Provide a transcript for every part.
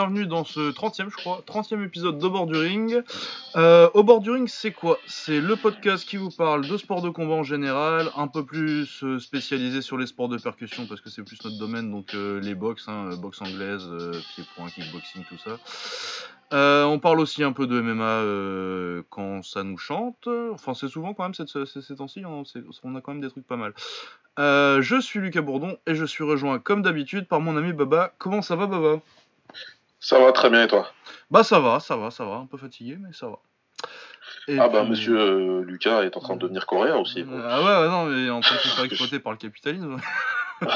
bienvenue dans ce 30e, je crois, 30e épisode de Bord du. Euh, au Bord c'est quoi? C'est le podcast qui vous parle de sport de combat en général, un peu plus euh, spécialisé sur les sports de percussion parce que c'est plus notre domaine, donc euh, les box, hein, boxe anglaise, pied-point, kickboxing, tout ça. on parle aussi un peu de MMA quand ça nous chante. Enfin, c'est souvent quand même ces, temps-ci, hein, on a quand même des trucs pas mal. Euh, je suis Lucas Bourdon et je suis rejoint comme d'habitude par mon ami Baba. Comment ça va Baba? Ça va très bien et toi? Bah ça va, ça va, ça va. Un peu fatigué mais ça va. ah bah monsieur euh, Lucas est en train de devenir coréen aussi. Ah ouais, non mais en train de se faire exploiter par le capitalisme.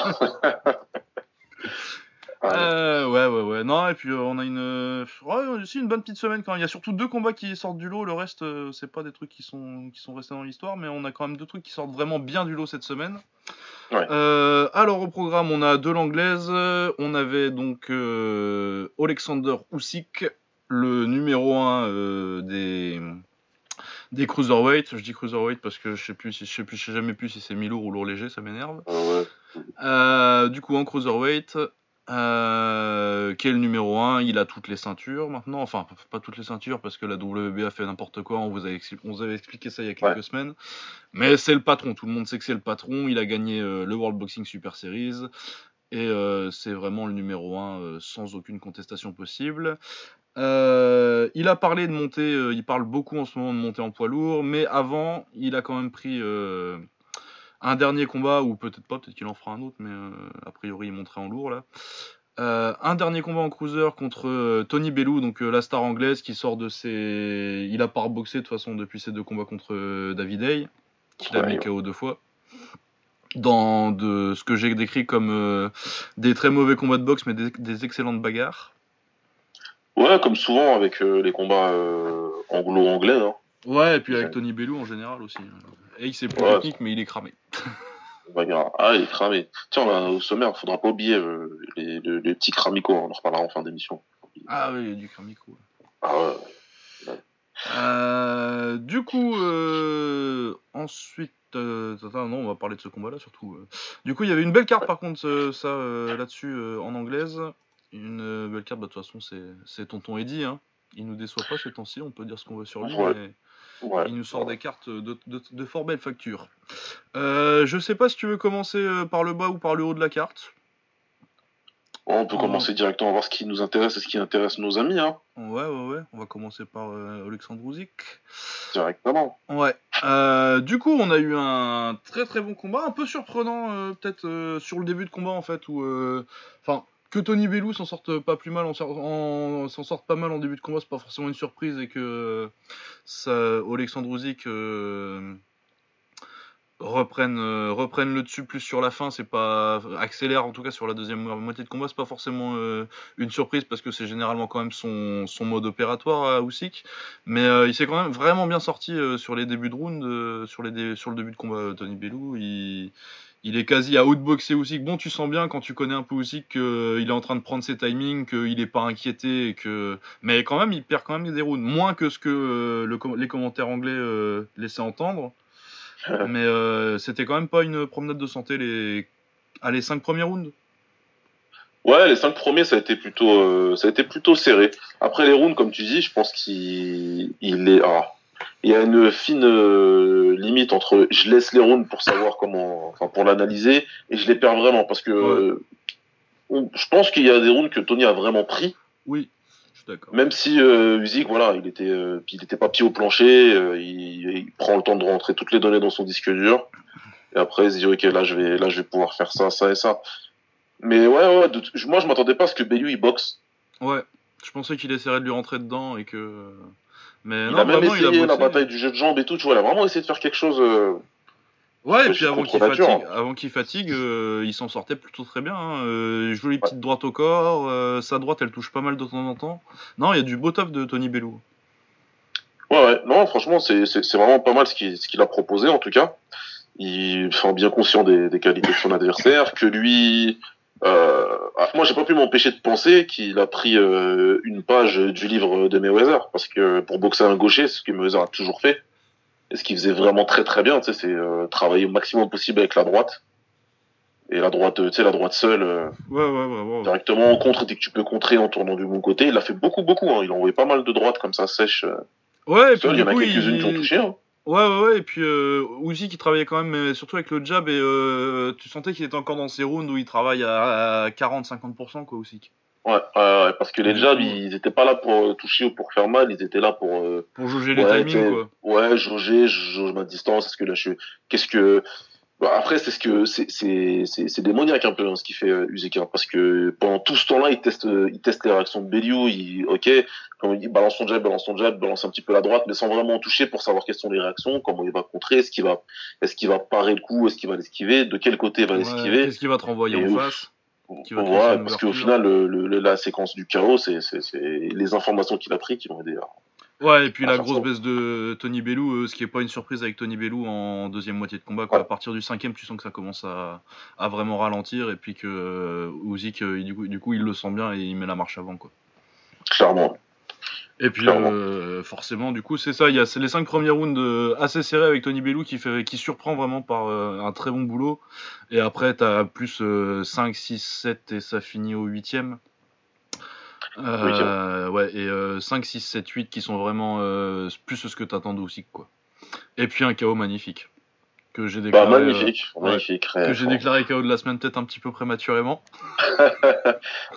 Euh, ouais, ouais, ouais. Non, et puis euh, on a une, euh, aussi une bonne petite semaine quand Il y a surtout deux combats qui sortent du lot. Le reste, c'est pas des trucs qui sont, qui sont restés dans l'histoire, mais on a quand même deux trucs qui sortent vraiment bien du lot cette semaine. Alors au programme, on a de l'anglaise. On avait donc Alexander Usyk, le numéro 1 des des cruiserweight. Je dis cruiserweight parce que je sais plus si je sais plus, je sais jamais plus si c'est mi-lourd ou lourd léger, ça m'énerve. du coup en cruiserweight, euh, qui est le numéro 1, il a toutes les ceintures maintenant, enfin pas toutes les ceintures parce que la WBA fait n'importe quoi, on vous, avait on avait expliqué ça il y a quelques semaines, mais c'est le patron, tout le monde sait que c'est le patron, il a gagné euh, le World Boxing Super Series, et euh, c'est vraiment le numéro 1 sans aucune contestation possible. il a parlé de monter, il parle beaucoup en ce moment de monter en poids lourd, mais avant, il a quand même pris un dernier combat, ou peut-être pas, peut-être qu'il en fera un autre, mais euh, a priori il monterait en lourd là. Euh, un dernier combat en cruiser contre euh, Tony Bellou, donc la star anglaise qui sort de ses. Il a pas reboxé de toute façon depuis ses deux combats contre David Hay, qu'il a mis KO deux fois. Dans de ce que j'ai décrit comme des très mauvais combats de boxe, mais des, excellentes bagarres. Ouais, comme souvent avec les combats anglo-anglais. Hein. Ouais, et puis avec Tony Bellou en général aussi. Et il s'est plus technique, mais il est cramé. Ah, il est cramé. Tiens, au sommaire, il faudra pas oublier euh, les, petits cramicos, on en reparlera en fin d'émission. Ah oui, il y a du cramico. Ah ouais. Euh, du coup, euh, ensuite, non, on va parler de ce combat-là surtout. Du coup, il y avait une belle carte par contre, ça là-dessus en anglaise. Une belle carte, bah, de toute façon, c'est Tonton Eddie. Hein. Il nous déçoit pas ce temps-ci, on peut dire ce qu'on veut sur lui. Mais il nous sort des cartes de, fort belle facture. Euh, je sais pas si tu veux commencer euh, par le bas ou par le haut de la carte. on peut commencer directement à voir ce qui nous intéresse et ce qui intéresse nos amis. Hein. Ouais, ouais, ouais. On va commencer par euh, Alexandre Directement. Ouais. du coup, on a eu un très très bon combat, un peu surprenant peut-être sur le début de combat en fait, où, enfin, que Tony Bellou s'en sorte pas plus mal, en, début de combat, c'est pas forcément une surprise et que ça, Alexandre Usyk euh, reprenne, euh, reprenne le dessus plus sur la fin, c'est pas accélère en tout cas sur la deuxième moitié de combat, c'est pas forcément euh, une surprise parce que c'est généralement quand même son, mode opératoire à Usyk, mais il s'est quand même vraiment bien sorti sur les débuts de round, sur, les le début de combat Tony Bellou, il est quasi à outboxer aussi. Bon, tu sens bien quand tu connais un peu aussi qu'il est en train de prendre ses timings, qu'il n'est pas inquiété, et que... mais quand même, il perd quand même des rounds. Moins que ce que euh, les commentaires anglais euh, laissaient entendre. mais euh, c'était quand même pas une promenade de santé les, ah, les cinq premiers rounds. Ouais, les cinq premiers, ça a été plutôt, ça a été plutôt serré. Après les rounds, comme tu dis, je pense qu'il est. Ah, il y a une fine euh, limite entre je laisse les rounds pour savoir comment, enfin pour l'analyser, et je les perds vraiment parce que euh, je pense qu'il y a des rounds que Tony a vraiment pris. Oui, je suis d'accord. Même si euh, voilà, il était, il était pas pied au plancher, il, prend le temps de rentrer toutes les données dans son disque dur, et après il se dit ok là je vais, là je vais pouvoir faire ça, ça et ça. Mais ouais, ouais, moi je m'attendais pas à ce que Bayu il boxe. Ouais, je pensais qu'il essaierait de lui rentrer dedans et que mais il a même essayé la bataille du jeu de jambes et tout, tu vois, il a vraiment essayé de faire quelque chose. Euh, ouais, et puis avant qu'il fatigue, avant qu'il fatigue euh, il s'en sortait plutôt très bien. Hein. Euh, jolie petite droite au corps, sa droite elle touche pas mal de temps en temps. Non, il y a du beau top de Tony Bellou. Ouais, ouais, non, franchement, c'est vraiment pas mal ce qu'il a proposé en tout cas. Il est bien conscient des, des qualités de son adversaire, que lui, euh, ah, moi, j'ai pas pu m'empêcher de penser qu'il a pris euh, une page du livre de Mayweather, parce que pour boxer un gaucher, c'est ce que Mayweather a toujours fait, et ce qu'il faisait vraiment très très bien, tu sais, c'est euh, travailler au maximum possible avec la droite. Et la droite, tu sais, la droite seule, euh, Ouais, ouais, ouais. ouais. directement en contre, dès que tu peux contrer en tournant du bon côté. Il a fait beaucoup, beaucoup. Hein. Il a envoyé pas mal de droites comme ça, sèches. euh, Ouais, et puis seul. Il y en a quelques-unes qui ont touché. Hein. Ouais, ouais, ouais, et puis euh, Uzi qui travaillait quand même, mais surtout avec le jab, et euh, tu sentais qu'il était encore dans ces rounds où il travaille à, à 40-50%, quoi, aussi. Ouais, ouais, ouais, parce que les jabs, ils étaient pas là pour euh, toucher ou pour faire mal. Ils étaient là pour, euh, Pour jauger les timings, quoi. Ouais, jauger, je jauge ma distance. Est-ce que là, je suis. Qu'est-ce que. Bah, après, c'est ce que c'est c'est c'est c'est démoniaque un peu hein, ce qu'il fait euh, Usyk, hein, parce que pendant tout ce temps-là, il teste il teste les réactions de Bellew, il ok, il balance son jab, balance son jab, balance un petit peu la droite, mais sans vraiment toucher pour savoir quelles sont les réactions, comment il va contrer, est-ce qu'il va est-ce qu'il va parer le coup, est-ce qu'il va l'esquiver, de quel côté il va Ouais, l'esquiver. Qu'est-ce qu'il va te renvoyer Et en face qui va te parce qu'au final, le, le- la séquence du chaos, c'est c'est c'est les informations qu'il a pris qui l'ont aidé. à- Ouais, et puis Ah, la grosse baisse de Tony Bellou, euh, ce qui est pas une surprise avec Tony Bellou en deuxième moitié de combat. Quoi. Ouais. À partir du cinquième, tu sens que ça commence à, à vraiment ralentir, et puis que euh, euh, il- du, coup, du coup, il le sent bien et il met la marche avant, quoi. Clairement. Et puis euh, forcément, du coup, c'est ça. Il y a les cinq premiers rounds assez serrés avec Tony Bellou qui fait, qui surprend vraiment par euh, un très bon boulot. Et après, t'as plus euh, 5, 6, 7 et ça finit au huitième. Euh, ouais, et euh, 5, 6, 7, 8 qui sont vraiment euh, plus ce que t'attendais aussi, quoi. Et puis un KO magnifique que j'ai Bah, déclaré. euh, magnifique, ouais, magnifique. que j'ai déclaré KO de la semaine peut-être un petit peu prématurément.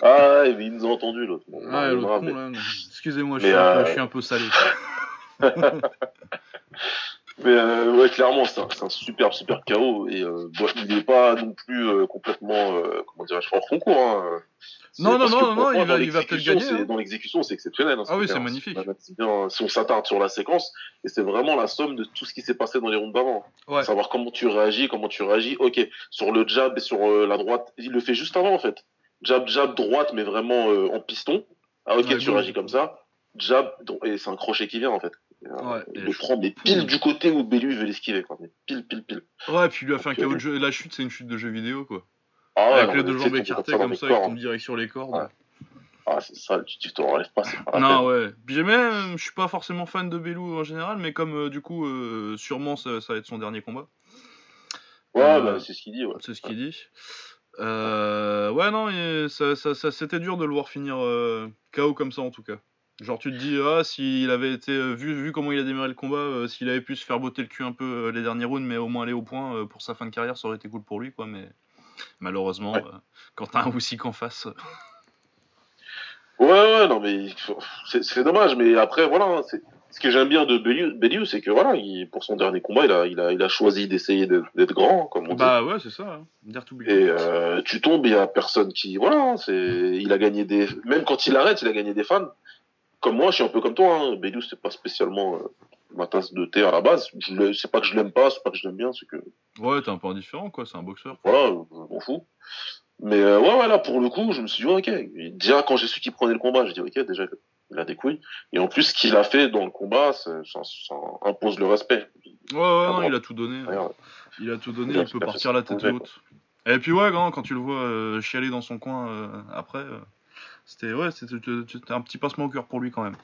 ah, mais il nous a entendu l'autre. Ah, l'autre verra, con, mais- là. Excusez-moi, je, euh, je suis un peu salé. Mais euh, ouais, clairement, c'est un, un super, super KO. Et euh, bon, il n'est pas non plus euh, complètement, euh, comment dirais-je, hors concours. Hein. Non, non, non, non, il va- il va peut-être l'exécution, gagner, c'est- hein. Dans l'exécution, c'est exceptionnel. hein, Ah oui, c'est hein. magnifique. Si on analyse bien- Si on s'attarde sur la séquence, et c'est vraiment la somme de tout ce qui s'est passé dans les rounds d'avant. Ouais. Savoir comment tu réagis, comment tu réagis. Ok, sur le jab et sur euh, la droite, il le fait juste avant en fait. Jab, jab, droite, mais vraiment euh, en piston. Ah ok, Ouais, tu réagis comme ça. Jab, et c'est un crochet qui vient en fait. Euh, Ouais, il et prend mais pile du côté où Bellu veut l'esquiver quoi. Mais pile, pile, pile. Ouais, puis il lui a fait un. KO de jeu. La chute, c'est une chute de jeu vidéo, quoi. Ah Avec non, les deux jambes écartées comme ça, il tombe direct sur les cordes. Ouais. Ah, c'est ça, tu t'en relèves pas, c'est pas la Non, ouais. Puis même, je suis pas forcément fan de Belou en général, mais comme euh, du coup, euh, sûrement ça, ça va être son dernier combat. Ouais, Euh, bah, c'est ce qu'il dit, ouais. C'est ce qu'il dit. Euh, ouais, non, et ça, ça, ça- c'était dur de le voir finir euh, KO comme ça en tout cas. Genre, tu te dis, ah, s'il avait été euh, vu, vu comment il a démarré le combat, euh, s'il avait pu se faire botter le cul un peu euh, les derniers rounds, mais au moins aller au point euh, pour sa fin de carrière, ça aurait été cool pour lui, quoi. Mais malheureusement, Ouais. quand t'as un Usyk en face, Ouais, ouais, non, mais c'est dommage, mais après, voilà, hein, c'est ce que j'aime bien de Belliu, c'est que voilà, il, pour son dernier combat, il a, il a, il a choisi d'essayer d'être grand, comme on dit. bah ouais, c'est ça. Hein. Dare to be Et tu tombes, il y a personne qui, voilà, hein, c'est, il a gagné des, même quand il arrête, il a gagné des fans. Comme moi, je suis un peu comme toi. Hein. Belliu, c'est pas spécialement euh, ma tasse de thé à la base. Je C'est pas que je l'aime pas, c'est pas que je l'aime bien, c'est que Ouais, t'es un peu indifférent, quoi. C'est un boxeur. quoi. voilà, je m'en fous. Mais euh, ouais, ouais, là, pour le coup, je me suis dit, ok. Déjà, quand j'ai su qu'il prenait le combat, j'ai dit, ok, déjà, il a des couilles. Et en plus, ce qu'il a fait dans le combat, ça, ça impose le respect. Ouais, ouais, non, il a tout donné. Il a tout donné, Il peut partir la tête haute. Et puis ouais, quand, tu le vois euh, chialer dans son coin après, c'était ouais, c'était un petit passement au cœur pour lui quand même.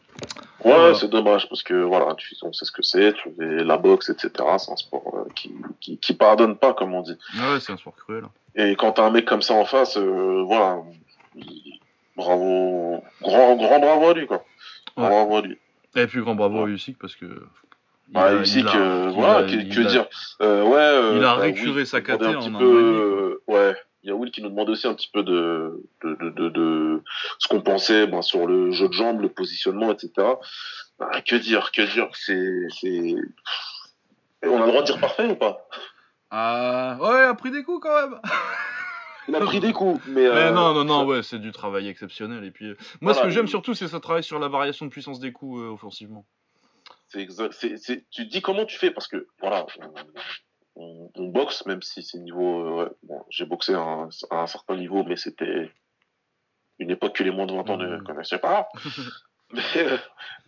Ouais, Voilà. c'est dommage parce que voilà, tu, on sait ce que c'est, tu fais la boxe, etc. C'est un sport euh, qui, qui, qui pardonne pas, comme on dit. Ah ouais, c'est un sport cruel. Et quand t'as un mec comme ça en face, euh, voilà, il- bravo, grand, grand bravo à lui, quoi. Ouais. bravo à lui. Et puis grand bravo à Usyk parce que. Bah, a- il a- il voilà, a- que, il que a- dire euh, Ouais. euh, il a bah, récuré Will sa un en un peu, euh, ouais. Il y a Will qui nous demandait aussi un petit peu de, de, de, de, de ce qu'on pensait ben, sur le jeu de jambes, le positionnement, etc. Bah, que dire, que dire, c'est, c'est, on a le droit de dire parfait ou pas? Ah ouais, a pris des coups quand même. Il a pris des coups, mais, Mais euh, non, non, non, ouais, c'est du travail exceptionnel. Et puis, euh, moi, ce que j'aime il- surtout, c'est ça travaille sur la variation de puissance des coups euh, offensivement. C'est exact. C'est, c'est, tu te dis comment tu fais parce que voilà, on, on, boxe même si c'est niveau. euh, ouais, bon, j'ai boxé à un, à un certain niveau, mais c'était une époque que les moins de 20 ans ne Mhm. connaissaient pas. mais euh,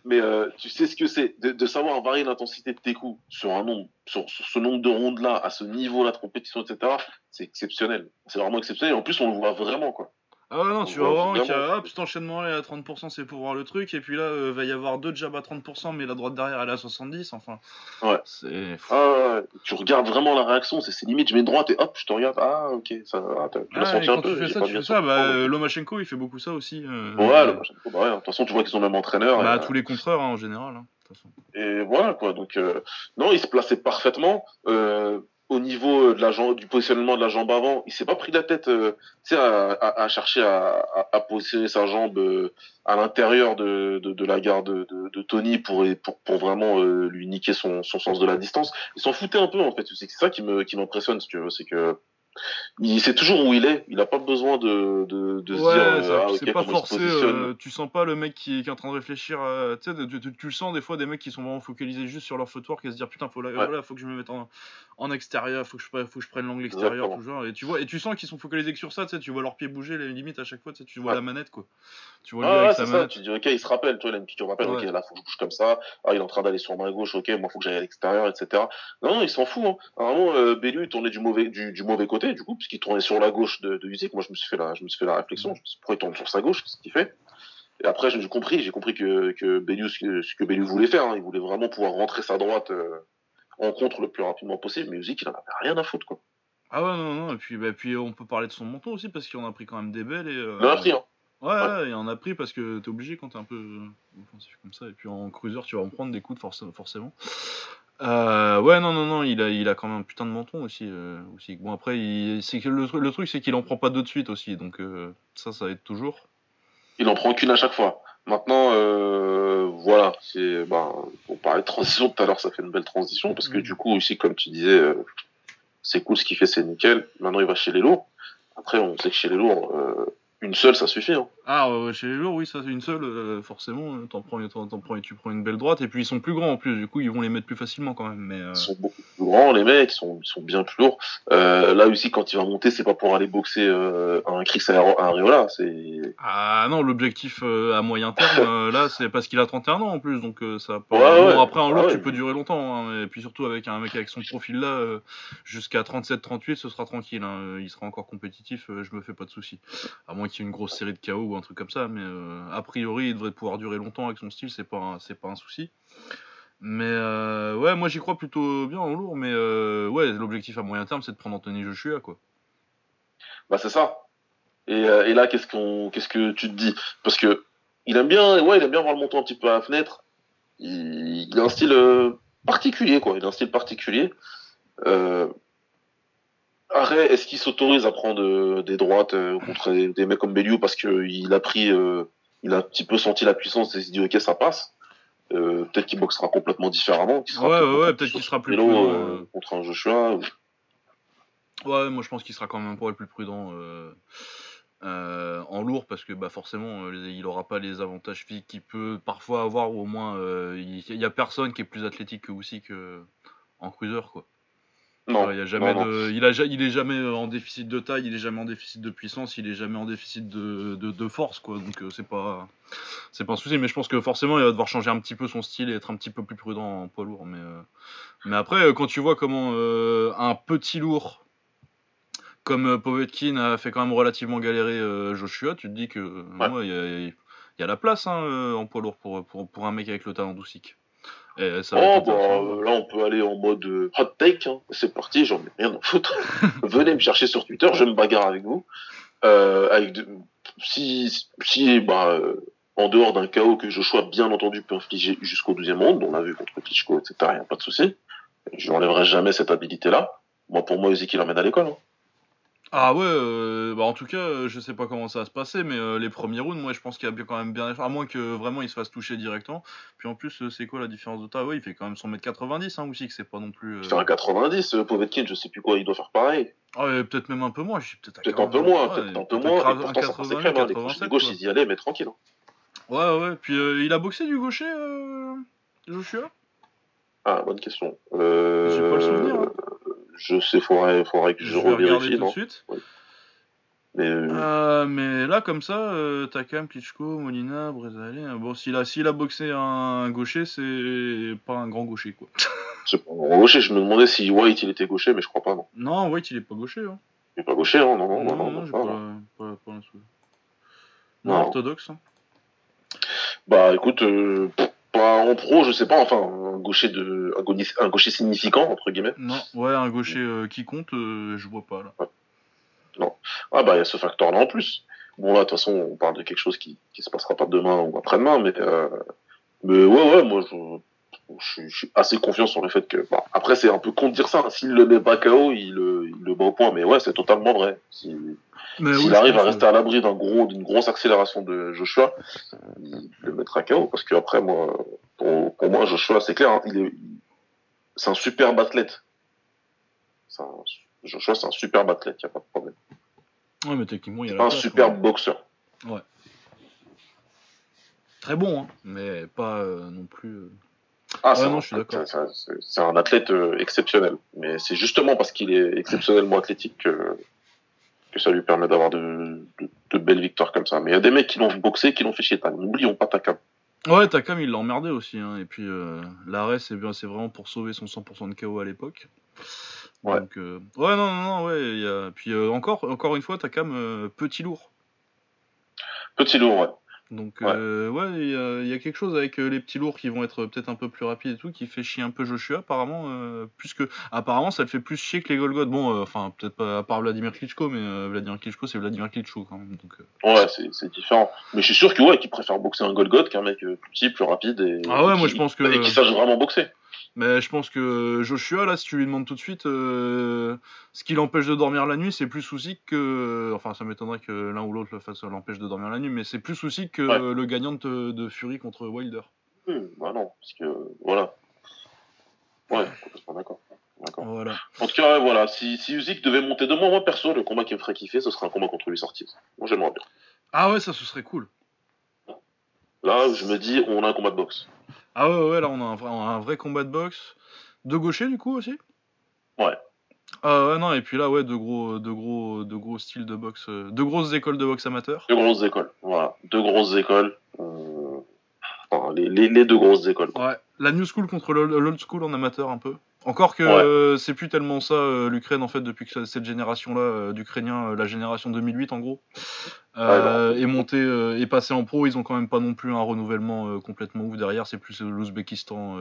mais euh, tu sais ce que c'est de, de savoir varier l'intensité de tes coups sur un nombre, sur, sur ce nombre de rondes là, à ce niveau là de compétition, etc. C'est exceptionnel. C'est vraiment exceptionnel. Et en plus, on le voit vraiment quoi. Ah non, tu vois qu'il y a, hop, cet enchaînement est à 30%, c'est pour voir le truc, et puis là, euh, va y avoir deux jabs à 30%, mais la droite derrière, elle est à 70%, enfin. Ouais. C'est. Ah, tu regardes vraiment la réaction, c'est limite, je mets droite et hop, je te regarde. Ah, ok, ça ah, tu Ah, senti un peu. tu fais ça, tu fais ça, bah, euh, Lomachenko, il fait beaucoup ça aussi. euh, Ouais, le machin, bah ouais, de toute façon, tu vois qu'ils ont le même entraîneur. Bah, et, tous les contreurs, hein, en général. hein, de toute façon. Et voilà quoi. Donc euh, non, il se plaçait parfaitement. Euh, au niveau de la du positionnement de la jambe avant, il s'est pas pris la tête, euh, à, à, chercher à, à, positionner sa jambe euh, à l'intérieur de, de, la garde de, de, Tony pour, pour, pour vraiment euh, lui niquer son, son sens de la distance. Il s'en foutait un peu en fait. C'est ça qui me qui m'impressionne, veux, c'est que il sait toujours où il est. Il a pas besoin de, de, de se Ouais, dire euh, ça, ah, c'est pas forcé. euh, tu sens pas le mec qui, qui est en train de réfléchir. euh, tu le sens des fois des mecs qui sont vraiment focalisés juste sur leur footwork et se dire putain, faut, là, voilà, faut que je me mette en, en extérieur, faut que je, faut que je prenne l'angle extérieur, genre. Et tu vois, et tu sens qu'ils sont focalisés que sur ça. Tu vois leurs pieds bouger, les limites à chaque fois. Tu vois Ouais. la manette quoi. Tu vois Ah gars ouais, avec c'est sa ça, manette. tu dis ok, il se rappelle, tu vois, il a une piqûre de rappel, Ouais. ok, là faut que je bouge comme ça, ah il est en train d'aller sur ma gauche, ok, moi faut que j'aille à l'extérieur, etc. Non, non, il s'en fout, hein. Vraiment, euh, Bellu tournait du mauvais, du, du mauvais côté, du coup, puisqu'il tournait sur la gauche de, de Usyk, moi je me suis fait la, je me suis fait la réflexion, je me suis dit, pourquoi il tourne sur sa gauche, qu'est-ce qu'il fait? Et après, j'ai compris, j'ai compris que, que ce que, Bellu voulait faire, hein, il voulait vraiment pouvoir rentrer sa droite, euh, en contre le plus rapidement possible, mais Usyk il en avait rien à foutre, quoi. Ah ouais, non, non. Et puis, bah, puis on peut parler de son menton aussi parce qu'il en a pris quand même des belles. Et, euh, Il en a pris, hein. Ouais, ouais, il en a pris parce que t'es obligé quand t'es un peu offensif comme ça. Et puis en cruiser, tu vas en prendre des coups de force, forcément. Euh, ouais, non, non, non, il a, il a quand même un putain de menton aussi. euh, aussi. Bon, après, il, c'est que le, le truc, c'est qu'il en prend pas deux de suite aussi. Donc euh, ça, ça aide toujours. Il en prend qu'une à chaque fois. Maintenant, euh, voilà, c'est, ben, on parlait de transition tout à l'heure, ça fait une belle transition parce que Mhm. du coup, ici, comme tu disais, euh, c'est cool ce qu'il fait, c'est nickel. Maintenant, il va chez les lourds. Après, on sait que chez les lourds, euh, une seule, ça suffit. Hein. Ah, ouais, chez les lourds, oui, ça c'est une seule, euh, forcément. euh, T'en prends, t'en, t'en prends, tu prends une belle droite. Et puis ils sont plus grands en plus. Du coup, ils vont les mettre plus facilement quand même. Mais euh, Ils sont beaucoup plus grands, les mecs, ils sont, ils sont bien plus lourds. Euh, là aussi, quand il va monter, c'est pas pour aller boxer un Chris un Areola, c'est Ah non, l'objectif à moyen terme, là, c'est parce qu'il a 31 ans en plus, donc ça peut... Ouais, bon, après, en lourd, tu peux durer longtemps, hein, et puis surtout avec un mec avec son profil-là, euh, jusqu'à 37-38, ce sera tranquille, hein, il sera encore compétitif, je me fais pas de soucis. À moins qu'il y ait une grosse série de KO ou un truc comme ça, mais euh, a priori, il devrait pouvoir durer longtemps avec son style, c'est pas, c'est pas un souci. Mais euh, ouais, moi j'y crois plutôt bien en lourd, mais euh, ouais, l'objectif à moyen terme, c'est de prendre Anthony Joshua, quoi. Bah c'est ça. Et, là, qu'est-ce qu'on, qu'est-ce que tu te dis? Parce que il aime bien, ouais, il aime bien voir le montant un petit peu à la fenêtre. Il, a un style particulier, quoi. Il a un style particulier. Arrêt, est-ce qu'il s'autorise à prendre euh, des droites euh, contre des, mecs comme Belliou parce que il a pris, euh, il a un petit peu senti la puissance et il s'est dit ok ça passe. Euh, peut-être qu'il boxera complètement différemment. qu'il sera Ouais, ouais, ouais, peut-être qu'il sera plus prudent, euh, euh. contre un Joshua. ou- Ouais, moi je pense qu'il sera quand même un poil plus prudent euh, euh, en lourd parce que bah, forcément euh, il aura pas les avantages physiques qu'il peut parfois avoir ou au moins euh, il il y, a personne qui est plus athlétique que aussi que en cruiser quoi. Non, il y a jamais non, non. de, il a ja- il est jamais euh, en déficit de taille, il est jamais en déficit de puissance, il est jamais en déficit de, de, de force quoi. Donc euh, c'est pas c'est pas un souci mais je pense que forcément il va devoir changer un petit peu son style et être un petit peu plus prudent en poids lourd mais euh, mais après quand tu vois comment euh, un petit lourd comme Povetkin a fait quand même relativement galérer Joshua, tu te dis que Ouais. ouais, il y, a, il y a la place hein, en poids lourd pour, pour, pour un mec avec le talent d'Usyk. Et ça va Oh, bah, euh, là, on peut aller en mode euh, hot take. hein. C'est parti, j'en ai rien à foutre. Venez me chercher sur Twitter, je me bagarre avec vous. Euh, avec de- si, si, bah, euh, en dehors d'un chaos que Joshua, bien entendu, peut infliger jusqu'au 12e round, on l'a vu contre Klitschko, etc., y a pas de souci. Je n'enlèverai jamais cette habilité-là. Moi, pour moi, Usyk, il l'emmène à l'école. hein. Ah ouais, euh, bah en tout cas, euh, je sais pas comment ça va se passer, mais euh, les premiers rounds, moi je pense qu'il y a bien- quand même bien. À moins que vraiment il se fasse toucher directement. Puis en plus, c'est quoi la différence de taille? Ouais, il fait quand même 1m90, hein, aussi, que c'est pas non plus. Il fait un 90, euh, Povetkin, je sais plus quoi, il doit faire pareil. Ah, ouais, peut-être même un peu moins, je suis peut-être à Peut-être un peu 40, moins, ouais, peut-être un peu moins. un Et pourtant, ça 80, passait crème, hein. Les crochets 87, de gauche, quoi. ils y allaient, mais tranquille. hein. Ouais, ouais, puis il a boxé du gaucher, Joshua? Ah, bonne question. J'ai pas le souvenir, hein. Je sais, faudrait, faudrait que je, Je revérifie, tout de suite. Mais euh, Euh, mais là, comme ça, euh, même Klitschko, Molina, Brezalé. Bon, s'il a, s'il a boxé un gaucher, c'est pas un grand gaucher, quoi. sais pas. En gaucher, je me demandais si White il était gaucher, mais je crois pas, non. Non, White, il est pas gaucher. Hein. Il est pas gaucher, hein, non, non, non, non, non, non, pas, pas, pas, Non, orthodoxe hein. Bah écoute, euh, en pro, je sais pas, enfin, un gaucher, de, un gaucher, significant, entre guillemets. Non, ouais, un gaucher euh, qui compte, euh, je vois pas là. Non. Ah bah il y a ce facteur-là en plus. Bon là, de toute façon, on parle de quelque chose qui, qui se passera pas demain ou après-demain, mais, mais ouais, ouais, moi je, je, suis assez confiant sur le fait que. Bon, après, c'est un peu con de dire ça. Hein. S'il le met pas KO, il le, il le bat au point. Mais ouais, c'est totalement vrai. S'il arrive à rester à l'abri d'un gros, d'une grosse accélération de Joshua, il le mettra KO. Parce que après, moi, pour, pour moi, Joshua, c'est clair, hein, il est, c'est un super athlète. Un, Joshua, c'est un super athlète, il n'y a pas de problème. Ouais, mais techniquement, il y a un super boxeur. Ouais. Très bon, hein, mais pas euh, non plus. Euh, ah, non, je suis d'accord. C'est un athlète euh, exceptionnel. Mais c'est justement parce qu'il est exceptionnellement athlétique que, que ça lui permet d'avoir de, de, belles victoires comme ça. Mais il y a des mecs qui l'ont boxé, qui l'ont fait chier. N'oublions pas Takam. Ouais, Takam, il l'a emmerdé aussi. Hein. Et puis, euh, l'arrêt, c'est vraiment pour sauver son 100% de KO à l'époque. Ouais. Donc, euh, ouais, non, non, non, ouais. Y a... Puis encore, encore une fois, Takam, petit lourd. Petit lourd, ouais. Donc ouais, euh, il y, a quelque chose avec euh, les petits lourds qui vont être peut-être un peu plus rapides et tout, qui fait chier un peu Joshua apparemment, euh, puisque apparemment ça le fait plus chier que les Golgoth. Bon, enfin peut-être pas à part Vladimir Klitschko, mais Vladimir Klitschko c'est Vladimir Klitschko quand même. Donc, Ouais, c'est différent. Mais je suis sûr que ouais, qu'il préfère boxer un Golgoth qu'un mec plus petit, plus rapide et, ah ouais, moi je pense que et qui sache vraiment boxer. Mais je pense que Joshua, là, si tu lui demandes tout de suite euh, ce qui l'empêche de dormir la nuit, c'est plus souci que. Enfin, ça m'étonnerait que l'un ou l'autre l'empêche de dormir la nuit, mais c'est plus souci que le gagnant de, Fury contre Wilder. Hmm, bah non, parce que. Voilà. Ouais, complètement d'accord. Voilà. En tout cas, voilà, si, si Usyk devait monter demain, moi perso, le combat qui me ferait kiffer, ce serait un combat contre lui sorti. Moi j'aimerais bien. Ah ouais, ça ce serait cool. Là, je me dis, on a un combat de boxe. Ah ouais, ouais, là on a un vrai, un vrai combat de boxe. De gaucher du coup aussi? Ouais. Ah ouais, non, et puis là, ouais, de gros, de gros, de gros styles de boxe, euh, de grosses écoles de boxe amateur. De grosses écoles, voilà. De grosses écoles. Euh, enfin, les, les, les, deux grosses écoles. Ouais. La new school contre l'old school en amateur un peu. Encore que euh, c'est plus tellement ça euh, l'Ukraine en fait depuis que cette génération-là euh, d'Ukrainiens, la génération 2008 en gros, est montée, est passée en pro. Ils ont quand même pas non plus un renouvellement complètement ouf derrière. C'est plus l'Ouzbékistan,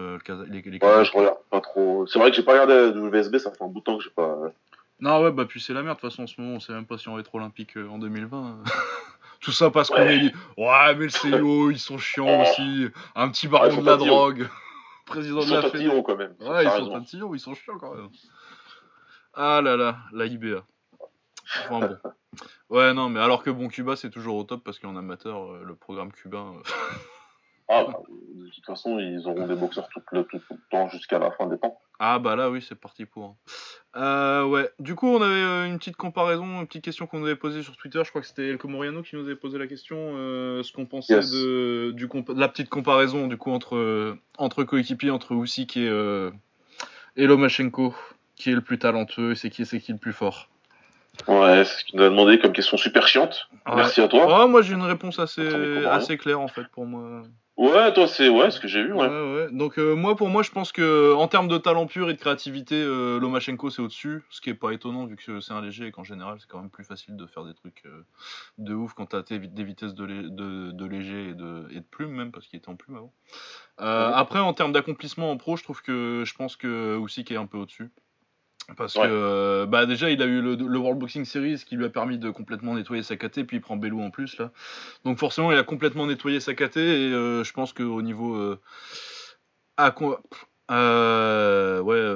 les, les, Ouais, je regarde pas trop. C'est vrai que j'ai pas regardé WSB, ça fait un bout de temps que j'ai pas. Non ouais bah puis c'est la merde de toute façon en ce moment. On sait même pas si on va être olympique en 2020. Tout ça parce qu'on est dit ouais mais le CIO ils sont chiants aussi. Un petit baron de la drogue président ils de la sont quand même. Ouais, ils sont tatillons, ils sont chiants quand même. Ah là là, la IBA. Enfin bon. Ouais, non, mais alors que bon, Cuba c'est toujours au top parce qu'en amateur, euh, le programme cubain. Euh, ah, bah, de toute façon, ils auront des boxeurs tout le, tout le temps jusqu'à la fin des temps. Ah bah là oui c'est parti pour. Hein. Euh, ouais. Du coup on avait euh, une petite comparaison, une petite question qu'on nous avait posée sur Twitter. Je crois que c'était Elko Moriano qui nous avait posé la question, euh, ce qu'on pensait de, du la petite comparaison du coup entre entre coéquipiers entre Usyk et et Lomachenko, qui est le plus talentueux et c'est qui c'est qui le plus fort. Ouais, c'est ce qu'il nous a demandé comme question super chiante. Merci à toi. Ouais, moi j'ai une réponse assez assez claire en fait pour moi. Ouais, toi, c'est ouais, ce que j'ai vu. Ouais. ouais, ouais. Donc, euh, moi, pour moi, je pense que en termes de talent pur et de créativité, euh, Lomachenko, c'est au-dessus. Ce qui est pas étonnant, vu que c'est un léger et qu'en général, c'est quand même plus facile de faire des trucs euh, de ouf quand t'as des vitesses de, de, de, léger et de, et de plume, même, parce qu'il était en plume avant. Après, en termes d'accomplissement en pro, je trouve que je pense que Usyk est un peu au-dessus. Parce que euh, bah déjà il a eu le, World Boxing Series qui lui a permis de complètement nettoyer sa KT, puis il prend Belou en plus là. Donc forcément il a complètement nettoyé sa KT et euh, je pense qu'au niveau euh, euh ouais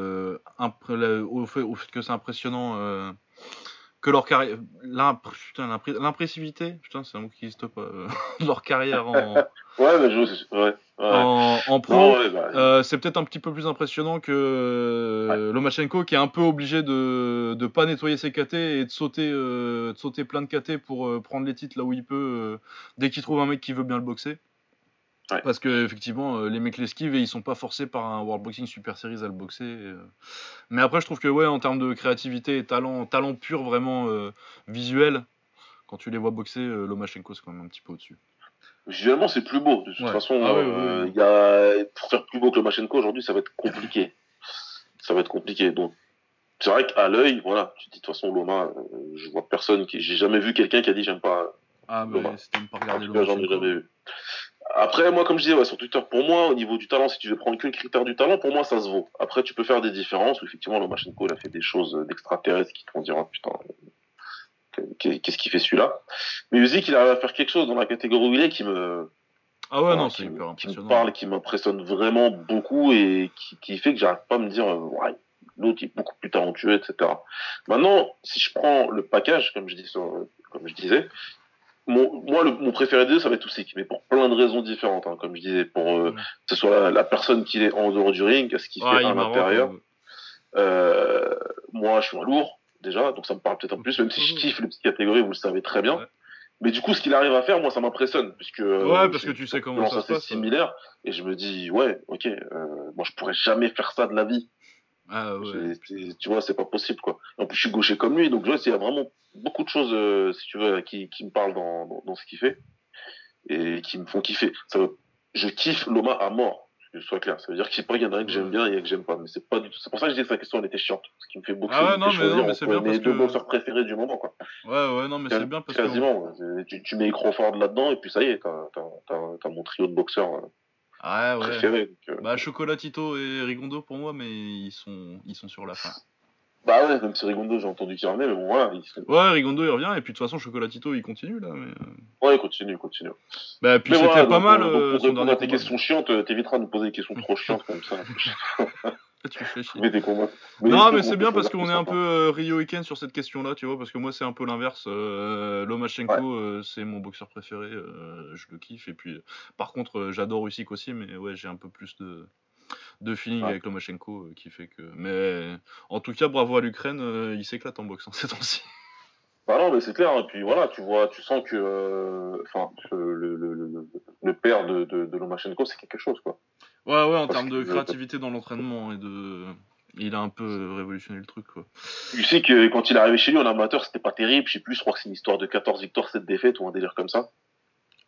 au fait, au fait que c'est impressionnant que leur carrière l'impressivité putain c'est un mot qui n'existe pas leur carrière en ouais mais je ouais en, pro, bah, euh, c'est peut-être un petit peu plus impressionnant que euh, Lomachenko qui est un peu obligé de ne pas nettoyer ses KT et de sauter, euh, de sauter plein de KT pour prendre les titres là où il peut dès qu'il trouve un mec qui veut bien le boxer. Parce que effectivement, les mecs l'esquivent et ils sont pas forcés par un World Boxing Super Series à le boxer. Mais après, je trouve que ouais, en termes de créativité et talent, talent pur vraiment visuel, quand tu les vois boxer, Lomachenko c'est quand même un petit peu au-dessus. Visuellement, c'est plus beau. De toute façon, ah euh, y a... pour faire plus beau que le Machenko aujourd'hui, ça va être compliqué. Ça va être compliqué. Donc, c'est vrai qu'à l'œil, voilà, tu dis de toute façon, Loma, euh, je vois personne qui. J'ai jamais vu quelqu'un qui a dit j'aime pas. Ah, bah, c'était même pas regardé j'en ai jamais vu. Après, moi, comme je disais, ouais, sur Twitter, pour moi, au niveau du talent, si tu veux prendre que le critère du talent, pour moi, ça se vaut. Après, tu peux faire des différences, où effectivement, Lomachenko, il a fait des choses d'extraterrestres qui te font dire, oh, putain, qu'est-ce qu'il fait celui-là? Mais Usyk, il arrive à faire quelque chose dans la catégorie où il est qui me, ah ouais, non, c'est hyper impressionnant. Qui me parle, qui m'impressionne vraiment beaucoup et qui, qui fait que j'arrive pas à me dire, euh, ouais, l'autre est beaucoup plus talentueux, etc. Maintenant, si je prends le package, comme je, dis comme je disais, mon, moi, le, mon préféré des deux, ça va être Usyk, mais pour plein de raisons différentes, hein, comme je disais, pour euh, que ce soit la, personne qui est en dehors du ring, ce qu'il fait à l'intérieur. Euh, moi, je suis un lourd, déjà, donc ça me parle peut-être un peu plus, même si je kiffe les petites catégories, vous le savez très bien. Mais du coup, ce qu'il arrive à faire, moi, ça m'impressionne, puisque ouais, parce que tu sais comment ça se passe. similaire, et je me dis, ouais, ok, euh, moi, je pourrais jamais faire ça de la vie. Ah ouais. Tu vois, c'est pas possible, quoi. En plus, je suis gaucher comme lui, donc je vois, il y a vraiment beaucoup de choses, euh, si tu veux, qui, qui me parlent dans, dans, dans ce qu'il fait et qui me font kiffer. Ça je kiffe Loma à mort que ce soit clair. Ça veut dire qu'il y en a un que j'aime bien et un que j'aime pas. Mais c'est pas du tout. C'est pour ça que je dis que sa question elle était chiante. Ce qui me fait beaucoup. Ah ouais, non, mais, non, mais c'est bien parce que. deux boxeurs préférés du moment, quoi. Ouais, ouais, non, mais c'est bien parce que. Quasiment. Tu, tu mets Crawford là-dedans et puis ça y est, t'as mon trio de boxeurs. Ah ouais. Préférés, euh. Bah, Chocolatito et Rigondo pour moi, mais ils sont, ils sont sur la fin. Bah ouais, même si Rigondo, j'ai entendu qu'il revenait, mais bon, voilà. Il... Ouais, Rigondo, il revient, et puis de toute façon, Chocolatito, il continue, là. Mais... Euh. Ouais, il continue, il continue. Bah, puis c'était pas mal. Donc, pour répondre à tes questions chiantes, euh, t'éviteras de nous poser des questions trop chiantes comme ça. tu fais chier. Mais non, mais c'est bien parce qu'on est un peu Rio Weekend sur cette question-là, tu vois, parce que moi, c'est un peu l'inverse. Lomachenko, c'est mon boxeur préféré, je le kiffe, et puis, par contre, j'adore Usyk aussi, mais ouais, j'ai un peu plus de de feeling avec Lomachenko euh, qui fait que. Mais en tout cas, bravo à l'Ukraine, euh, il s'éclate en boxe en hein, ces temps-ci. Bah non, mais c'est clair. Et puis voilà, tu vois, tu sens que, euh, enfin, le, le, le, père de, de, Lomachenko, c'est quelque chose, quoi. Ouais, ouais, en termes de créativité dans l'entraînement et de. Il a un peu révolutionné le truc, quoi. Tu sais que quand il est arrivé chez lui en amateur, c'était pas terrible. Je sais plus, je crois que c'est une histoire de 14 victoires, 7 défaites ou un délire comme ça.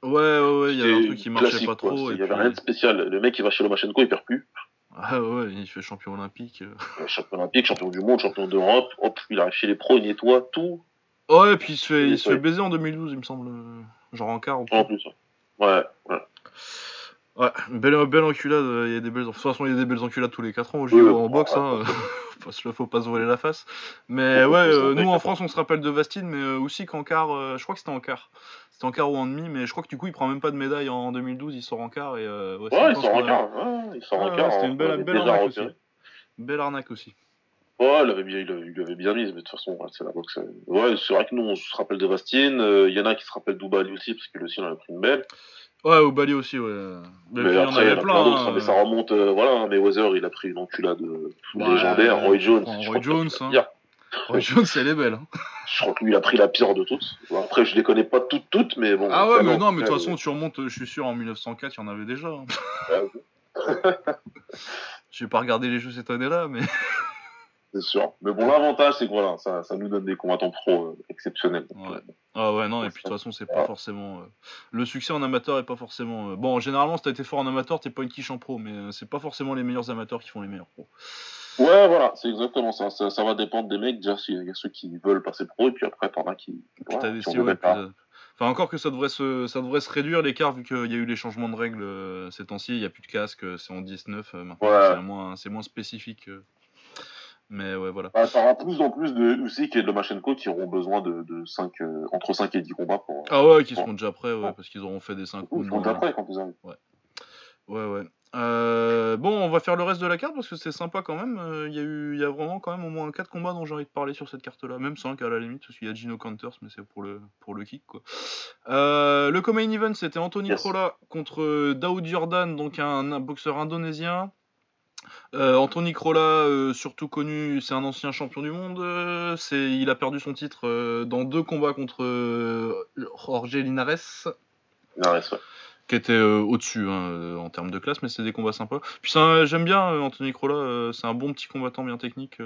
Ouais, ouais, ouais, il y avait un truc qui marchait pas trop. Il y avait rien de spécial. Le mec, il va chez Lomachenko, il perd plus. Ah ouais, il fait champion olympique. Euh. Champion olympique, champion du monde, champion d'Europe. Hop, il arrive chez les pros, il nettoie tout. Ouais, et puis il se fait, il se fait baiser en 2012, il me semble. Genre en quart. En plus. Ouais, ouais. Ouais, belle, belle enculade, il y a des belles... de toute façon il y a des belles enculades tous les 4 ans au JO en boxe, hein, faut, faut pas se voler la face. Mais ouais, euh, nous en France on se rappelle de Vastine, mais euh, aussi qu'en quart, je crois que c'était en quart. C'était en quart ou en demi, mais je crois que du coup il prend même pas de médaille en 2012, il sort en quart. Et, ouais, ouais il sort en quart, ouais, il sort en quart. C'était une belle, belle arnaque aussi. Belle arnaque aussi. Ouais, il avait bien, il avait, avait bien mis, mais de toute façon, c'est la boxe. Ouais, c'est vrai que nous, on se rappelle de Vastine. Il y en a qui se rappellent d'Oubali aussi, parce que lui aussi, on a pris une belle. Ouais, au Bali aussi, ouais. Mais, mais après, il y en avait plein. Hein. Mais ça remonte, euh, voilà. Mais Weather, il a pris une enculade bah, légendaire. Roy Jones. Roy Jones, hein. Roy Jones, elle est belle. Hein. Je crois que lui, il a pris la pire de toutes. Après, je les connais pas toutes, toutes, mais bon. Ah ouais, mais non, mais de toute façon, tu remontes, je suis sûr, en 1904, il y en avait déjà. Hein. Je vais pas regarder les jeux cette année-là, mais. c'est sûr. Mais bon, l'avantage, c'est que voilà, ça, ça nous donne des combattants pro euh, exceptionnels. Ouais. Ah ouais, non, et puis de toute façon, c'est pas forcément. Euh, le succès en amateur est pas forcément. Euh, bon, généralement, si t'as été fort en amateur, t'es pas une quiche en pro, mais c'est pas forcément les meilleurs amateurs qui font les meilleurs pros. Ouais, voilà, c'est exactement ça. ça. va dépendre des mecs. Déjà, il y a ceux qui veulent passer pro, et puis après, t'en as qui. Voilà, des Enfin, encore que ça devrait se, ça devrait se réduire l'écart vu qu'il y a eu les changements de règles ces temps-ci. Il n'y a plus de casque, c'est en 19. maintenant, c'est moins, moins spécifique. Mais ouais, voilà. Bah, ça aura plus en plus de Usyk et de Lomachenko qui auront besoin de, de 5, euh, entre 5 et 10 combats pour. Ah ouais, qui seront déjà prêts, ouais, parce qu'ils auront fait des 5 coups. Ils seront déjà prêts quand ils arrivent. Ouais. Ouais, ouais. Euh, bon, on va faire le reste de la carte parce que c'est sympa quand même. Euh, il y, a eu, y a vraiment quand même au moins 4 combats dont j'ai envie de parler sur cette carte-là. Même 5 à la limite, parce qu'il y a Gino Counters, mais c'est pour le, pour le kick. Quoi. Euh, le co event, c'était Anthony yes. contre Daoud Jordan, donc un, un boxeur indonésien. Euh, Anthony Crolla, euh, surtout connu, c'est un ancien champion du monde. Euh, c'est, il a perdu son titre dans deux combats contre Jorge Linares. Linares, ouais. Qui était au-dessus hein, en termes de classe, mais c'est des combats sympas. Puis j'aime bien Anthony Crolla, c'est un bon petit combattant bien technique.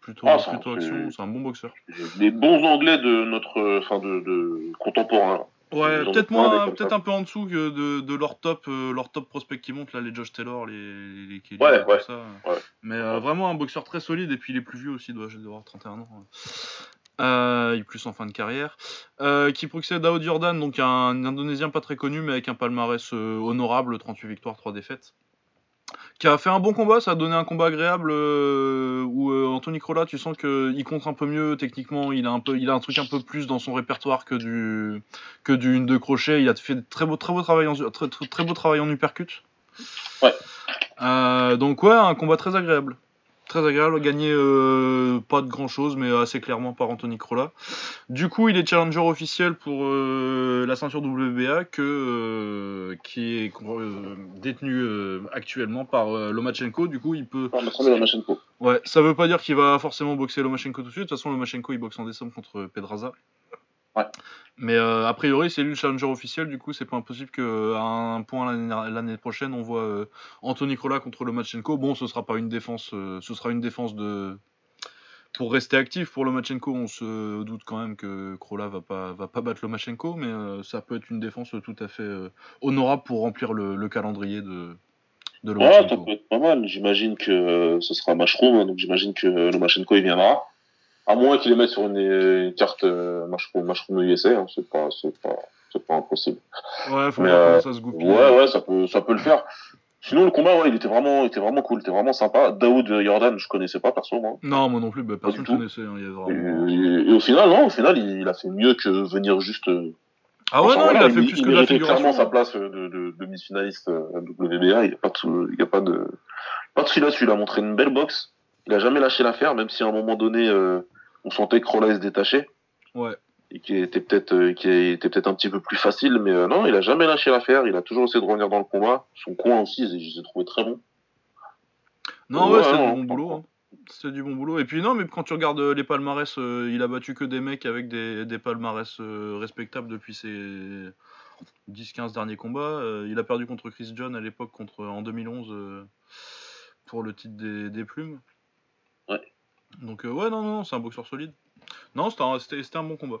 plutôt, ah, plutôt action, c'est un bon boxeur. Les bons anglais de notre, enfin de, de contemporain. Ouais, peut-être moins, peut-être un peu en dessous que de, de leur top, euh, leur top prospect qui monte là, les Josh Taylor, les, les Kelly, ouais, ouais, ça. Mais euh, vraiment un boxeur très solide et puis il est plus vieux aussi, doit, avoir 31 ans. Euh, il est plus en fin de carrière. Qui procède à Jordan, donc un Indonésien pas très connu, mais avec un palmarès honorable, 38 victoires, 3 défaites. Qui a fait un bon combat, ça a donné un combat agréable où Anthony Crolla, tu sens qu'il compte un peu mieux techniquement, il a un peu, il a un truc un peu plus dans son répertoire que du que du une de crochet. Il a fait très beau, très beau travail en très, très, beau travail en uppercut. Ouais. donc ouais, un combat très agréable très agréable, gagné euh, pas de grand chose, mais assez clairement par Anthony Crolla. Du coup, il est challenger officiel pour euh, la ceinture WBA que, euh, qui est détenu actuellement par Lomachenko. Du coup, il peut. Lomachenko. Ouais, ça veut pas dire qu'il va forcément boxer Lomachenko tout de suite. De toute façon, Lomachenko il boxe en décembre contre Pedraza. Ouais. Mais euh, a priori, c'est lui le challenger officiel. Du coup, c'est pas impossible qu'à un point l'année prochaine, on voit euh, Anthony Krola contre Lomachenko. Bon, ce sera pas une défense, euh, ce sera une défense de pour rester actif pour Lomachenko. On se doute quand même que Krola va pas va pas battre Lomachenko, mais ça peut être une défense tout à fait honorable pour remplir le, calendrier de de Lomachenko. Ouais, ça peut être pas mal. J'imagine que ce sera Mashroom, hein, donc j'imagine que Lomachenko il viendra. À moins qu'ils les mettent sur une, carte euh, Mushroom, USA, hein, c'est pas, c'est pas, c'est pas impossible. Ouais, faut voir comment ça se goupille. Ouais, ouais, ça peut, ça peut le faire. Sinon, le combat, ouais, il était vraiment, il était vraiment cool, il était vraiment sympa. Daoud Jordan, je connaissais pas perso, moi. Non, moi non plus, bah, personne ne connaissait. Hein, il y vraiment... et, au final, non, au final, il, a fait mieux que venir juste. Euh, ah ouais, non, il a fait plus que de la figuration. clairement sa place de, de, de Miss Finaliste à euh, WBA. Il n'y a pas de, il y a pas de, pas de là-dessus. Il a montré une belle boxe. Il a jamais lâché l'affaire, même si à un moment donné, euh, on sentait que Rolla se détachait. Ouais. Et qui était peut-être euh, qui était peut-être un petit peu plus facile, mais euh, non, il a jamais lâché l'affaire. Il a toujours essayé de revenir dans le combat. Son coin aussi, je les ai trouvé très bon. Non, ouais, c'est du bon boulot. Hein. C'est du bon boulot. Et puis non, mais quand tu regardes euh, les palmarès, il a battu que des mecs avec des, des palmarès respectables depuis ses 10-15 derniers combats. il a perdu contre Chris John à l'époque, contre en 2011 pour le titre des, des plumes. Ouais. Donc, euh, ouais, non, non, c'est un boxeur solide. Non, c'était un, bon combat.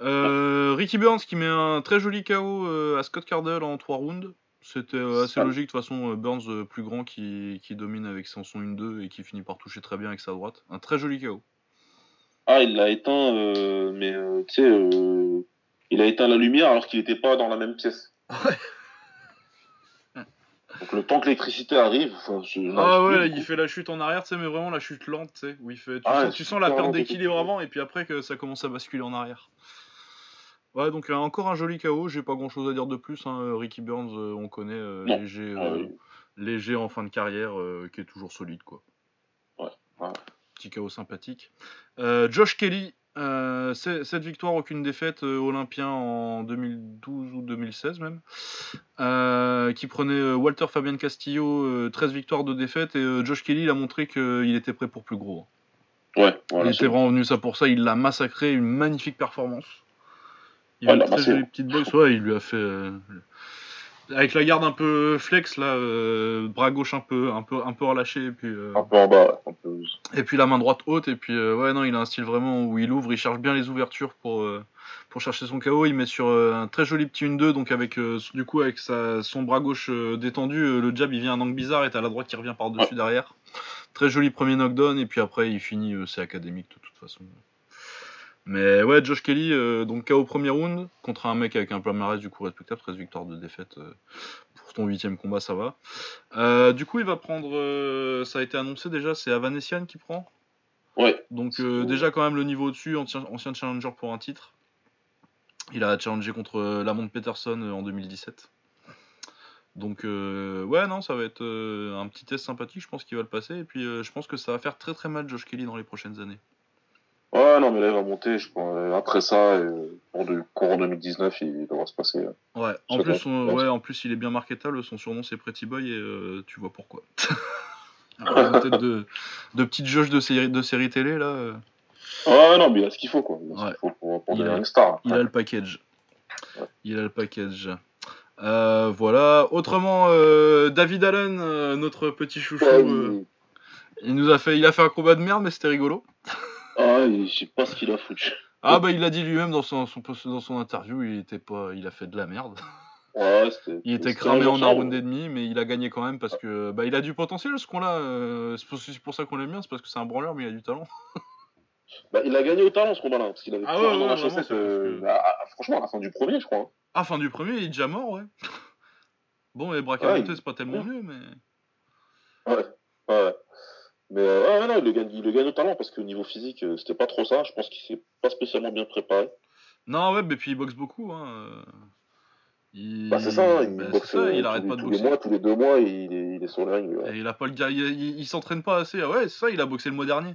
Euh, Ricky Burns qui met un très joli KO euh, à Scott Cardle en 3 rounds. C'était assez logique. De toute façon, Burns plus grand qui, domine avec son 1-2 et qui finit par toucher très bien avec sa droite. Un très joli KO. Ah, il l'a éteint, mais tu sais, il a éteint la lumière alors qu'il n'était pas dans la même pièce. Donc le temps que l'électricité arrive. Ah ouais, il fait la chute en arrière, tu sais, mais vraiment la chute lente, tu sais, où il fait. Tu, ah sens, la perte d'équilibre avant, et puis après que ça commence à basculer en arrière. Ouais, donc encore un joli KO, j'ai pas grand chose à dire de plus. Hein. Ricky Burns, euh, on connaît, euh, léger, ah euh, léger en fin de carrière, qui est toujours solide, quoi. Ouais. Petit KO sympathique. Josh Kelly, euh, cette victoire, aucune défaite, euh, Olympien en 2012 ou 2016 même, euh, qui prenait Walter Fabien Castillo, 13 victoires de défaite, et Josh Kelly il a montré qu'il était prêt pour plus gros. Ouais, il était vraiment venu ça pour ça, il l'a massacré, une magnifique performance. Il a une très jolie petite boxe, ouais, il lui a fait avec la garde un peu flex là, euh, bras gauche un peu, un peu, un peu relâché et puis. Euh, un peu en bas. Un peu... Et puis la main droite haute et puis euh, ouais non, il a un style vraiment où il ouvre, il cherche bien les ouvertures pour pour chercher son KO. Il met sur un très joli petit 1-2 donc avec du coup avec sa, son bras gauche détendu, le jab il vient un angle bizarre et t'as la droite qui revient par dessus derrière. Très joli premier knockdown et puis après il finit, c'est académique de toute façon. Mais ouais, Josh Kelly, euh, donc KO premier round, contre un mec avec un palmarès du coup respectable, 13 victoires de défaite. Euh, pour ton huitième combat, ça va. Euh, du coup, il va prendre, ça a été annoncé déjà, c'est Avanesian qui prend. Ouais. Donc déjà quand même le niveau au-dessus, ancien, challenger pour un titre. Il a challengé contre Lamont Peterson en 2017. Donc ouais non ça va être un petit test sympathique, je pense qu'il va le passer et puis je pense que ça va faire très très mal Josh Kelly dans les prochaines années. Ouais, non, mais là, il va monter. Je pense, après ça, pour le courant 2019, il devra se passer. Euh, ouais, en plus, ouais, en plus, il est bien marketable. Son surnom, c'est Pretty Boy, et euh, tu vois pourquoi. Peut-être de, de petites jauges de série, de série télé, là. Euh. Ouais, non, mais il a ce qu'il faut, quoi. Il a, faut pour, il a, une star. Il a le package. Il a le package. voilà. Autrement, David Allen, notre petit chouchou, il nous a fait, il a fait un combat de merde, mais c'était rigolo. Ah, je sais pas ce qu'il a foutu. Ah bah il l'a dit lui-même dans son, dans son interview, il était pas, il a fait de la merde. Ouais, il était cramé en un round et demi, mais il a gagné quand même parce que bah il a du potentiel ce qu'on là. Euh, c'est pour ça qu'on l'aime bien, c'est parce que c'est un branleur, mais il a du talent. Bah, il a gagné au talent ce combat-là, parce qu'il avait Ah ouais, ouais, la chaussette, euh, parce que- à- à- franchement, à la fin du premier, je crois. hein. Ah, fin du premier, il est déjà mort, ouais. Bon, et Ouais, Bracamonte, il- c'est pas tellement mieux, mais. Ouais, ouais. Mais euh, ouais, non, il le gagne, il le gagne au talent parce qu'au niveau physique, euh, c'était pas trop ça. Je pense qu'il s'est pas spécialement bien préparé. Non, ouais, mais puis il boxe beaucoup, hein. euh. Il... Bah, c'est ça, hein, il bah, boxe ça, il arrête pas de tous les boxer. mois, tous les deux mois, il est, il est sur le ring. ouais. Et il a pas le gars, il, s'entraîne pas assez. Ah ouais, c'est ça, il a boxé le mois dernier.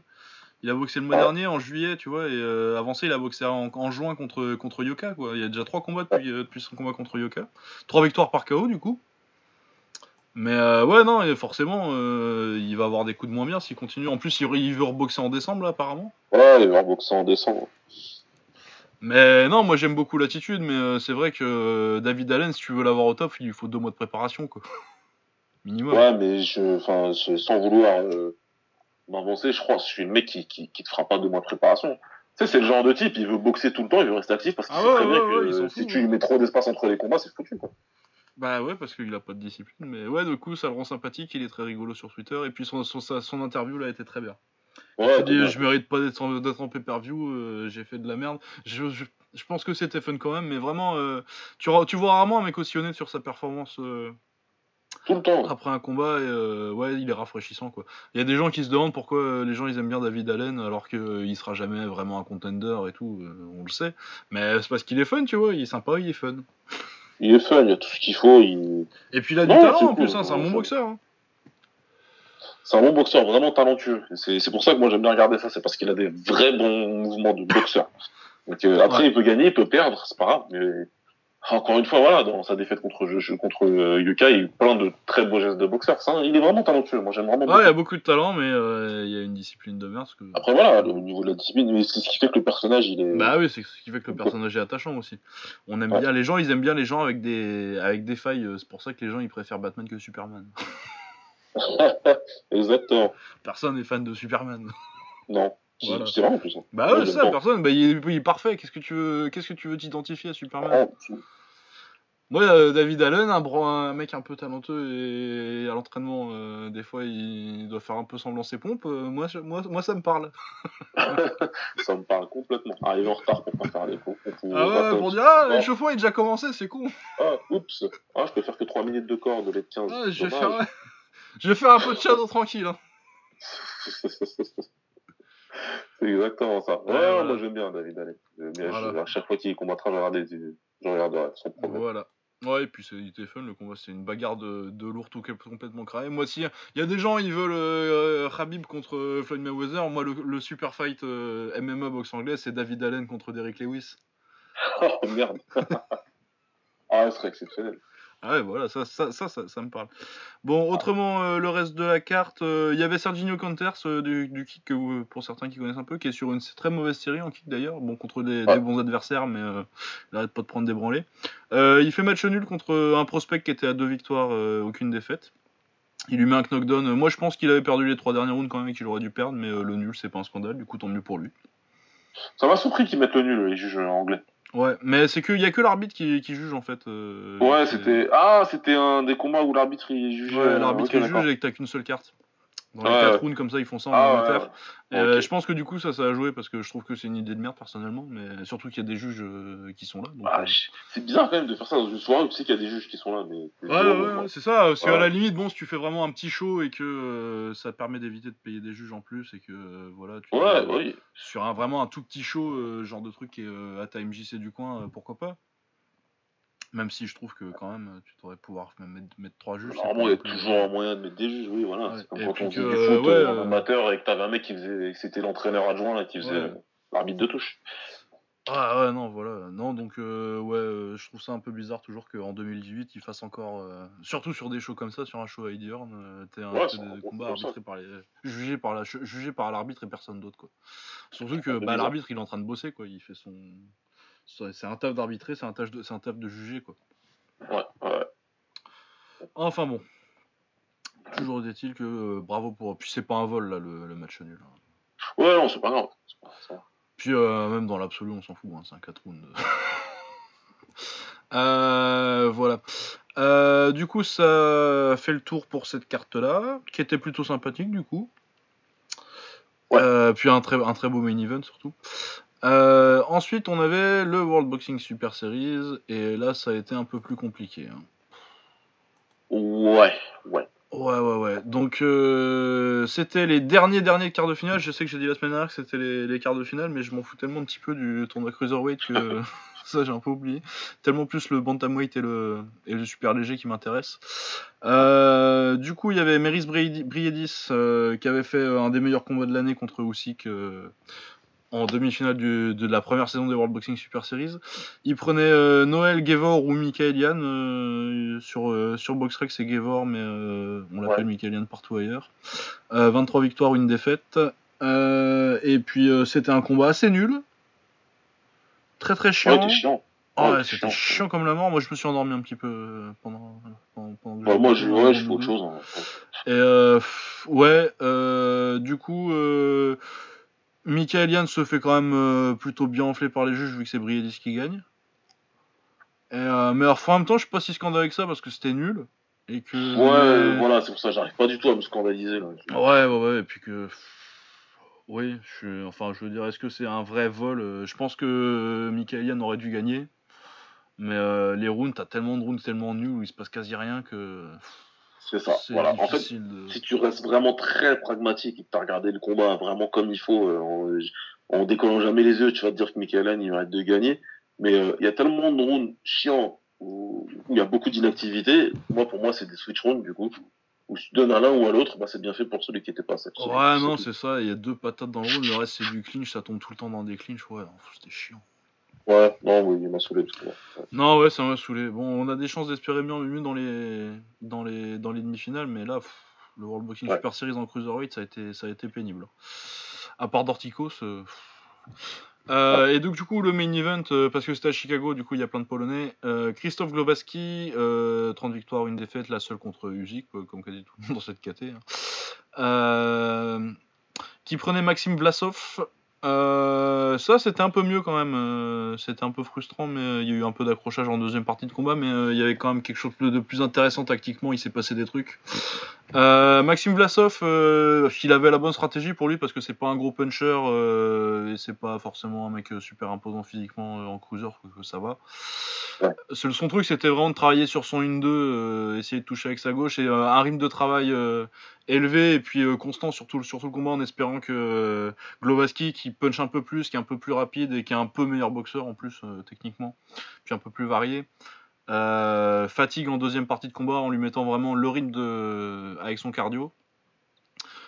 Il a boxé le mois dernier en juillet, tu vois, et euh, avant ça, il a boxé en, en juin contre, contre Yoka, quoi. Il y a déjà trois combats depuis, euh, depuis son combat contre Yoka. Trois victoires par KO, du coup. Mais euh, ouais, non, et forcément, euh, il va avoir des coups de moins bien s'il continue. En plus, il, il veut reboxer en décembre, là, apparemment. Ouais, il va boxer en décembre. Mais non, moi j'aime beaucoup l'attitude, mais euh, c'est vrai que euh, David Allen, si tu veux l'avoir au top, il lui faut deux mois de préparation, quoi. Minimum. Ouais, mais je, enfin, sans vouloir m'avancer, je crois, je suis le mec qui, qui, qui te fera pas deux mois de préparation. Tu sais, c'est le genre de type, il veut boxer tout le temps, il veut rester actif parce qu'il Ah sait ouais, très bien ouais, que si tu ouais. lui mets trop d'espace entre les combats, c'est foutu, quoi. Bah ouais, parce qu'il a pas de discipline. Mais ouais, du coup, ça le rend sympathique. Il est très rigolo sur Twitter. Et puis son, son, son interview là était très bien. Ouais, dit, je mérite pas d'être en, d'être en pay-per-view. euh, J'ai fait de la merde. Je, je, je pense que c'était fun quand même. Mais vraiment, euh, tu, vois rarement un mec aussi honnête sur sa performance euh, tout le temps. après un combat. Et ouais, il est rafraîchissant quoi. Il y a des gens qui se demandent pourquoi les gens ils aiment bien David Allen alors qu'il sera jamais vraiment un contender et tout. on le sait. Mais c'est parce qu'il est fun, tu vois. Il est sympa, il est fun. Il est fun, il y a tout ce qu'il faut. Il... Et puis il a du talent en plus. cool, hein, c'est un bon boxeur. hein. C'est un bon boxeur, vraiment talentueux. C'est c'est pour ça que moi j'aime bien regarder ça, c'est parce qu'il a des vrais bons mouvements de boxeur. Donc euh, après Ouais. il peut gagner, il peut perdre, c'est pas grave. Mais encore une fois, voilà, dans sa défaite contre contre euh, Yuka, il y a eu plein de très beaux gestes de boxeur. Ça, il est vraiment talentueux. Moi j'aime vraiment. Ouais, il y a beaucoup de talent, mais euh, il y a une discipline de merde. Que... Après voilà, au niveau de la discipline, mais c'est ce qui fait que le personnage il est. Bah oui, c'est ce qui fait que le personnage est attachant aussi. On aime Ouais. bien les gens, ils aiment bien les gens avec des avec des failles. euh, C'est pour ça que les gens ils préfèrent Batman que Superman. Exactement. Personne n'est fan de Superman. Non. Voilà. C'est vrai en plus. hein. Bah Ouais, ça, personne. Bah il est, il est parfait. Qu'est-ce que tu veux Qu'est-ce que tu veux t'identifier à Superman Ah, Moi, euh, David Allen, un, bro- un mec un peu talentueux et à l'entraînement, euh, des fois il doit faire un peu semblant ses pompes. euh, moi, je- moi, moi, ça me parle. ça me parle complètement. Arriver en retard pour pas faire les coups. Pour, Ah ouais, pour- dire ah l'échauffement est déjà commencé, c'est con. Ah, oups. Ah, je peux faire que 3 minutes de lieu de 15. Ah, je vais faire, je vais faire un peu de shadow tranquille. hein. c'est exactement ça. Ouais, voilà. moi j'aime bien David Allen. J'aime bien, Voilà. je- à chaque fois qu'il combattra, je regarde des, je regarderai sans problème. Voilà. Ouais, et puis c'est- il était fun le combat, c'était une bagarre de, de lourd tout complètement cramé. Moi aussi, il y a des gens, ils veulent euh, Khabib contre euh, Floyd Mayweather. Moi, le, le super fight euh, MMA boxe anglais, c'est David Allen contre Derrick Lewis. Oh merde. ah, ce serait exceptionnel. Ah ouais, voilà, ça, ça, ça, ça, ça me parle. Bon, autrement, euh, le reste de la carte, euh, il y avait Serginho Canters euh, du, kick, que pour certains qui connaissent un peu, qui est sur une très mauvaise série en kick d'ailleurs, bon, contre des, bons adversaires, mais il arrête pas de prendre des branlées. Euh, il fait match nul contre un prospect qui était à deux victoires, aucune défaite. Il lui met un knockdown. Moi, je pense qu'il avait perdu les trois derniers rounds quand même et qu'il aurait dû perdre, mais le nul, c'est pas un scandale, du coup, tant mieux pour lui. Ça m'a surpris qu'ils mettent le nul, les juges anglais. Ouais, mais c'est qu'il y a que l'arbitre qui, qui juge en fait. euh, Ouais, c'était. Ah, c'était un des combats où l'arbitre il jugeait. Ouais, euh, l'arbitre ok, il d'accord. juge et que t'as qu'une seule carte. Dans les Ouais, 4 ouais. rounds comme ça, ils font ça en Ah, Angleterre. ouais, Et, euh, je pense que du coup, ça, ça a joué parce que je trouve que c'est une idée de merde personnellement, mais surtout qu'il y a des juges euh, qui sont là. Ah, euh, c'est bizarre quand même de faire ça dans une soirée où tu sais qu'il y a des juges qui sont là. Mais... Ouais, ouais, ouais, c'est ça. Parce qu'à Ouais. la limite, bon, si tu fais vraiment un petit show et que ça te permet d'éviter de payer des juges en plus et que voilà, tu Ouais, oui. sur un vraiment un tout petit show, genre de truc qui est à ta MJC du coin, pourquoi pas. Même si je trouve que quand même, tu devrais pouvoir même mettre, mettre trois juges. c'est Normalement, il y a toujours un moyen de mettre des juges, oui, voilà. Ouais. C'est comme Et quand on que, du foot ouais, euh, amateur et que t'avais un mec qui faisait, c'était l'entraîneur adjoint et qui faisait Ouais. l'arbitre de touche. Ah ouais, non, voilà. Non, donc, euh, ouais, euh, je trouve ça un peu bizarre toujours qu'en 2018, ils fassent encore. euh, surtout sur des shows comme ça, sur un show à Eddie t'es un Ouais, t'es des combats comme ça. arbitrés par les. jugés par la jugés par l'arbitre et personne d'autre, quoi. Surtout que bah, l'arbitre, il est en train de bosser, quoi. Il fait son. C'est un taf d'arbitrer, c'est un taf de, un taf de juger, quoi. Ouais, ouais. Enfin bon. Toujours est-il que euh, bravo pour. Puis c'est pas un vol, là, le, le match nul. hein. Ouais, non, c'est pas grave. Pas- Puis euh, même dans l'absolu, on s'en fout, hein, c'est un 4 rounds. Euh, voilà. Euh, du coup, ça fait le tour pour cette carte-là, qui était plutôt sympathique du coup. Ouais. puis un très, un très beau main event surtout. Ensuite, on avait le World Boxing Super Series, et là, ça a été un peu plus compliqué. Hein. Ouais, ouais. Ouais, ouais, ouais. Donc, euh, c'était les derniers, derniers quarts de finale. Je sais que j'ai dit la semaine dernière que c'était les, quarts de finale, mais je m'en fous tellement un petit peu du tournoi Cruiserweight que ça, j'ai un peu oublié. Tellement plus le Bantamweight et le, et le super léger qui m'intéressent. Euh, du coup, il y avait Meris Briedis euh, qui avait fait un des meilleurs combats de l'année contre Usyk en demi-finale de la première saison des World Boxing Super Series. Il prenait euh, Noël Gevor ou Michael Yann euh, sur, euh, sur BoxRec, c'est Gevor, mais on l'appelle ouais. Michael Yann partout ailleurs. 23 victoires, une défaite. et puis c'était un combat assez nul. Très très chiant. chiant. Ah c'était chiant. comme la mort. Moi, je me suis endormi un petit peu pendant. pendant, moi, je, ouais, je fais autre chose. Hein. Et ouais, du coup, Michael Yann se fait quand même euh, plutôt bien enfler par les juges vu que c'est Briedis qui gagne. Euh, mais alors, en même temps, je suis pas si scandaleux avec ça parce que c'était nul. Et que, ouais, voilà, c'est pour ça j'arrive pas du tout à me scandaliser. Là. Ouais, ouais, ouais, et puis que. Oui, je, enfin, je veux dire, est-ce que c'est un vrai vol euh, Je pense que Michael Yann aurait dû gagner. Mais les rounds, t'as tellement de rounds tellement nuls où il se passe quasi rien que. C'est ça. Voilà. En fait, si tu restes vraiment très pragmatique et que tu as regardé le combat vraiment comme il faut, euh, en, décollant jamais les yeux, tu vas te dire que Michael il arrête de gagner. Mais euh, il y a tellement de rounds chiants où il y a beaucoup d'inactivité. Moi, pour moi, c'est des switch rounds, du coup. Où tu donnes à l'un ou à l'autre, bah, c'est bien fait pour celui qui était pas Ouais, non, c'est ça. Il y a deux patates dans le round, le reste, c'est du clinch. Ça tombe tout le temps dans des clinches. Ouais, c'était chiant. Ouais, non, oui, il m'a saoulé tout ouais. Non, ouais, ça m'a saoulé. Bon, on a des chances d'espérer mieux, mieux dans les, dans les, dans les demi-finales, mais là, le World Boxing Super Series en Cruiserweight, ça a été, ça a été pénible. À part Dorticos. Euh, euh, et donc, du coup, le main event, euh, parce que c'était à Chicago, du coup, il y a plein de Polonais. Christophe Globaski, 30 victoires, une défaite, la seule contre Usyk, comme quasi tout le monde dans cette KT. Hein. qui prenait Maxime Vlasov, euh, ça, c'était un peu mieux quand même. Euh, c'était un peu frustrant, mais euh, il y a eu un peu d'accrochage en deuxième partie de combat, mais il y avait quand même quelque chose de plus intéressant tactiquement. Il s'est passé des trucs. Maxime Vlasov, il avait la bonne stratégie pour lui parce que c'est pas un gros puncher et c'est pas forcément un mec super imposant physiquement en cruiser, que ça va. Son truc, c'était vraiment de travailler sur son 1-2, essayer de toucher avec sa gauche et un rythme de travail élevé et puis constant sur tout, le combat en espérant que Glovaski qui punch un peu plus, qui est un peu plus rapide et qui est un peu meilleur boxeur en plus euh, techniquement, puis un peu plus varié. Euh, fatigue en deuxième partie de combat en lui mettant vraiment le rythme de... avec son cardio.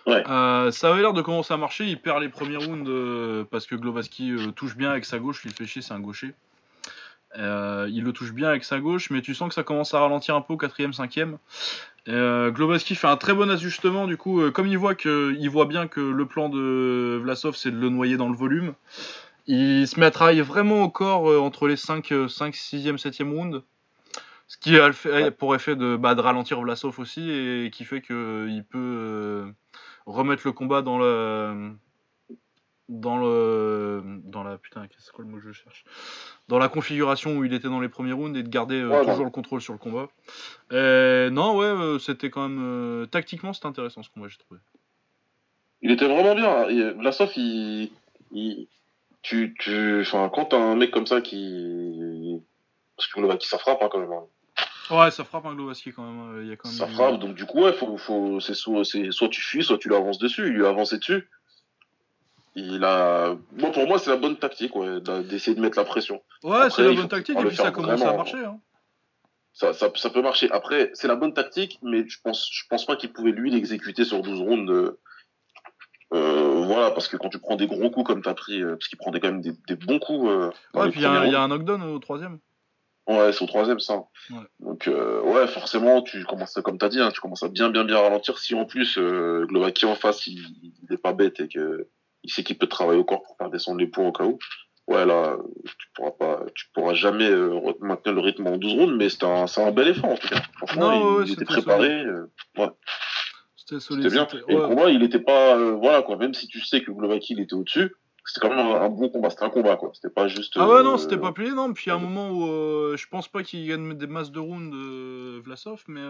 Euh, ça avait l'air de commencer à marcher. Il perd les premiers rounds parce que Glovaski touche bien avec sa gauche. Il fait chier, c'est un gaucher. il le touche bien avec sa gauche, mais tu sens que ça commence à ralentir un peu au quatrième, cinquième. Euh, Globoski fait un très bon ajustement du coup, euh, comme il voit que, il voit bien que le plan de Vlasov c'est de le noyer dans le volume. Il se met à travailler vraiment au corps euh, entre les 5, 5 6e, 7e round. Ce qui a fait, pour effet de, bah, de, ralentir Vlasov aussi et qui fait qu'il peut remettre le combat dans le. Dans le. Dans la. Putain, qu'est-ce que le mot que je cherche? Dans la configuration où il était dans les premiers rounds et de garder euh, toujours le contrôle sur le combat. non, ouais, euh, c'était quand même. Euh, tactiquement, c'était intéressant ce combat, j'ai trouvé. Il était vraiment bien. Vlasov, il. il... Tu, tu... Enfin, quand t'as un mec comme ça qui. Parce que Glovaski, ça frappe hein, quand même. Hein. Ouais, ça frappe un Glovaski quand même. Il y a quand même ça frappe, donc du coup, ouais, faut, faut... c'est soit, soit tu fuis, soit tu lui avances dessus. Il lui a avancé dessus il a. Moi, pour moi, c'est la bonne tactique, ouais, d'essayer de mettre la pression. Ouais, c'est la bonne tactique, et puis ça commence à marcher. Hein. Ça, ça, ça, peut marcher. Après, c'est la bonne tactique, mais je pense, je pense pas qu'il pouvait lui l'exécuter sur 12 rounds. Euh, euh, voilà, parce que quand tu prends des gros coups comme t'as pris, euh, parce qu'il prend quand même des, des bons coups. Euh, ouais, puis il y, a un knockdown au troisième. Ouais, c'est au troisième, ça. Ouais. Donc, ouais, forcément, tu commences, comme t'as dit, hein, tu commences à bien, bien, bien ralentir. Si en plus, euh, Glovaki en face, il, il est pas bête et que il sait qu'il peut travailler au corps pour faire descendre les points au cas où. Ouais, là, tu pourras pas, tu pourras jamais euh, maintenir le rythme en 12 rounds, mais c'est un, un, bel effort en tout cas. Franchement, il, était préparé. Euh, ouais. C'était bien. Et pour moi, il était pas, euh, voilà quoi. Même si tu sais que Glovaki il était au-dessus, c'était quand même un, bon combat. C'était un combat quoi. C'était pas juste. Ah ouais non, c'était pas plié non. Puis il y a un moment où je pense pas qu'il gagne des masses de rounds Vlasov, mais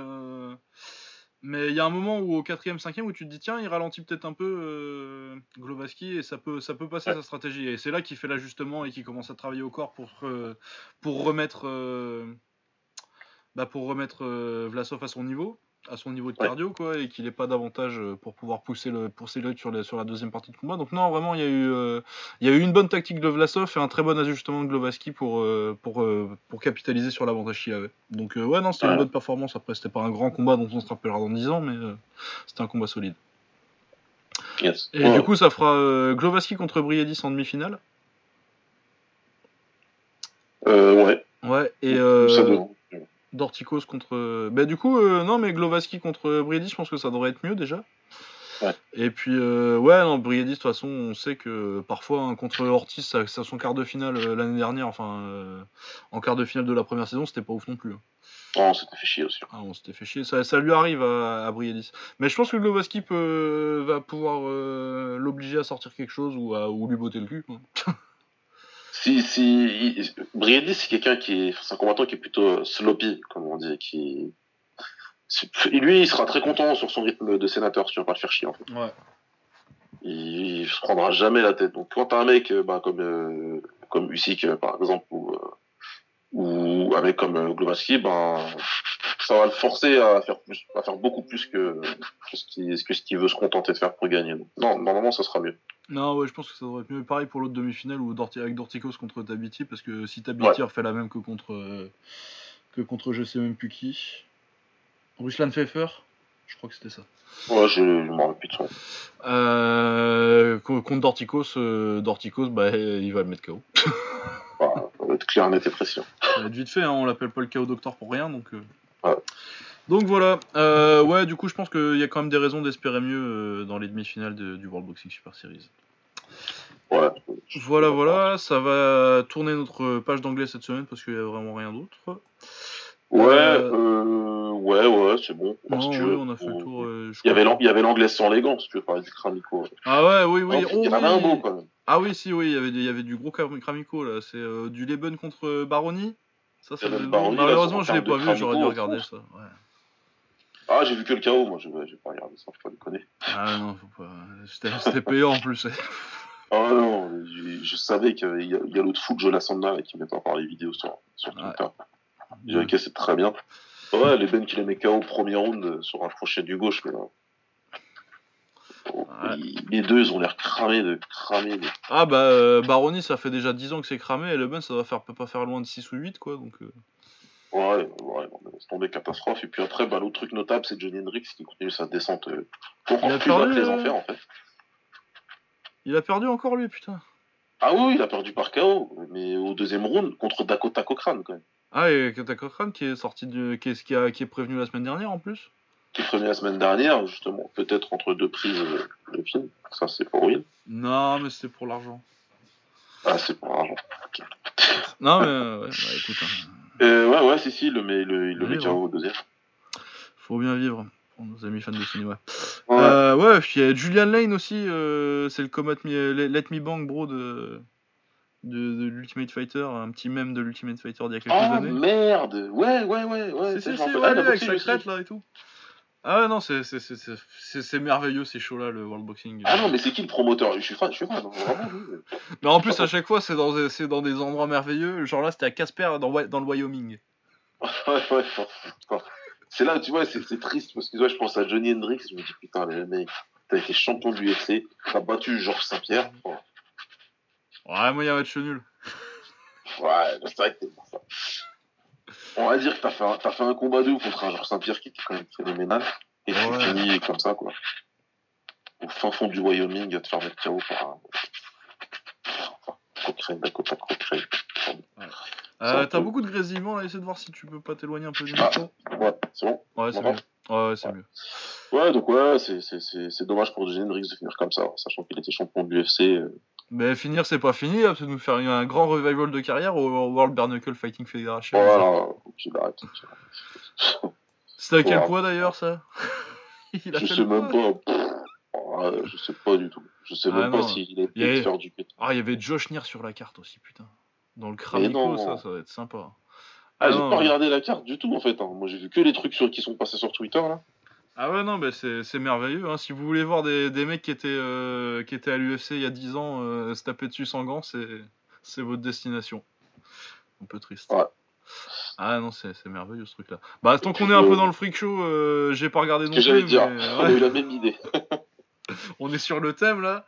Mais il y a un moment où au quatrième, cinquième, où tu te dis tiens, il ralentit peut-être un peu euh, Glovaski et ça peut, ça peut passer sa stratégie. Et c'est là qu'il fait l'ajustement et qu'il commence à travailler au corps pour, euh, pour remettre, euh, bah, pour remettre Vlasov à son niveau à son niveau de cardio quoi et qu'il n'ait pas d'avantage euh, pour pouvoir pousser le pousser le sur, la, sur la deuxième partie de combat. Donc non vraiment il y a eu euh, il y a eu une bonne tactique de Vlasov et un très bon ajustement de Glovaski pour euh, pour pour capitaliser sur l'avantage qu'il avait. Donc ouais non c'était une bonne performance. Après c'était pas un grand combat dont on se rappellera dans 10 ans mais c'était un combat solide. Et du coup ça fera Glovaski contre Briedis en demi-finale? Ouais. Ouais et Dorticos contre. Bah, du coup, euh, non, mais Glovaski contre Briedis, je pense que ça devrait être mieux déjà. Ouais. Et puis, euh, ouais, non, Briedis, de toute façon, on sait que parfois, hein, contre Ortiz, ça, ça, son quart de finale euh, l'année dernière, enfin, en quart de finale de la première saison, c'était pas ouf non plus. Hein. Oh, on s'était fait chier aussi. Ah, on s'était fait chier. Ça, ça, lui arrive à, à. Mais je pense que Glovaski peut, va pouvoir l'obliger à sortir quelque chose ou, à, ou lui botter le cul. Quoi. Si, si, c'est quelqu'un qui est, c'est un combattant qui est plutôt sloppy, comme on dit, qui, lui, il sera très content sur son rythme de sénateur, si tu vas pas le faire chier, en fait. Ouais. Il, il se prendra jamais la tête. Donc, quand t'as un mec, bah, comme, euh, comme Usyk, par exemple, ou, euh, ou un mec comme euh, Glovaski, ben, ça va le forcer à faire plus, à faire beaucoup plus que, ce qu'il que ce veut se contenter de faire pour gagner. non, normalement, ça sera mieux. Non, ouais, je pense que ça devrait être mieux. Pareil pour l'autre demi-finale ou avec Dorticos contre Tabiti, parce que si Tabiti refait la même que contre, euh, que contre je sais même plus qui. Ruslan Pfeffer Je crois que c'était ça. Ouais, je, je m'en rappelle plus euh, contre Dorticos, euh, Dorticos, bah, il va le mettre KO. bah, ça va être clair, net et précis. Ça va être vite fait, hein, on l'appelle pas le KO Doctor pour rien, donc. Ouais. Donc voilà, euh, ouais, du coup, je pense qu'il y a quand même des raisons d'espérer mieux euh, dans les demi-finales du World Boxing Super Series. Ouais. Voilà, voilà, ça va tourner notre page d'anglais cette semaine parce qu'il n'y a vraiment rien d'autre. Ouais, euh, ouais, ouais, c'est bon. on a fait le tour. il, y avait l'anglais sans les gants, si tu veux parler du Cramico. Ah ouais, oui, oui. il y en avait un beau quand même. Ah oui, si, oui, il y avait, il y avait du gros Cramico là. C'est du Leben contre Baroni. Ça, c'est Malheureusement, je l'ai pas vu, j'aurais dû regarder ça. Ouais. Ah, j'ai vu que le chaos, moi, je vais pas regarder ça, faut pas déconner. Ah non, faut pas. C'était payant en plus. ah non, je, savais qu'il y a, a l'autre fou de Jola Sanda qui met par les vidéos sur, sur Twitter. J'ai vu que c'est très bien. Ouais, les Ben qui les met KO au premier round sur un crochet du gauche, mais là. Les deux, ils ont l'air cramés de cramés. Ah bah, euh, Baroni, ça fait déjà 10 ans que c'est cramé, et le Ben, ça va faire, peut pas faire loin de 6 ou 8, quoi, donc... Euh... Ouais, ouais, c'est tombé catastrophe. Et puis après, bah, l'autre truc notable, c'est Johnny Hendrix qui continue sa descente euh, encore il a plus perdu, les enfers, en fait. Il a perdu encore, lui, putain. Ah oui, il a perdu par KO, mais au deuxième round contre Dakota Cochrane, quand même. Ah, et Dakota Cochrane qui est sorti du... qui, est, qui, a, qui est prévenu la semaine dernière, en plus Qui est prévenu la semaine dernière, justement, peut-être entre deux prises euh, de film. Ça, c'est pour oui. Non, mais c'est pour l'argent. Ah, c'est pour l'argent. non, mais ouais, bah, écoute. Hein. Euh, ouais, ouais, si, si, il le met, le, il le met KO au deuxième. Faut bien vivre pour nos amis fans de cinéma. Ouais, euh, ouais il y a Julian Lane aussi, euh, c'est le Comet Let Me Bang Bro de, de, de l'Ultimate Fighter, un petit mème de l'Ultimate Fighter d'il y a quelques oh, années. Oh merde Ouais, ouais, ouais, ouais. C'est c'est, ouais, avec sa crête là et tout. Ah non, c'est, c'est, c'est, c'est, merveilleux ces shows-là, le World Boxing. Ah non, mais c'est qui le promoteur? Je suis fan, je suis fan, vraiment. mais en plus, à chaque fois, c'est dans, c'est dans des endroits merveilleux. Genre là, c'était à Casper, dans, dans le Wyoming. ouais, ouais, C'est là, tu vois, c'est, triste parce que vois, je pense à Johnny Hendrix, je me dis putain, le mec, t'as été champion du UFC, t'as battu Georges Saint-Pierre. Ouais, moi, il y a un match nul. Ouais, c'est vrai que t'es bon ça on va dire que t'as fait, un, as fait un combat de ouf contre un Georges Saint-Pierre qui était quand même phénoménal. Et tu finis comme ça, quoi. Au fin fond du Wyoming, à te faire mettre KO par un. Cochrane, Dakota Cochrane. Euh, T'as beaucoup de grésillements là, essaie de voir si tu peux pas t'éloigner un peu du ah, micro. ouais, c'est bon Ouais, c'est mieux. Ouais, c'est mieux. Ouais, donc ouais, c'est dommage pour Hendrix de finir comme ça, sachant qu'il était champion de l'UFC. Euh. Mais finir, c'est pas fini, ça nous faire un grand revival de carrière au World Bare Fighting Federation. Voilà, qu'il arrête. C'était à quel poids d'ailleurs ça? Il a Je sais même pas. je sais pas du tout. Je sais même ah pas s'il est avait... faire du Ah, il y avait Josh Neer sur la carte aussi, putain. Dans le Kramico, ça, ça va être sympa. Ah, j'ai pas regardé la carte du tout en fait. Hein. Moi j'ai vu que les trucs sur... qui sont passés sur Twitter là. Ah ouais, non, mais c'est merveilleux. Hein. Si vous voulez voir des, des mecs qui étaient, euh, qui étaient à l'UFC il y a 10 ans euh, se taper dessus sans gants, c'est votre destination. Un peu triste. Ouais. Ah non, c'est merveilleux ce truc-là. Bah, tant qu'on est un peu dans le freak show, euh, j'ai pas regardé non plus. dire, on a eu la même idée. on est sur le thème là.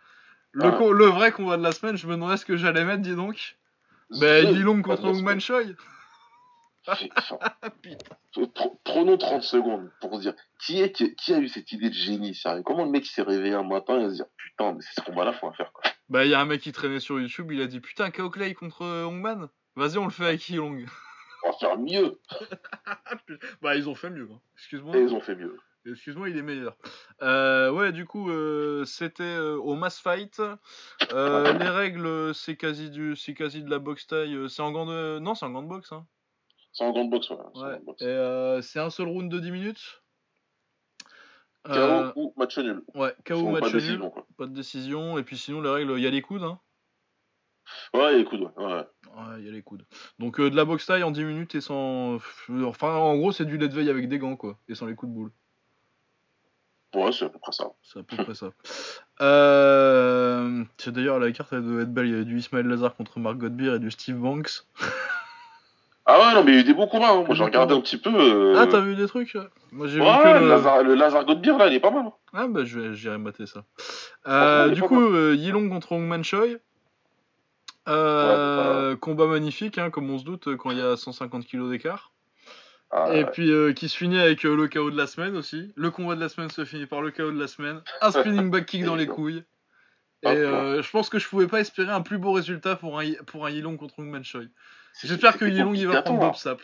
Le, ah. le vrai combat de la semaine, je me demandais ce que j'allais mettre, dis donc. Bah, Yilong contre Wungman Choi. Prenons 30 secondes pour dire qui, est, qui, a eu cette idée de génie, sérieux? Comment le mec s'est réveillé un matin et se dire putain, mais c'est ce combat-là, faut faire quoi. Bah, il y a un mec qui traînait sur YouTube, il a dit putain, Kao Clay contre euh, Hongman? Vas-y, on le fait avec Yilong. On va faire mieux. bah, ils ont fait mieux. Hein. Excuse-moi. ils ont fait mieux. Excuse-moi, il est meilleur. Euh, ouais, du coup, euh, c'était au Mass Fight. les règles, c'est quasi du, c'est quasi de la boxe taille. C'est en gant de, non, c'est en gant de boxe. Hein. C'est en grande boxe, ouais. Euh, c'est un seul round de 10 minutes. KO euh, ou match nul. Ouais, KO ou match nul. pas de décision. Et puis sinon, les règles, il y a les coudes. Hein. Ouais, il y a les coudes, ouais. Ouais, il y a les coudes. Donc euh, de la boxe taille en 10 minutes et sans. Enfin, en gros, c'est du lait de veille avec des gants, quoi. Et sans les coups de boule. Ouais, c'est à peu près ça. C'est à peu près ça. Euh... D'ailleurs la carte de être belle. Il y avait du Ismaël Lazare contre Mark Godbeer et du Steve Banks. Ah ouais, non, mais il y a eu des beaux combats. Hein. Moi, j'ai regardé un petit peu. Euh, ah, t'as vu des trucs Moi, j'ai ouais, vu que le... Lazare, le Lazare Godbeer, là, il est pas mal. Hein. Ah, bah, j'irai mater ça. Euh, du coup, euh, Yilong contre Hongman Choi. Euh, combat magnifique, hein, comme on se doute, quand il y a 150 kilos d'écart. Ah, et puis qui se finit avec le KO de la semaine aussi. Le combat de la semaine se finit par le KO de la semaine. Un spinning back kick dans les couilles. Et je pense que je pouvais pas espérer un plus beau résultat pour un, pour un Yilong contre Hongman Choi. J'espère que Yilong il va prendre Bob Sap.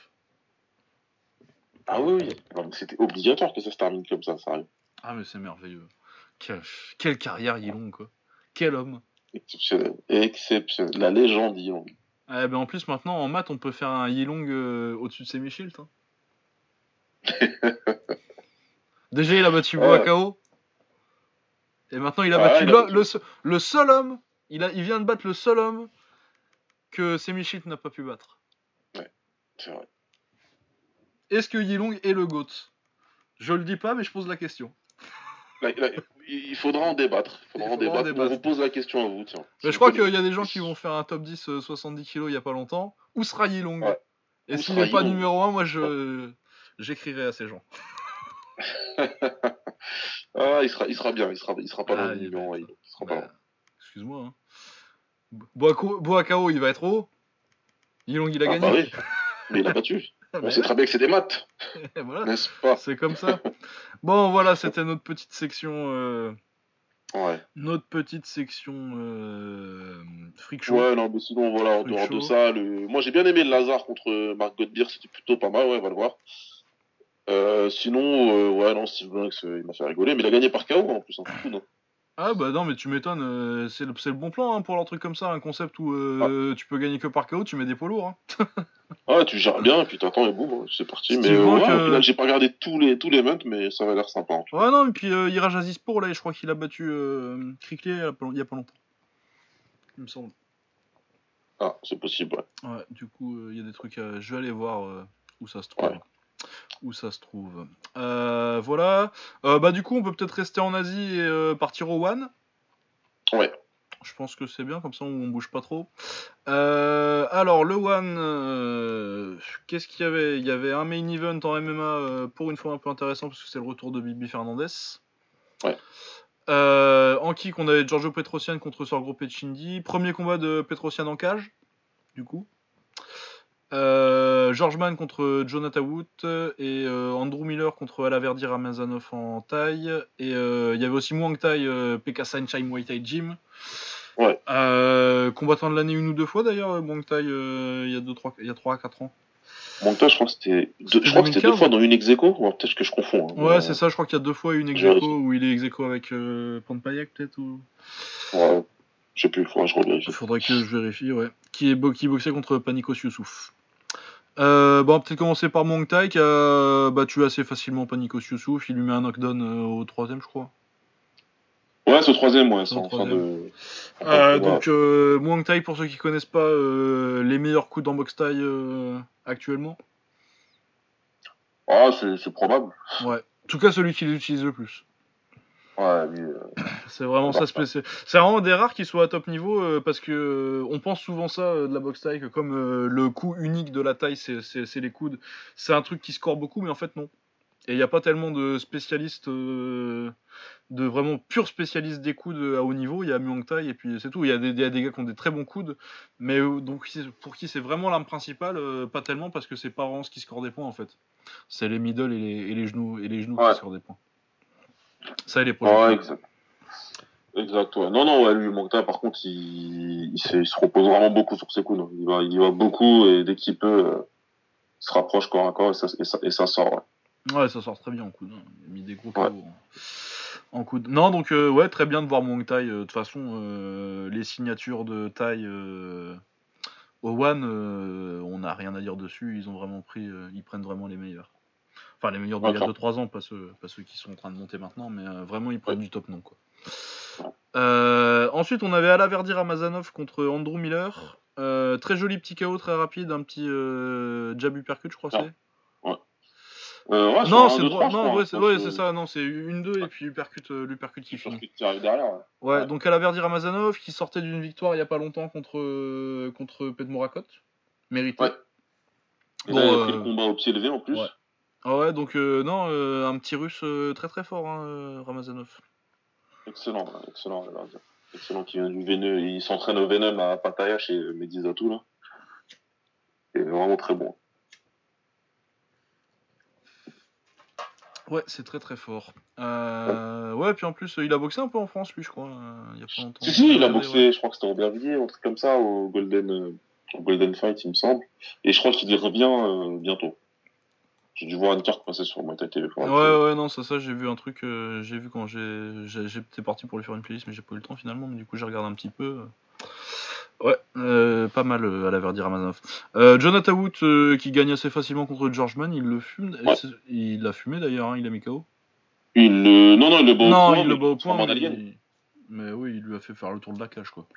Ah oui, oui. c'était obligatoire que ça se termine comme ça, ça arrive. Ah mais c'est merveilleux. Quelle, carrière Yilong quoi. Quel homme. Exceptionnel. Exceptionnel. La légende Yilong. Eh ben en plus maintenant en maths on peut faire un Yilong euh, au-dessus de Semi-Shield. Hein. Déjà il a battu Boakao. Et maintenant il a battu, le, seul homme. Il, a, il vient de battre le seul homme que Semichit n'a pas pu battre. Ouais, c'est vrai. Est-ce que Yilong est le GOAT? Je le dis pas, mais je pose la question. il faudra en débattre. Il faudra, en, débattre. On vous pose la question à vous. Tiens. je crois qu'il y a des gens qui vont faire un top 10 70 kg il y a pas longtemps. Où sera Yilong? Et s'il n'est pas numéro 1, moi je j'écrirai à ces gens. ah, il sera, il sera bien, il sera, il sera pas ah, dans le numéro 1. Bah, excuse-moi. Hein. Boakao, il va être haut. Yilong, il a ah, gagné. Bah Mais il a battu. On sait très bien que c'est des maths. voilà. N'est-ce pas C'est comme ça. bon, voilà, c'était notre petite section. Euh... Ouais. Notre petite section euh... freak show. Ouais, non, mais sinon, voilà, en dehors de ça, le... moi j'ai bien aimé le Lazare contre Marc Godbeer, c'était plutôt pas mal, ouais, on va le voir. Euh, sinon, euh, ouais, non, euh, il m'a fait rigoler, mais il a gagné par KO en plus, en hein, non? Ah bah non mais tu m'étonnes, euh, c'est le, le, bon plan hein, pour leur truc comme ça, un concept où euh, tu peux gagner que par KO, tu mets des poids lourds. Hein. ah tu gères bien et puis t'attends et boum, c'est parti. Mais euh, j'ai pas regardé tous les tous les events mais ça va l'air sympa. En ouais non et puis euh, Iraj Azizpour là je crois qu'il a battu euh, il y a pas longtemps. Il me semble. Ah c'est possible ouais. Ouais du coup il y a des trucs à... je vais aller voir où ça se trouve où ça se trouve. Euh, voilà. Euh, bah du coup, on peut peut-être rester en Asie et euh, partir au One. Ouais. Je pense que c'est bien, comme ça on bouge pas trop. alors, le One, qu'est-ce qu'il y avait? Il y avait un main event en MMA pour une fois un peu intéressant parce que c'est le retour de Bibi Fernandez. Ouais. en kick, on avait Giorgio Petrosian contre Sorgro Pechindi. Premier combat de Petrosian en cage, du coup. Euh, George Mann contre Jonathan Wood et euh, Andrew Miller contre Alaverdi Ramazanov en taille. Et euh, il y avait aussi Muang Thai, PK Muay Thai Gym. Ouais. combattant de l'année une ou deux fois d'ailleurs, Muang Thai, il y a 3 il y a 3 à 4 ans. Muang Thai, je crois que c'était deux, je crois que deux fois dans une execo, peut-être que je confonds. Hein. ouais, c'est ça, je crois qu'il y a deux fois une execo où il est execo avec Payak peut-être ou... Ouais. Je sais plus, il faudrait que je revérifie. Il faudrait que je vérifie, ouais. Qui, est, qui boxait contre Panikos Youssouf. Euh, bon, peut-être commencer par Mong Tai qui a battu assez facilement Panikos Youssouf. Il lui met un knockdown euh, au troisième, je crois. Ouais, c'est au troisième, ouais, c'est en train de. Euh, donc, euh, Muang Thai, pour ceux qui connaissent pas, euh, les meilleurs coups dans box Thai actuellement Ah, c'est probable. Ouais, tout cas, celui qui l'utilise le plus. Ouais, euh, C'est vraiment ça. C'est vraiment des rares qui soient à top niveau euh, parce que euh, on pense souvent ça de la boxe taille que comme le coup unique de la taille c'est- les coudes, c'est un truc qui score beaucoup mais en fait non. Et il n'y a pas tellement de spécialistes, de vraiment purs spécialistes des coudes à haut niveau. Il y a Muang Thai et puis c'est tout. Il y, a des- il y a des gars qui ont des très bons coudes, mais donc pour qui c'est vraiment l'arme principale, pas tellement parce que c'est pas vraiment ce qui score des points en fait. C'est les middle et les, et les genoux et les genoux Ouais. qui scorent des points. Ça et les projectiles. ouais, exact. Exact, ouais. Non, non, ouais, lui, Moncta, par contre, il, il, se, il se repose vraiment beaucoup sur ses coudes. hein. Il va, il y va beaucoup et dès qu'il peut, euh, il se rapproche corps à corps et ça, et ça, et ça sort. Ouais. Ouais, ça sort très bien en coude. hein. Il a mis des gros KO en, en coude. Non, donc euh, ouais, très bien de voir Muang Thai. euh, De toute façon, euh, les signatures de One, euh, on n'a rien à dire dessus. Ils ont vraiment pris, ils prennent vraiment les meilleurs. Enfin, les meilleurs d'il y a D'accord. 2-3 ans, pas ceux, pas ceux qui sont en train de monter maintenant, mais euh, vraiment, ils prennent du top nom. Quoi. Euh, ensuite, on avait Alaverdi Ramazanov contre Andrew Miller. Euh, très joli petit KO, très rapide, un petit jab uppercut, je crois. Ah. c'est Euh, ouais, non, c'est deux, droit. Non, ouais, hein. c'est ouais, que- ça. Non, c'est une 2 et puis uppercut, euh, l'uppercut qui finit. derrière. Ouais. Ouais, Ouais. donc Alaverdi Ramazanov qui sortait d'une victoire il y a pas longtemps contre contre Pedmorakot, mérité. Ouais. Et Bon, là, il a euh, pris le combat au pied levé en plus. Ah ouais, donc euh, non, euh, un petit russe euh, très très fort, hein, Ramazanov. Excellent, excellent, dire. Excellent qui vient du. Il s'entraîne au Venom à Pattaya chez Medizatou, là. Et vraiment très bon. Ouais, c'est très très fort. Euh, ouais, puis en plus, il a boxé un peu en France, lui, je crois, il y a pas longtemps. Si, si, il a boxé, ouais. je crois que c'était au Bervilliers, un truc comme ça, au Golden, au Golden Fight, il me semble. Et je crois qu'il revient bientôt. J'ai dû voir une carte passer sur faudra que- Ouais, ouais, non, ça, ça, j'ai vu un truc, euh, j'ai vu quand j'ai, j'étais parti pour lui faire une playlist, mais j'ai pas eu le temps finalement, mais du coup, j'ai regardé un petit peu. Ouais, euh, pas mal euh, à la Verdi Ramazanov. Euh, Jonathan Wood euh, qui gagne assez facilement contre George Mann, il le fume, Ouais. il l'a fumé d'ailleurs, hein, il a mis KO. Il le... Non, non, il le bat au non, point, il mais le bat au point, mais, il- mais oui, il lui a fait faire le tour de la cage, quoi.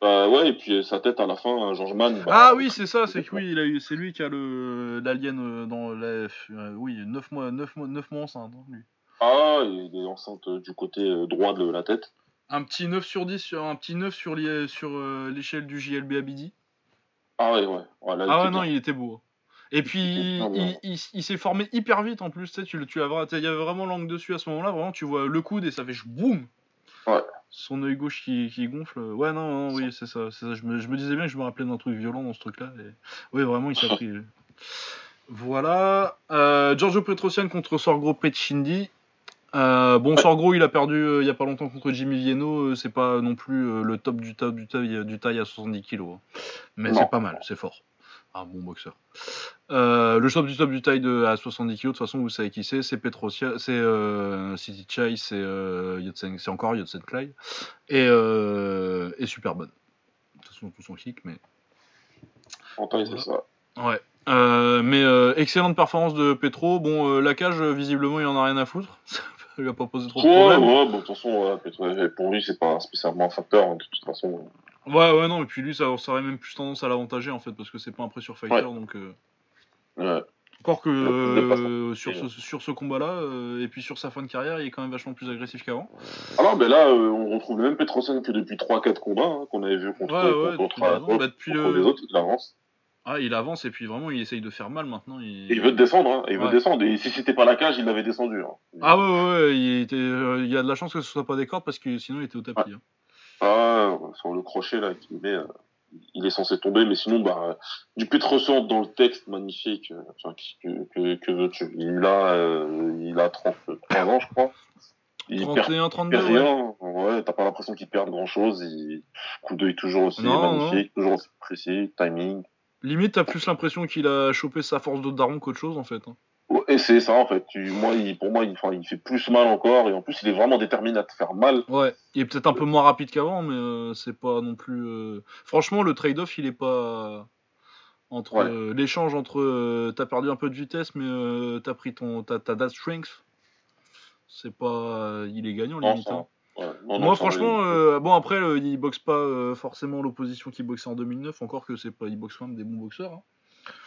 Bah ouais, et puis euh, sa tête à la fin, hein, George Mann. bah, Ah oui, c'est ça, c'est que oui, il a eu, c'est lui qui a le l'alien euh, dans la, euh, oui, 9 mois, 9 mois, 9 mois enceinte, hein, lui. Ah, il est enceinte du côté droit de la tête. Un petit 9 sur 10 sur un petit 9 sur l'é- sur l'échelle du JLB Abidi. Ah ouais, ouais. ouais là, il Ah ouais, non, bien. il était beau. hein. Et puis, Il il, s'est formé hyper vite en plus. Tu sais, tu, il y avait vraiment l'angle dessus à ce moment-là. Vraiment, tu vois le coude et ça fait boum Ouais. Son œil gauche qui, qui gonfle. Ouais, non, non, oui, c'est ça. c'est ça. Je, me, je me disais bien que je me rappelais d'un truc violent dans ce truc-là. Et... Oui, vraiment, il s'est pris. Voilà. Euh, Giorgio Petrosian contre Sorgro Petchindi. Euh, bon, Ouais. Sorgro, il a perdu euh, il y a pas longtemps contre Jimmy Vienno. euh, c'est pas non plus euh, le top du, top du, taille, du taille à 70 kg. Mais Non. c'est pas mal, c'est fort. Un bon boxeur. Euh, le top du top du taille de, à 70 kg, de toute façon, vous savez qui c'est. C'est Petrosia, c'est euh, City Chai, c'est euh, c'est encore Yotsen Clay. Et, euh, et super bonne. De toute façon, tout son kick, mais. En taille, Voilà. c'est ça. Ouais. Euh, mais euh, excellente performance de Petro. Bon, la cage, visiblement, il en a rien à foutre. Ça lui a pas posé trop de Ouais, problèmes. ouais, bon, de toute façon, peut-être, pour lui, c'est pas spécialement un facteur, hein, de toute façon. Ouais, ouais, non, et puis lui, ça, ça aurait même plus tendance à l'avantager en fait, parce que c'est pas un pressure fighter, Ouais. donc. euh, Ouais. Encore que euh, sur ce, sur ce combat-là, euh, et puis sur sa fin de carrière, il est quand même vachement plus agressif qu'avant. Alors, ben là, euh, on retrouve le même Petrosen que depuis 3-4 combats hein, qu'on avait vu contre, Ouais, ouais, contre, contre- Bah, depuis contre le- les autres, il avance. Ah, il avance, et puis vraiment, il essaye de faire mal maintenant. Il, Et il veut descendre, hein, il veut descendre. Et si c'était pas la cage, il l'avait descendu. Hein. Ah, ouais, ouais, ouais, il, était, il y a de la chance que ce soit pas des cordes, parce que sinon, il était au tapis. hein. Ah, sur le crochet là qu'il met, euh, il est censé tomber, mais sinon, bah, du Petrosen dans le texte magnifique. euh, enfin, que, que, que veux-tu Il a, euh, il a 33 ans, je crois. Il perd 31, 32, perd ouais. rien. Ouais, t'as pas l'impression qu'il perd grand chose. Il... Coup d'œil toujours aussi Non, magnifique, toujours aussi précis, timing. Limite, t'as plus l'impression qu'il a chopé sa force de daron qu'autre chose, en fait. hein. Et c'est ça en fait. Tu, moi, il, pour moi, il, fait plus mal encore et en plus, il est vraiment déterminé à te faire mal. Ouais, il est peut-être un peu moins rapide qu'avant, mais euh, c'est pas non plus. euh, Franchement, le trade-off, il est pas. Entre Ouais. euh, l'échange entre t'as perdu un peu de vitesse, mais t'as pris ton ta, ta strength, c'est pas. il est gagnant limite. hein. ouais. Non, non, Moi, franchement, bon après, il boxe pas forcément l'opposition qu'il boxait en 2009, encore que c'est pas, il boxe quand même des bons boxeurs. hein.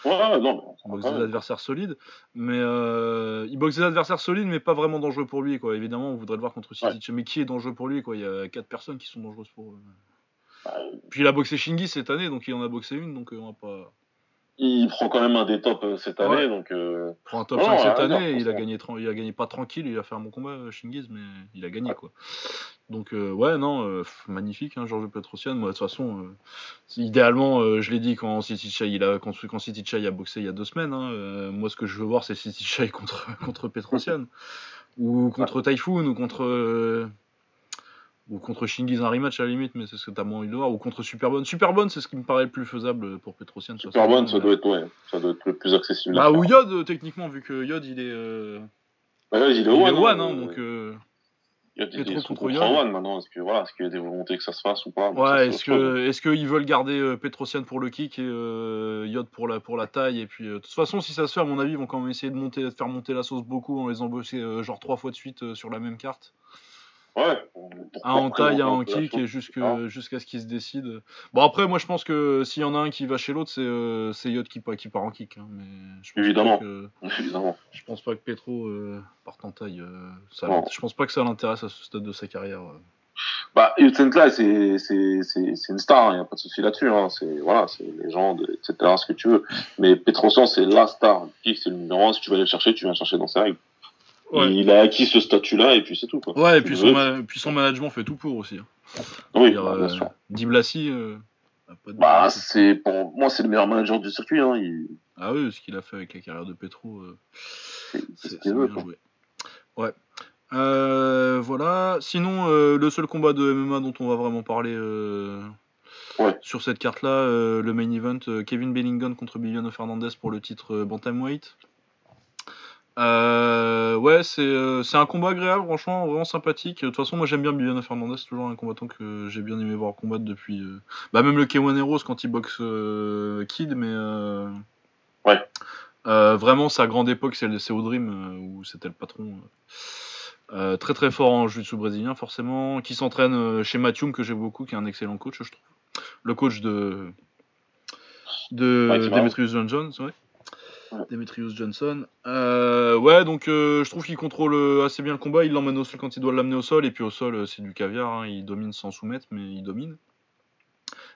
Ouais, non, il boxe des adversaires solides, mais euh, il boxe des adversaires solides, mais pas vraiment dangereux pour lui, quoi. Évidemment, on voudrait le voir contre City, mais qui est dangereux pour lui, quoi? Il y a quatre personnes qui sont dangereuses pour. eux. Bah, Puis il a boxé Shingi cette année, donc il en a boxé une, donc euh, on va pas. Il prend quand même un des tops euh, cette année, donc. Euh... Il prend un top 5 cette année, il a gagné, il a gagné pas tranquille, il a fait un bon combat Shingiz, mais il a gagné quoi. Donc euh, ouais non, euh, magnifique hein, Georges Petrosian. Moi de toute façon, euh, idéalement, je l'ai dit quand City Chai il a quand, quand City Chai a boxé il y a deux semaines. Hein, moi ce que je veux voir c'est City Chai contre contre Petrosian ou contre Typhoon ou contre ou contre Shingiz un rematch à la limite, mais c'est ce que t'as moins envie de voir. Ou contre Superbonne. Superbonne, c'est ce qui me paraît le plus faisable pour Petrosian. Superbonne, ça, doit être, ouais, ça doit être le plus accessible. Bah, ou Yod, techniquement, vu que Yod, il est. Bah, il est One, hein, donc. Il y a des contre One maintenant. Est-ce que voilà, est-ce qu'il y a des volontés que ça se fasse ou pas? Ouais, est-ce que est-ce qu'ils veulent garder euh, Petrosian pour le kick et euh, Yod pour la pour la taille et puis euh, de toute façon si ça se fait à mon avis ils vont quand même essayer de monter de faire monter la sauce beaucoup en les embaucher euh, genre trois fois de suite sur la même carte. Ouais. Un en taille, un en kick, et jusqu'à ce qu'il se décide. Bon, après, moi, je pense que s'il y en a un qui va chez l'autre, c'est euh, Yod qui, qui, part en kick. Hein, mais je pense Évidemment. Pas que, Évidemment. Je pense pas que Petro euh, parte en taille. Euh, ça, je pense pas que ça l'intéresse à ce stade de sa carrière. Euh. Bah, Yotsenkla, c'est une star, il hein, n'y a pas de souci là-dessus. Hein, c'est voilà, c'est légende, etc., ce que tu veux. Mais Petrosan, c'est la star. Kick, c'est le numéro 1. Si tu veux aller le chercher, tu viens le chercher dans ses règles. Il a acquis ce statut-là et puis c'est tout. Quoi. Ouais, et puis son, puis son, management fait tout pour aussi. Hein. Oui, dire, bah, bien euh, sûr. Diblassi. Euh, bah, c'est pour moi, c'est le meilleur manager du circuit. Hein. Il... Ah oui, ce qu'il a fait avec la carrière de Petro, euh, c'est veut. Bien joué. Ouais. Euh, voilà. Sinon, euh, le seul combat de MMA dont on va vraiment parler ouais. sur cette carte-là, le main event, Kevin Bellingham contre Bibiano Fernandez pour le titre Bantamweight. Euh, ouais, euh, c'est un combat agréable, franchement, vraiment sympathique. De toute façon, moi j'aime bien Bibiana Fernandez, c'est toujours un combattant que j'ai bien aimé voir combattre depuis. Euh, bah, même le K1 Heroes quand il boxe euh, Kid, mais. ouais. vraiment, sa grande époque, c'est au Dream, où c'était le patron. très très fort en jiu-jitsu brésilien, forcément. Qui s'entraîne chez Mathium, que j'ai beaucoup, qui est un excellent coach, je trouve. Le coach de. de Demetrius Johnson, ouais. Demetrius Johnson. Euh, ouais, donc euh, je trouve qu'il contrôle euh, assez bien le combat. Il l'emmène au sol quand il doit l'amener au sol. Et puis au sol, c'est du caviar. Hein. Il domine sans soumettre, mais il domine.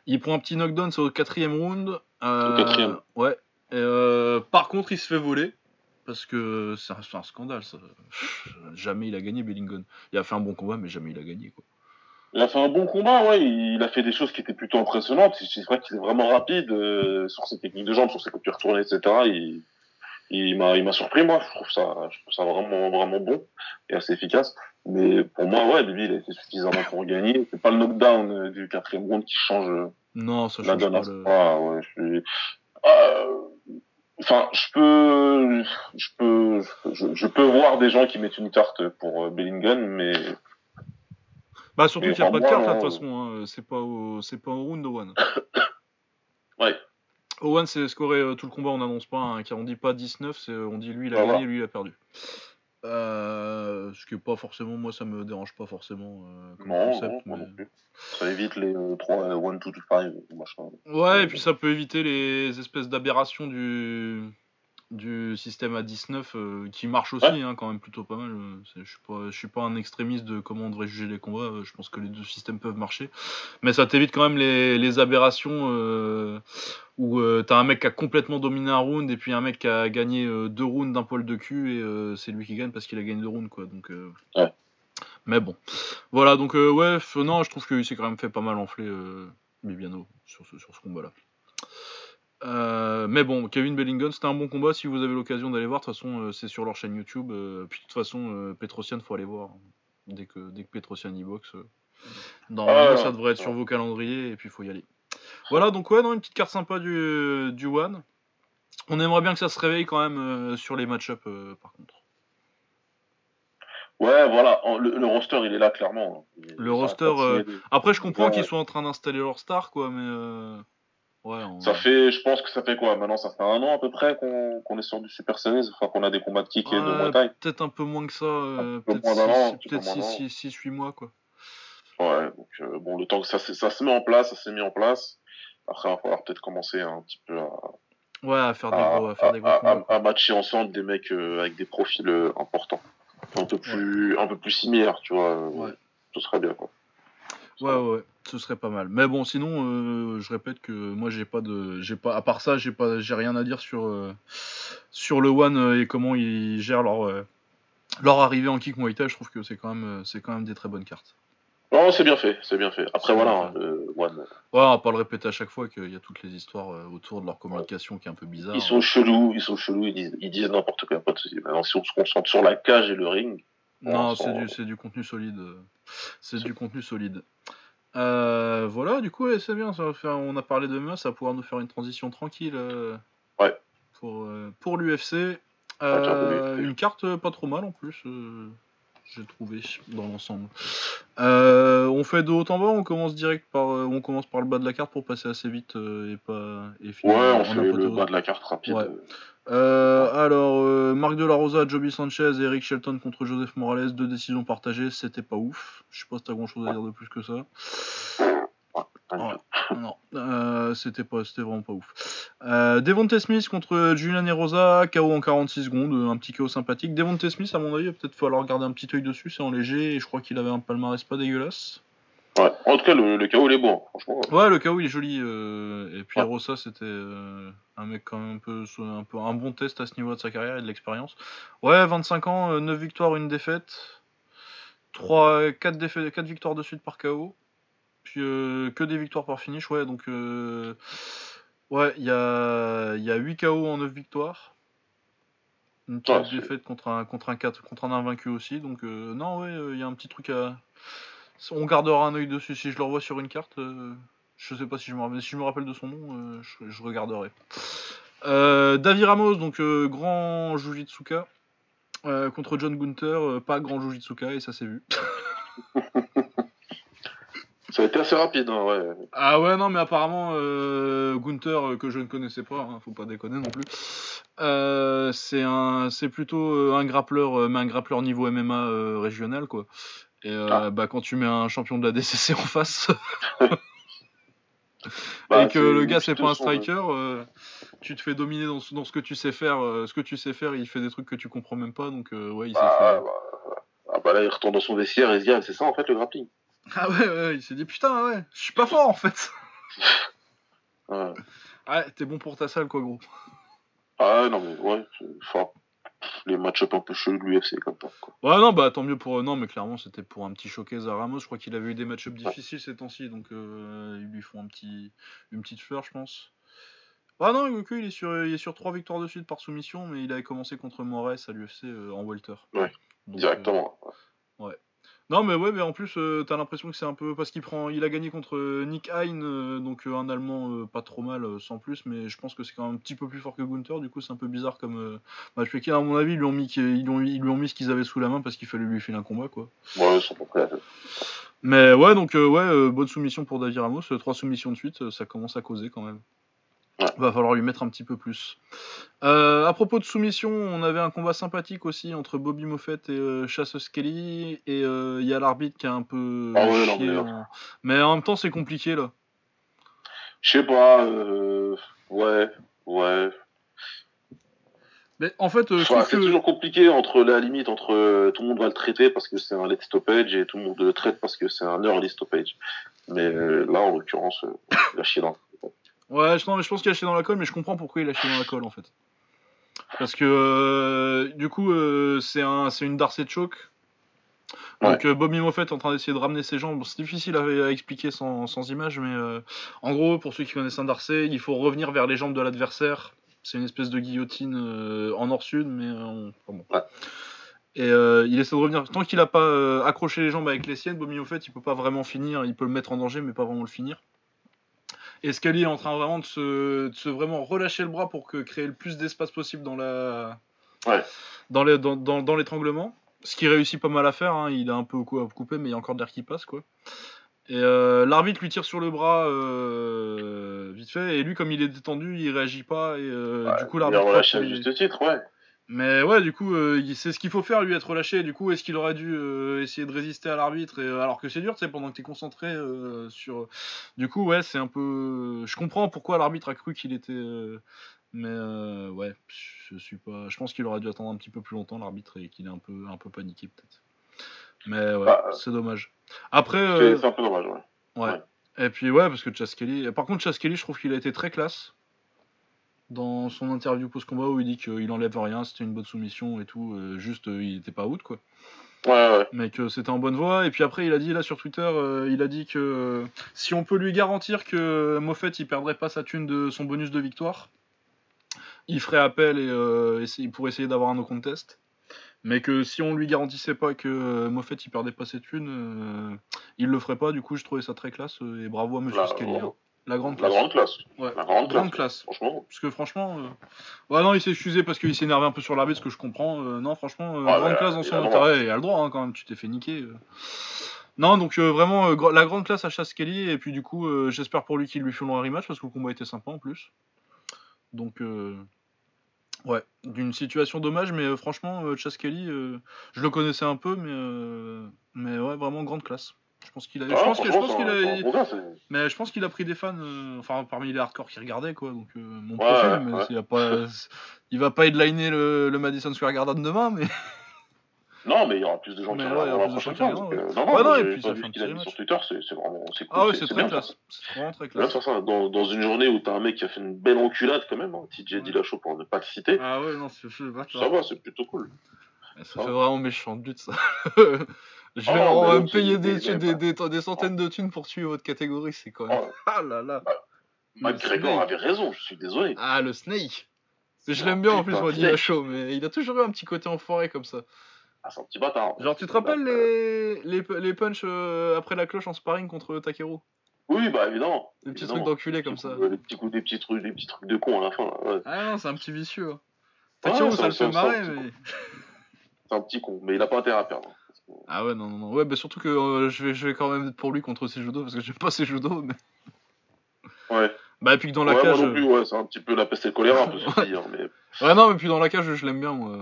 Il prend un petit knockdown, c'est au quatrième round. au quatrième. Ouais. par contre, il se fait voler. Parce que c'est un, scandale. Ça. Jamais il a gagné Bellingham. Il a fait un bon combat, mais jamais il a gagné. Quoi. Il a fait un bon combat, ouais. Il a fait des choses qui étaient plutôt impressionnantes. C'est vrai qu'il est vraiment rapide euh, sur ses techniques de jambes, sur ses copies retournées, etc. Il, il m'a, il m'a surpris, moi. Je trouve ça, je trouve ça vraiment, vraiment bon et assez efficace. Mais pour moi, ouais, Bibi, il a fait suffisamment pour gagner. C'est pas le knockdown euh, du quatrième round qui change. Euh, non, ça change pas. Le... Ah, ouais, je suis... Enfin, je peux, je peux, je, je, peux voir des gens qui mettent une carte pour Bellingham, mais bah surtout qu'il n'y a pas de carte là de toute façon, hein. c'est pas au c'est pas au round Owen. ouais. Owen c'est scoré euh, tout le combat, on n'annonce pas, hein, car on dit pas 19, on dit lui il a gagné, lui il a perdu. Euh, ce qui est pas forcément, moi ça me dérange pas forcément euh, comme non, concept. Non, mais... non ça évite les 3 1, 2, 5, machin. Ouais, et puis ça peut éviter les espèces d'aberrations du du système à 19 euh, qui marche aussi hein, quand même plutôt pas mal. Euh, je suis pas, je suis pas un extrémiste de comment on devrait juger les combats. Euh, je pense que les deux systèmes peuvent marcher, mais ça t'évite quand même les, les aberrations où t'as un mec qui a complètement dominé un round et puis un mec qui a gagné deux rounds d'un poil de cul et c'est lui qui gagne parce qu'il a gagné deux rounds quoi. Donc mais bon, voilà donc ouais, non, je trouve qu'il s'est quand même fait pas mal enfler Bibiano sur ce, sur ce combat là. Euh, mais bon, Kevin Bellingham, c'était un bon combat. Si vous avez l'occasion d'aller voir, de toute façon, euh, c'est sur leur chaîne YouTube. Euh, puis de toute façon, Petrosian, faut aller voir. Dès que, dès que Petrosian y boxe. normalement, ah, ça devrait être sur vos calendriers et puis il faut y aller. Voilà, donc ouais, non, une petite carte sympa du, du One. On aimerait bien que ça se réveille quand même sur les match-up par contre. Ouais, voilà, le, roster il est là clairement. le roster. Après, je comprends qu'ils soient en train d'installer leur star, quoi, mais. Ça fait, je pense que ça fait quoi? Maintenant, ça fait un an à peu près qu'on est sur du Super Series, enfin qu'on a des combats de kick et de Muay Peut-être un peu moins que ça, euh, peut-être 6-8 mois quoi. Ouais, donc euh, bon, le temps que ça, ça se met en place, ça s'est mis en place. Après, il va falloir peut-être commencer un petit peu à. Ouais, à faire des gros, à, à faire des gros à- combats. à- à matcher ensemble des mecs euh, avec des profils importants. Un peu plus, un peu plus similaires, tu vois. Ouais. Ce serait bien, quoi. Ouais, ouais, ouais, ce serait pas mal. Mais bon, sinon, euh, je répète que moi, j'ai pas de, j'ai pas, à part ça, j'ai pas, j'ai rien à dire sur euh, sur le One euh, et comment ils gèrent leur euh, leur arrivée en kick Muay Thai. Je trouve que c'est quand même, c'est quand même des très bonnes cartes. Non, c'est bien fait, c'est bien fait. Après, voilà, bien hein, euh, One, Ouais, on va pas le répéter à chaque fois qu'il y a toutes les histoires autour de leur communication qui est un peu bizarre. ils sont chelous, ils sont chelous, ils disent, ils disent n'importe quoi, pas de. Maintenant, si on se concentre sur la cage et le ring, Non, c'est du, du contenu solide. C'est- du contenu solide. Euh, voilà, du coup, ouais, c'est bien. Ça va faire, on a parlé de MMA, ça va pouvoir nous faire une transition tranquille. euh, Ouais. Pour, euh, pour l'UFC. Ouais, oui. une carte pas trop mal en plus, j'ai trouvé dans l'ensemble. Euh, on fait de haut en bas, on commence direct par, euh, on commence par le bas de la carte pour passer assez vite euh, et pas et ouais, finir en on fait le bas de la carte rapide. Ouais. Euh, alors, euh, Marc de la Rosa, Joby Sanchez et Eric Shelton contre Joseph Morales, deux décisions partagées, c'était pas ouf. Je sais pas si t'as grand chose à dire de plus que ça. Ouais, non, euh, c'était pas, c'était vraiment pas ouf. Euh, Devonte Smith contre Julian et Rosa, KO en 46 secondes, euh, un petit KO sympathique. Devonte Smith, à mon avis, peut-être falloir garder un petit œil dessus, c'est en léger, et je crois qu'il avait un palmarès pas dégueulasse. Ouais. En tout cas, le, le KO, il est bon, franchement. Ouais, le KO il est joli. euh, et puis Ouais. Rosa, c'était euh, un mec quand même un peu, un peu un bon test à ce niveau de sa carrière et de l'expérience. Ouais, 25 ans, euh, 9 victoires, une défaite. 3, 4, défaites, 4 victoires de suite par KO. Puis euh, que des victoires par finish. Ouais, donc. euh, ouais, il y a, il y a 8 KO en 9 victoires. Une petite Ouais, défaite contre un, contre, un 4, contre un invaincu aussi. Donc, euh, non, ouais, euh, il y a un petit truc à. On gardera un œil dessus. Si je le revois sur une carte, euh, je sais pas si je me rappelle, si je me rappelle de son nom, je, je regarderai. Euh, Davi Ramos, donc grand Jujitsuka, contre John Gunther, pas grand Jujitsuka, et ça s'est vu. Ça a été assez rapide, hein, ouais. Ah ouais, non, mais apparemment, euh, Gunther, euh, que je ne connaissais pas, hein, faut pas déconner non plus, euh, c'est un, c'est plutôt euh, un grappleur, euh, mais un grappleur niveau MMA euh, régional, quoi. Et euh, Ah. bah, quand tu mets un champion de la DCC en face, Bah, et que le gars c'est pas un striker, euh, tu te fais dominer dans, ce- dans ce que tu sais faire. euh, ce que tu sais faire, il fait des trucs que tu comprends même pas, donc euh, ouais, il s'est Bah, fait. bah, ah bah là, il retourne dans son vestiaire et se dit, ah, c'est ça en fait le grappling? Ah ouais, ouais, il s'est dit putain, ouais, je suis pas fort en fait. Ouais. Ouais, t'es bon pour ta salle, quoi, gros. Ah non, mais ouais, enfin, les match-up un peu chelous de l'UFC comme ça. Quoi. Ouais, non, bah tant mieux pour. Non, mais clairement, c'était pour un petit showcase à Ramos. Je crois qu'il avait eu des match-ups difficiles ces temps-ci, donc euh, ils lui font un petit, une petite fleur, je pense. Ah non, Goku, il est sur, il est sur trois victoires de suite par soumission, mais il avait commencé contre Moraes à l'UFC euh, en welter. Ouais, Donc, Directement. euh, Non, mais ouais, mais en plus, euh, t'as l'impression que c'est un peu parce qu'il prend, il a gagné contre euh, Nick Hein, euh, donc euh, un Allemand pas trop mal, sans plus, mais je pense que c'est quand même un petit peu plus fort que Gunther. Du coup, c'est un peu bizarre comme euh, match piqué. À mon avis, ils lui ont mis, ils lui ont, ils lui ont mis ce qu'ils avaient sous la main parce qu'il fallait lui filer un combat, quoi. Ouais. Mais ouais, donc ouais, bonne soumission pour David Ramos. trois soumissions de suite, ça commence à causer quand même. Ouais. Va falloir lui mettre un petit peu plus. Euh, à propos de soumission, on avait un combat sympathique aussi entre Bobby Moffett et euh, Chasseuse Kelly. Et euh, il y a l'arbitre qui a un peu. Ah ouais, non, chié mais- en- mais en même temps, c'est compliqué là. Je sais pas, euh, ouais, ouais. Mais en fait, euh, je Enfin, c'est que. toujours compliqué entre la limite entre euh, tout le monde va le traiter parce que c'est un late stoppage et tout le monde le traite parce que c'est un early stoppage. Mais euh, là, en l'occurrence, euh, il a chié dans. Ouais, je, non, mais je pense qu'il a chié dans la colle, mais je comprends pourquoi il a chié dans la colle en fait. Parce que euh, du coup, euh, c'est un, une Darcy choke. Donc euh, Bobby Moffett est en train d'essayer de ramener ses jambes. Bon, c'est difficile à, à expliquer sans, sans image, mais euh, en gros, pour ceux qui connaissent un Darcy, il faut revenir vers les jambes de l'adversaire. C'est une espèce de guillotine en nord-sud, mais on- enfin bon. Ouais. Et il essaie de revenir. Tant qu'il n'a pas accroché les jambes avec les siennes, Bobby Moffett, il peut pas vraiment finir. Il peut le mettre en danger, mais pas vraiment le finir. Et Scully est en train vraiment de se, de se vraiment relâcher le bras pour que créer le plus d'espace possible dans la Ouais. dans les- dans- dans- dans l'étranglement. Ce qui réussit pas mal à faire. hein. Il a un peu cou- coupé, mais il y a encore de l'air qui passe quoi. Et euh, l'arbitre lui tire sur le bras euh, vite fait. Et lui, comme il est détendu, il réagit pas. Et euh, Ouais, du coup, il l'arbitre a croit relâché à juste titre, ouais. Mais ouais, du coup, euh, c'est ce qu'il faut faire, lui, être relâché. Du coup, est-ce qu'il aurait dû euh, essayer de résister à l'arbitre alors que c'est dur, tu sais, pendant que t'es concentré sur. Du coup, ouais, c'est un peu. Je comprends pourquoi l'arbitre a cru qu'il était. Mais ouais, je suis pas. Je pense qu'il aurait dû attendre un petit peu plus longtemps l'arbitre et qu'il est un peu, un peu paniqué peut-être. Mais ouais, bah, c'est dommage. Après. C'est un peu dommage, ouais. Ouais. Et puis ouais, parce que Chaskeli. Par contre, Chaskeli, je trouve qu'il a été très classe dans son interview post-combat où il dit qu'il enlève rien, c'était une bonne soumission et tout, euh, juste euh, il était pas out quoi. Ouais, ouais. Mais que c'était en bonne voie. Et puis après, il a dit là sur Twitter, euh, il a dit que si on peut lui garantir que Moffett il perdrait pas sa thune de son bonus de victoire, il ferait appel et il pourrait essayer d'avoir un no contest. Mais que si on lui garantissait pas que Moffett il perdait pas ses thunes, il le ferait pas. Du coup, je trouvais ça très classe et bravo à Monsieur Skelly. La grande classe. La grande classe. Ouais. La grande, grande classe. Franchement. Parce que franchement. Euh... Ouais, non, il s'est excusé parce qu'il s'est énervé un peu sur l'arbitre, ce que je comprends. Euh, non, franchement, euh, grande classe dans son intérêt. Il a le droit hein, quand même, tu t'es fait niquer. Euh. Non, donc vraiment, la grande classe à Kelly. Et puis du coup, j'espère pour lui qu'il lui fait un rematch parce que le combat était sympa en plus. Donc. Ouais, d'une situation dommage, mais franchement, Chas Kelly, je le connaissais un peu, mais, mais ouais, vraiment grande classe. Je pense qu'il a. je ah, pense, qu'il a. mais je pense qu'il a pris des fans, euh, enfin parmi les hardcore qui regardaient quoi. Donc euh, mon profil, mais Il, a pas, il va pas headliner le, le Madison Square Garden demain, mais. Non, mais il y aura plus de gens qui regardent la prochaine fois. Non, non, non, et puis ça fait sur Twitter, c'est vraiment c'est cool. Ah ouais, c'est très classe. C'est vraiment très classe. Ça, dans, dans une journée où t'as un mec qui a fait une belle enculade quand même, hein, TJ Dillashaw pour ne pas le citer. Ah ouais, non, c'est Ça va, c'est plutôt cool. Ça fait vraiment méchant de but ça. Je vais, oh, on va me payer des, des, des, des, centaines de thunes pour suivre votre catégorie, c'est même. Oh. Ah là là. Bah, McGregor avait raison, je suis désolé. Ah, le Snake. Je l'aime bien en plus, moi, chaud, mais il a toujours eu un petit côté enfoiré comme ça. Ah, c'est un petit bâtard. Genre, tu te rappelles les, les, les punchs euh, après la cloche en sparring contre Takeru? Oui, bah évidemment. Des petits trucs d'enculé comme ça. des, petits coups, des, petits trucs, des petits trucs de con à la fin. Ouais. Ah non, c'est un petit vicieux. Hein. Takeru, ça le fait marrer, mais. C'est un petit con, mais il a pas intérêt à perdre. Ah ouais, non, non, non. Ouais, bah surtout que euh, je, vais, je vais quand même être pour lui contre ses judo parce que j'aime pas ses judo. Mais... Ouais. Bah, et puis que dans la ouais, cage. Moi non plus, ouais, c'est un petit peu la peste et le choléra, un peu dire, mais... Ouais, non, mais puis dans la cage, je l'aime bien, moi.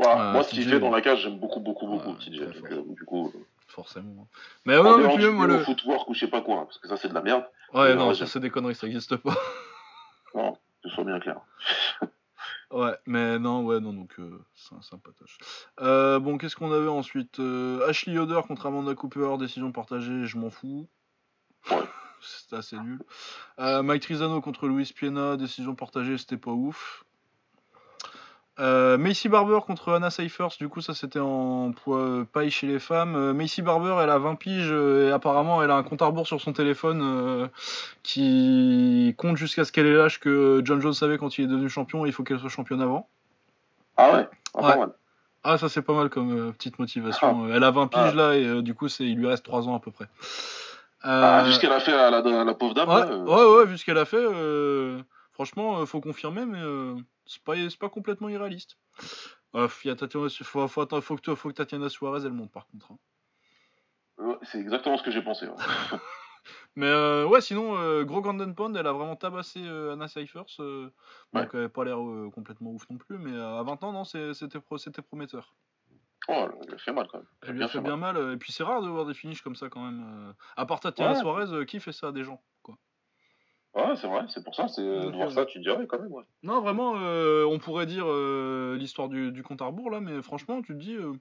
Ouais, moi, ce qu'il fait dans la cage, j'aime beaucoup, beaucoup, beaucoup, TJ. Euh, du coup. Euh, Forcément. Mais ouais, non, mais puis même, moi, le. footwork ou je sais pas quoi, hein, parce que ça, c'est de la merde. Ouais, non, ça, c'est des conneries, ça existe pas. Non, que ce soit bien clair. Ouais, mais non, ouais, non, donc euh, c'est un sympatoche. Euh, bon, qu'est-ce qu'on avait ensuite euh, Ashley Yoder contre Amanda Cooper, décision partagée, je m'en fous. c'était assez nul. Mike Trizano contre Luis Piena, décision partagée, c'était pas ouf. Euh, Macy Barber contre Anna Seifers, du coup ça c'était en poids paille chez les femmes. Euh, Macy Barber elle a 20 piges euh, et apparemment elle a un compte à rebours sur son téléphone qui compte jusqu'à ce qu'elle ait l'âge que John Jones savait quand il est devenu champion il faut qu'elle soit championne avant. Ah ouais, ah, ah ça c'est pas mal comme petite motivation. Ah. Elle a 20 piges ah. là et du coup il lui reste 3 ans à peu près. Ah, vu ce qu'elle a fait à la, pauvre dame. Ouais, ouais, ouais, vu ce qu'elle a fait, franchement faut confirmer mais c'est pas, pas complètement irréaliste. Euh, faut, faut, faut, faut, que, faut que Tatiana Suarez elle monte par contre. Hein. c'est exactement ce que j'ai pensé. Mais euh, ouais, sinon, euh, Gros Golden Pond, elle a vraiment tabassé euh, Anna Cyphers. donc elle n'avait pas l'air complètement ouf non plus. Mais à 20 ans, non, c'était prometteur. Oh, elle a fait mal quand même. Elle, lui a fait, bien mal. Et puis c'est rare de voir des finishes comme ça quand même. À part Tatiana Suarez, qui fait ça à des gens? Ouais, c'est vrai, c'est pour ça, c'est de voir ça, tu dirais quand même, ouais. Non, vraiment, euh, on pourrait dire euh, l'histoire du, du, compte à rebours, là, mais franchement, tu te dis, euh,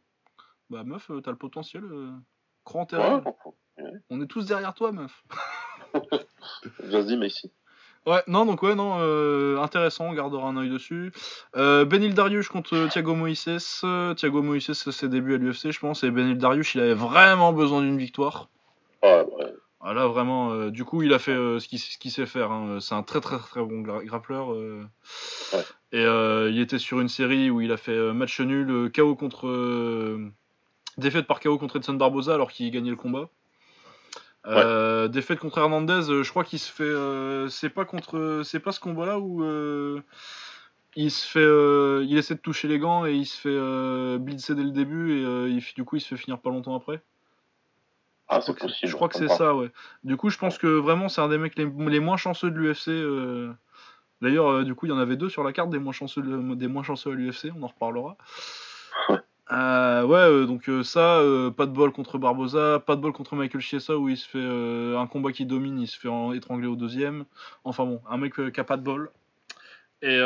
bah meuf, t'as le potentiel, grand terrain. On est tous derrière toi, meuf. Vas-y, mais ici. Ouais, non, donc ouais, non, intéressant, on gardera un œil dessus. Benil Darius contre Thiago Moises. Thiago Moises, c'est ses débuts à l'UFC, je pense, et Benil Darius, il avait vraiment besoin d'une victoire. Ouais, ouais. Ah là vraiment, euh, du coup il a fait euh, ce qu'il sait faire. Hein. C'est un très très très bon grappleur. Euh. Et il était sur une série où il a fait match nul, KO contre défaite par KO contre Edson Barboza alors qu'il gagnait le combat. défaite contre Hernandez, je crois qu'il se fait. c'est pas contre, c'est pas ce combat-là où il se fait, il essaie de toucher les gants et il se fait blitzer dès le début et du coup il se fait finir pas longtemps après. Ah, c'est possible. Je crois que c'est ça, ouais. Du coup, je pense que vraiment, c'est un des mecs les, moins chanceux de l'UFC. Euh, D'ailleurs, du coup, il y en avait deux sur la carte des moins chanceux, des moins chanceux à l'UFC, on en reparlera. Euh, ouais, euh, donc euh, ça, pas de bol contre Barbosa, pas de bol contre Michael Chiesa où il se fait un combat qui domine, il se fait étrangler au deuxième. Enfin bon, un mec qui a pas de bol et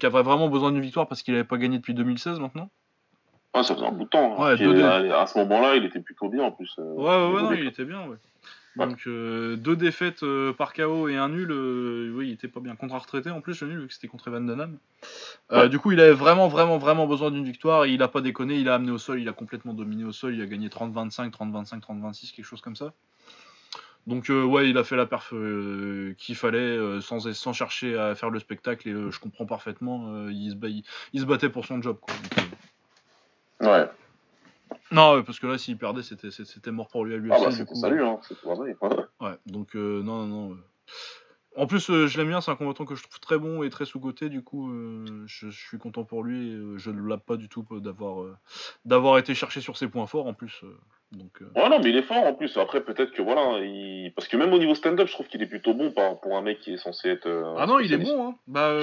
qui avait vraiment besoin d'une victoire parce qu'il avait pas gagné depuis 2016 maintenant. Ouais, ça faisait un bout de temps. Hein. Ouais, à, ce moment-là, il était plutôt bien en plus. ouais, ouais, ouais non, il était bien, ouais. Donc deux défaites par KO et un nul, oui, il était pas bien. Contre un retraité en plus, le nul, vu que c'était contre Evan Dunham. Euh, du coup, il avait vraiment, vraiment, vraiment besoin d'une victoire. il a pas déconné. Il a amené au sol. Il a complètement dominé au sol. Il a gagné 30-25, 30-25, 30-26, quelque chose comme ça. Donc, euh, ouais, il a fait la perf euh, qu'il fallait sans, sans chercher à faire le spectacle. Et je comprends parfaitement. Il se, il, se, battait pour son job. Quoi. Ouais. Non, parce que là, s'il perdait, c'était, c'était mort pour lui à lui. Ah, bah, c'était salut, hein. Ouais, donc, non, non, non. En plus, euh, je l'aime bien, c'est un combattant que je trouve très bon et très sous-côté, du coup, euh, je, suis content pour lui et euh, je ne l'aime pas du tout d'avoir d'avoir été cherché sur ses points forts en plus. Donc, Ouais, non, mais il est fort en plus. Après, peut-être que voilà, il... parce que même au niveau stand-up, je trouve qu'il est plutôt bon pour un mec qui est censé être. ah non, il est bon, hein. Bah,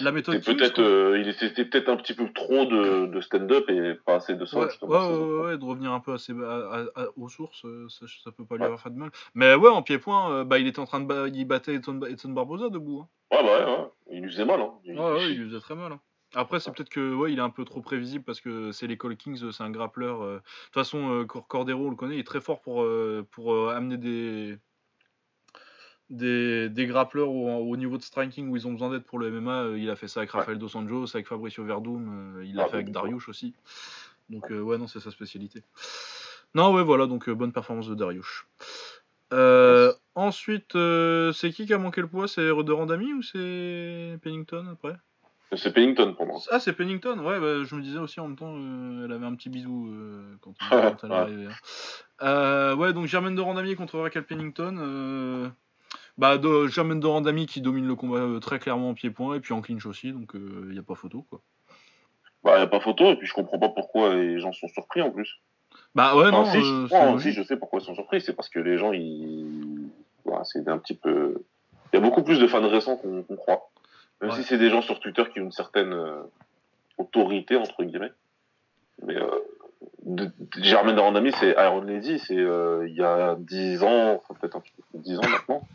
la méthode. Peut-être, il était peut-être un petit peu trop de, de stand-up et pas assez de sol. Ouais, ouais, ouais, de revenir un peu assez, aux sources, ça, ça, peut pas lui avoir fait de mal. Mais ouais, en pied-point, bah, il était en train de il battait Edson, Barbosa debout. Hein. Ouais, bah ouais, ouais, il lui faisait mal. Hein. Ouais, ouais, il lui faisait très mal. Hein. Après, c'est peut-être que ouais, il est un peu trop prévisible parce que c'est les Call Kings, c'est un grappleur. Euh. De toute façon, euh, Cordero, on le connaît, il est très fort pour, euh, pour amener des, des, des grappleurs au, niveau de striking où ils ont besoin d'aide pour le MMA. il a fait ça avec Rafael Dos Anjos, avec Fabricio Verdum, il l'a ah, fait avec Dariush aussi. Donc, ouais, non, c'est sa spécialité. Non, ouais, voilà, donc bonne performance de Dariush. ensuite, c'est qui qui a manqué le poids? C'est de Randami ou c'est Pennington après? C'est Pennington pour moi. Ah, c'est Pennington, ouais, bah, je me disais aussi en même temps, euh, elle avait un petit bisou euh, quand, elle est arrivée. Hein. Euh, ouais, donc Germaine de Randami contre Raquel Pennington. bah, de, Germaine de Randami qui domine le combat très clairement en pied-point et puis en clinch aussi, donc il n'y a pas photo quoi. Bah, il n'y a pas photo et puis je comprends pas pourquoi les gens sont surpris en plus. Bah, ouais, non. Si, je, je sais pourquoi ils sont surpris, c'est parce que les gens, ils. Voilà, c'est un petit peu. Il y a beaucoup plus de fans récents qu'on croit. Même si c'est des gens sur Twitter qui ont une certaine euh, autorité, entre guillemets. Mais euh, de, Germaine Randami, c'est Iron Lady, c'est euh, il y a 10 ans, peut-être un petit peu plus de 10 ans maintenant.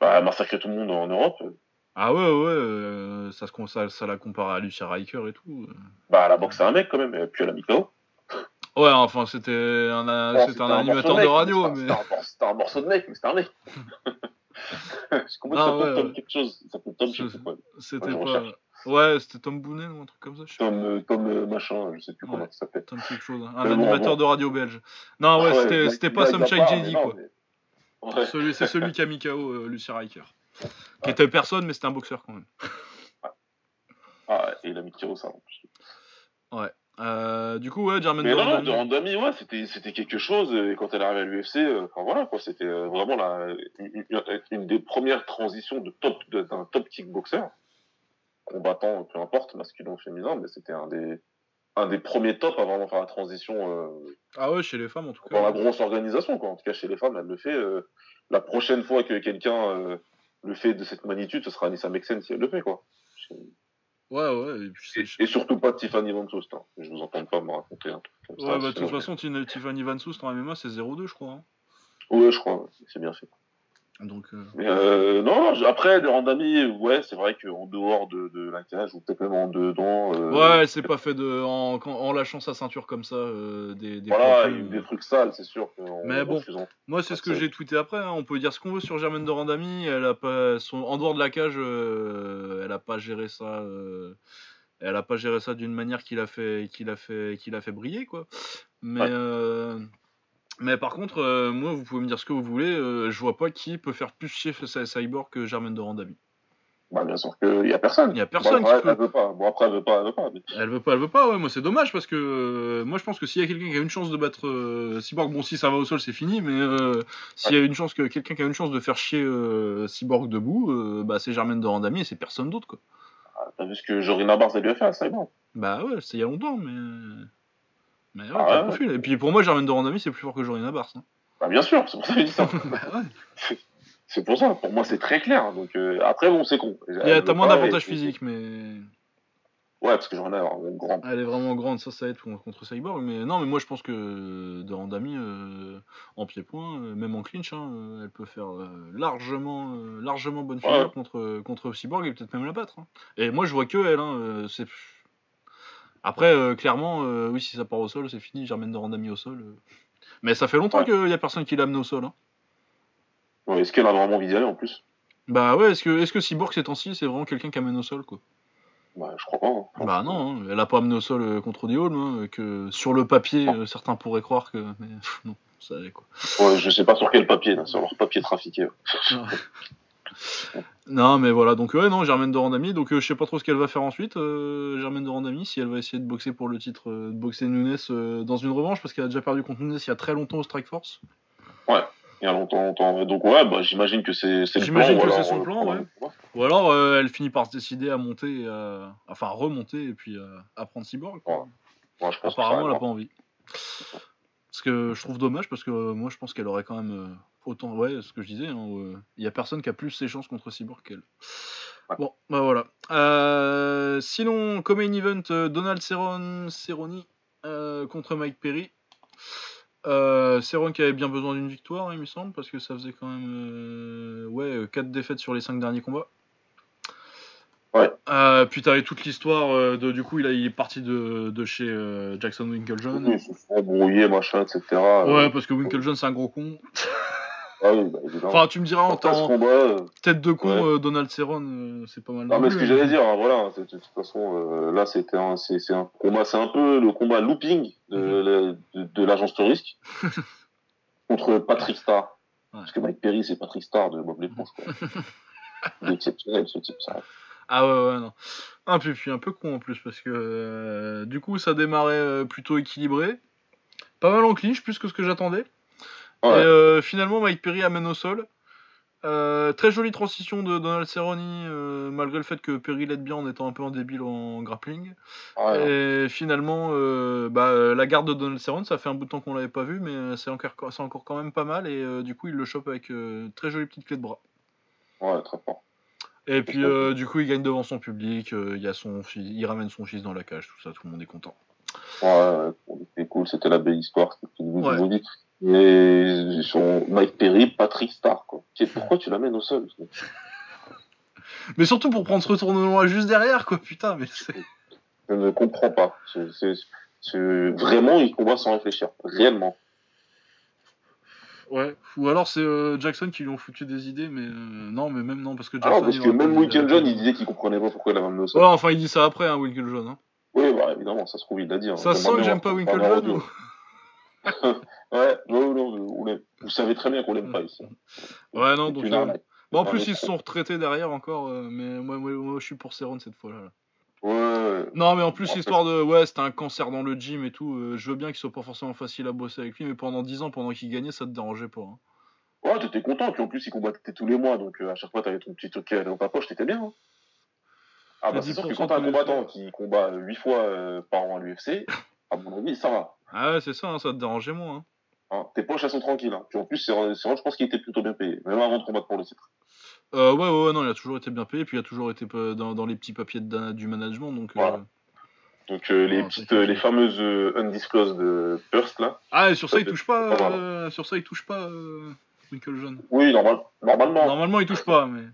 Bah, massacrer tout le monde en Europe. Ah ouais, ouais, euh, ça, se, ça, ça la compare à Lucia Riker et tout. Bah, la boxe, c'est un mec quand même, et puis elle a mis Ouais, enfin, c'était un, bon, un, un animateur de, radio. C'était mais... un, un, morceau de mec, mais c'était un mec. je comprends ah, ça Tom quelque chose. Ça peut Tom, je sais pas. C'était pas. Ouais, c'était Tom Bounet ou un truc comme ça. Je Tom, euh, Tom euh, machin, je sais plus comment ça s'appelle. Tom quelque chose. Hein. Un animateur de radio belge. Non, ouais, c'était, c'était pas Sunshine JD, quoi. Ouais. Celui, c'est celui qui a mis KO euh, Lucie Riker. Qui était personne, mais c'était un boxeur quand même. Ah, et il a mis KO ça en plus. Ouais. Euh, du coup, ouais, Jermaine Mais non, non, Randami, ouais, c'était, c'était quelque chose. Et quand elle est arrivée à l'UFC, euh, enfin voilà, quoi, c'était euh, vraiment la, une, des premières transitions de top, d'un top kickboxer, combattant, peu importe, masculin ou féminin, mais c'était un des, un des premiers tops à vraiment faire la transition. ah ouais, chez les femmes en tout cas. Dans la grosse organisation, quoi. En tout cas, chez les femmes, elle le fait. la prochaine fois que quelqu'un le fait de cette magnitude, ce sera Anissa Mexen si elle le fait, quoi. Ouais, ouais. Et, surtout pas Tiffany Van Soust. Hein. Je vous entends pas me raconter un truc comme ouais, bah, de toute façon, Tiffany Van Soust en MMA, c'est 0-2, je crois. Hein. Ouais, je crois. C'est bien fait. Donc, euh... Euh, non, après, de Randami, ouais, c'est vrai qu'en dehors de, de la cage, ou peut-être même en dedans. Euh... Ouais, c'est pas fait de, en, en, lâchant sa ceinture comme ça, euh, des, des, voilà, des trucs sales, c'est sûr. Mais bon, moi, c'est ce que j'ai tweeté après. Hein. On peut dire ce qu'on veut sur Germaine de Randami. Elle a pas, son, en dehors de la cage, euh, elle a pas géré ça. elle a pas géré ça d'une manière qui l'a fait, qui l'a fait, qui l'a fait briller, quoi. Mais. Mais par contre, euh, moi, vous pouvez me dire ce que vous voulez, euh, je vois pas qui peut faire plus chier Cyborg que Germaine de Randami. Bah, bien sûr qu'il y a personne. Il y a personne bon, après, elle veut pas. Bon, après, elle veut pas, elle veut pas. Elle veut pas, elle veut pas, ouais. Moi, c'est dommage parce que euh, moi, je pense que s'il y a quelqu'un qui a une chance de battre Cyborg, bon, si ça va au sol, c'est fini, mais s'il y a une chance que quelqu'un qui a une chance de faire chier Cyborg debout, bah, c'est Germaine de Randami et c'est personne d'autre, quoi. Ah, T'as vu ce que Jorina Barz a lui a fait à Cyborg Bah ouais, c'est il y a longtemps, mais. Mais ouais, ah Et puis pour moi, Germaine de Randami, c'est plus fort que Jorina Barth. Hein. Bah bien sûr, c'est pour ça que je dis ça. bah ouais. C'est pour ça, pour moi c'est très clair. Donc euh, après bon c'est con. T'as moins d'avantages physiques mais. Ouais, parce que ai une grande. Elle est vraiment grande, ça, ça aide contre Cyborg. Mais non, mais moi je pense que de Randami, euh, en pied-point, euh, même en clinch, hein, euh, elle peut faire largement, largement bonne figure contre, contre Cyborg et peut-être même la battre. Hein. Et moi je vois que elle. Hein, c'est... Après, clairement, oui, si ça part au sol, c'est fini. J'amène de Randami au sol. Mais ça fait longtemps qu'il n'y a personne qui l'amène au sol. Hein. Est-ce qu'elle a vraiment envie d'y aller en plus? Bah ouais, est-ce que, est-ce que Cyborg ces temps-ci, c'est vraiment quelqu'un qui amène au sol quoi? Bah, je crois pas. Hein. Bah non, hein. elle a pas amené au sol euh, contre Diolm, hein, que sur le papier, euh, certains pourraient croire que. Mais non, ça allait quoi. Ouais, je sais pas sur quel papier, sur leur papier trafiqué. non, mais voilà, donc ouais, non, Germaine de Randami, donc euh, je sais pas trop ce qu'elle va faire ensuite, Germaine de Randami, si elle va essayer de boxer pour le titre, de boxer Nunes dans une revanche, parce qu'elle a déjà perdu contre Nunes il y a très longtemps au Strike Force. Ouais il y a longtemps, longtemps. Donc ouais, bah, j'imagine que c'est le plan. J'imagine que c'est son plan, ouais. Ou alors euh, elle finit par se décider à monter, euh, enfin à remonter et puis euh, à prendre Cyborg. Apparemment, elle n'a pas envie. Ce que je trouve dommage parce que moi je pense qu'elle aurait quand même autant. Ouais, ce que je disais, hein, il n'y a personne qui a plus ses chances contre Cyborg qu'elle. Bon, bah voilà. sinon, comme main event, Donald Cerrone, contre Mike Perry. Euh, qui avait bien besoin d'une victoire, il me semble, parce que ça faisait quand même euh, ouais, 4 euh, défaites sur les 5 derniers combats. Ouais. Euh, puis t'avais toute l'histoire euh, de du coup il, a, il est parti de, de chez Jackson Winklejohn. Oui, il machin, etc. Ouais, parce que Winklejohn c'est un gros con. Ah bah, enfin, tu me diras en temps. Euh, tête de con, euh, Donald Cerrone, euh, c'est pas mal. Non, mais ce que j'allais dire, hein, voilà, de toute façon, là, c'était un, c'est, un combat, c'est un peu le combat looping de, mhm. de, l'agence de risque contre Patrick Starr. Parce que Mike Perry, c'est Patrick Starr de Bob l'éponge, quoi. exceptionnel, ce type, ça. Ah ouais, ouais, non. Ah, puis, puis un peu con en plus, parce que du coup, ça démarrait plutôt équilibré. Pas mal en clinch, plus que ce que j'attendais. Et euh, finalement, Mike Perry amène au sol. Euh, très jolie transition de Donald Cerrone, euh, malgré le fait que Perry l'aide bien en étant un peu en débile en grappling. Et finalement, bah, la garde de Donald Cerrone, ça fait un bout de temps qu'on l'avait pas vu, mais c'est encore, encore quand même pas mal. Et du coup, il le chope avec très jolie petite clé de bras. Ouais, très fort. Et puis, du coup, il gagne devant son public. il, y a son il ramène son fils dans la cage, tout ça, tout le monde est content. Ouais, c'était cool, c'était la belle histoire. C'était ouais. Et son Mike Perry, Patrick Star, quoi. Pourquoi tu l'amènes au sol Mais surtout pour prendre ce retournement juste derrière, quoi, putain, mais Je ne comprends pas. Vraiment, il combat sans réfléchir. Réellement. Ouais, ou alors c'est euh, Jackson qui lui ont foutu des idées, mais euh, non, mais même non, parce que ah Jackson. parce que même Winkle John, il disait qu'il comprenait pas pourquoi il l'avait amené au sol. Ouais, enfin, il dit ça après, hein, Winkle John. Hein. Oui, bah, évidemment, ça se trouve, il l'a dit. Hein. Ça sent que j'aime pas Winkle John ou... ouais, non, non, vous savez très bien qu'on l'aime pas ici. Ouais, non, donc. Euh, en plus, ils se sont retraités derrière encore, euh, mais moi, moi, je suis pour Céron cette fois-là. Ouais. Non, mais en plus, l'histoire de. Ouais, c'était un cancer dans le gym et tout. Euh, je veux bien qu'il soit pas forcément facile à bosser avec lui, mais pendant 10 ans, pendant qu'il gagnait, ça te dérangeait pas. Hein. Ouais, t'étais content, puis en plus, il combattait tous les mois, donc à chaque fois, t'avais ton petit truc dans ta poche, t'étais bien. Hein. Ah, bah, c'est sûr que quand t'as un combattant qui combat 8 fois par an à l'UFC, à mon avis, ça va. Ah ouais, c'est ça, hein, ça te dérangeait moins. Hein. Hein, tes poches, elles sont tranquilles. Hein. Puis en plus, c'est je pense qu'il était plutôt bien payé, même avant de combattre pour le titre. Euh, ouais, ouais, non, il a toujours été bien payé, puis il a toujours été dans, dans les petits papiers de, du management. Donc, euh, donc euh, les, petites, les fameuses undisclosed bursts là. Ah, et sur ça, il touche pas. sur ça, il touche pas, Michael John. Oui, normal, normalement. Normalement, il touche pas, mais.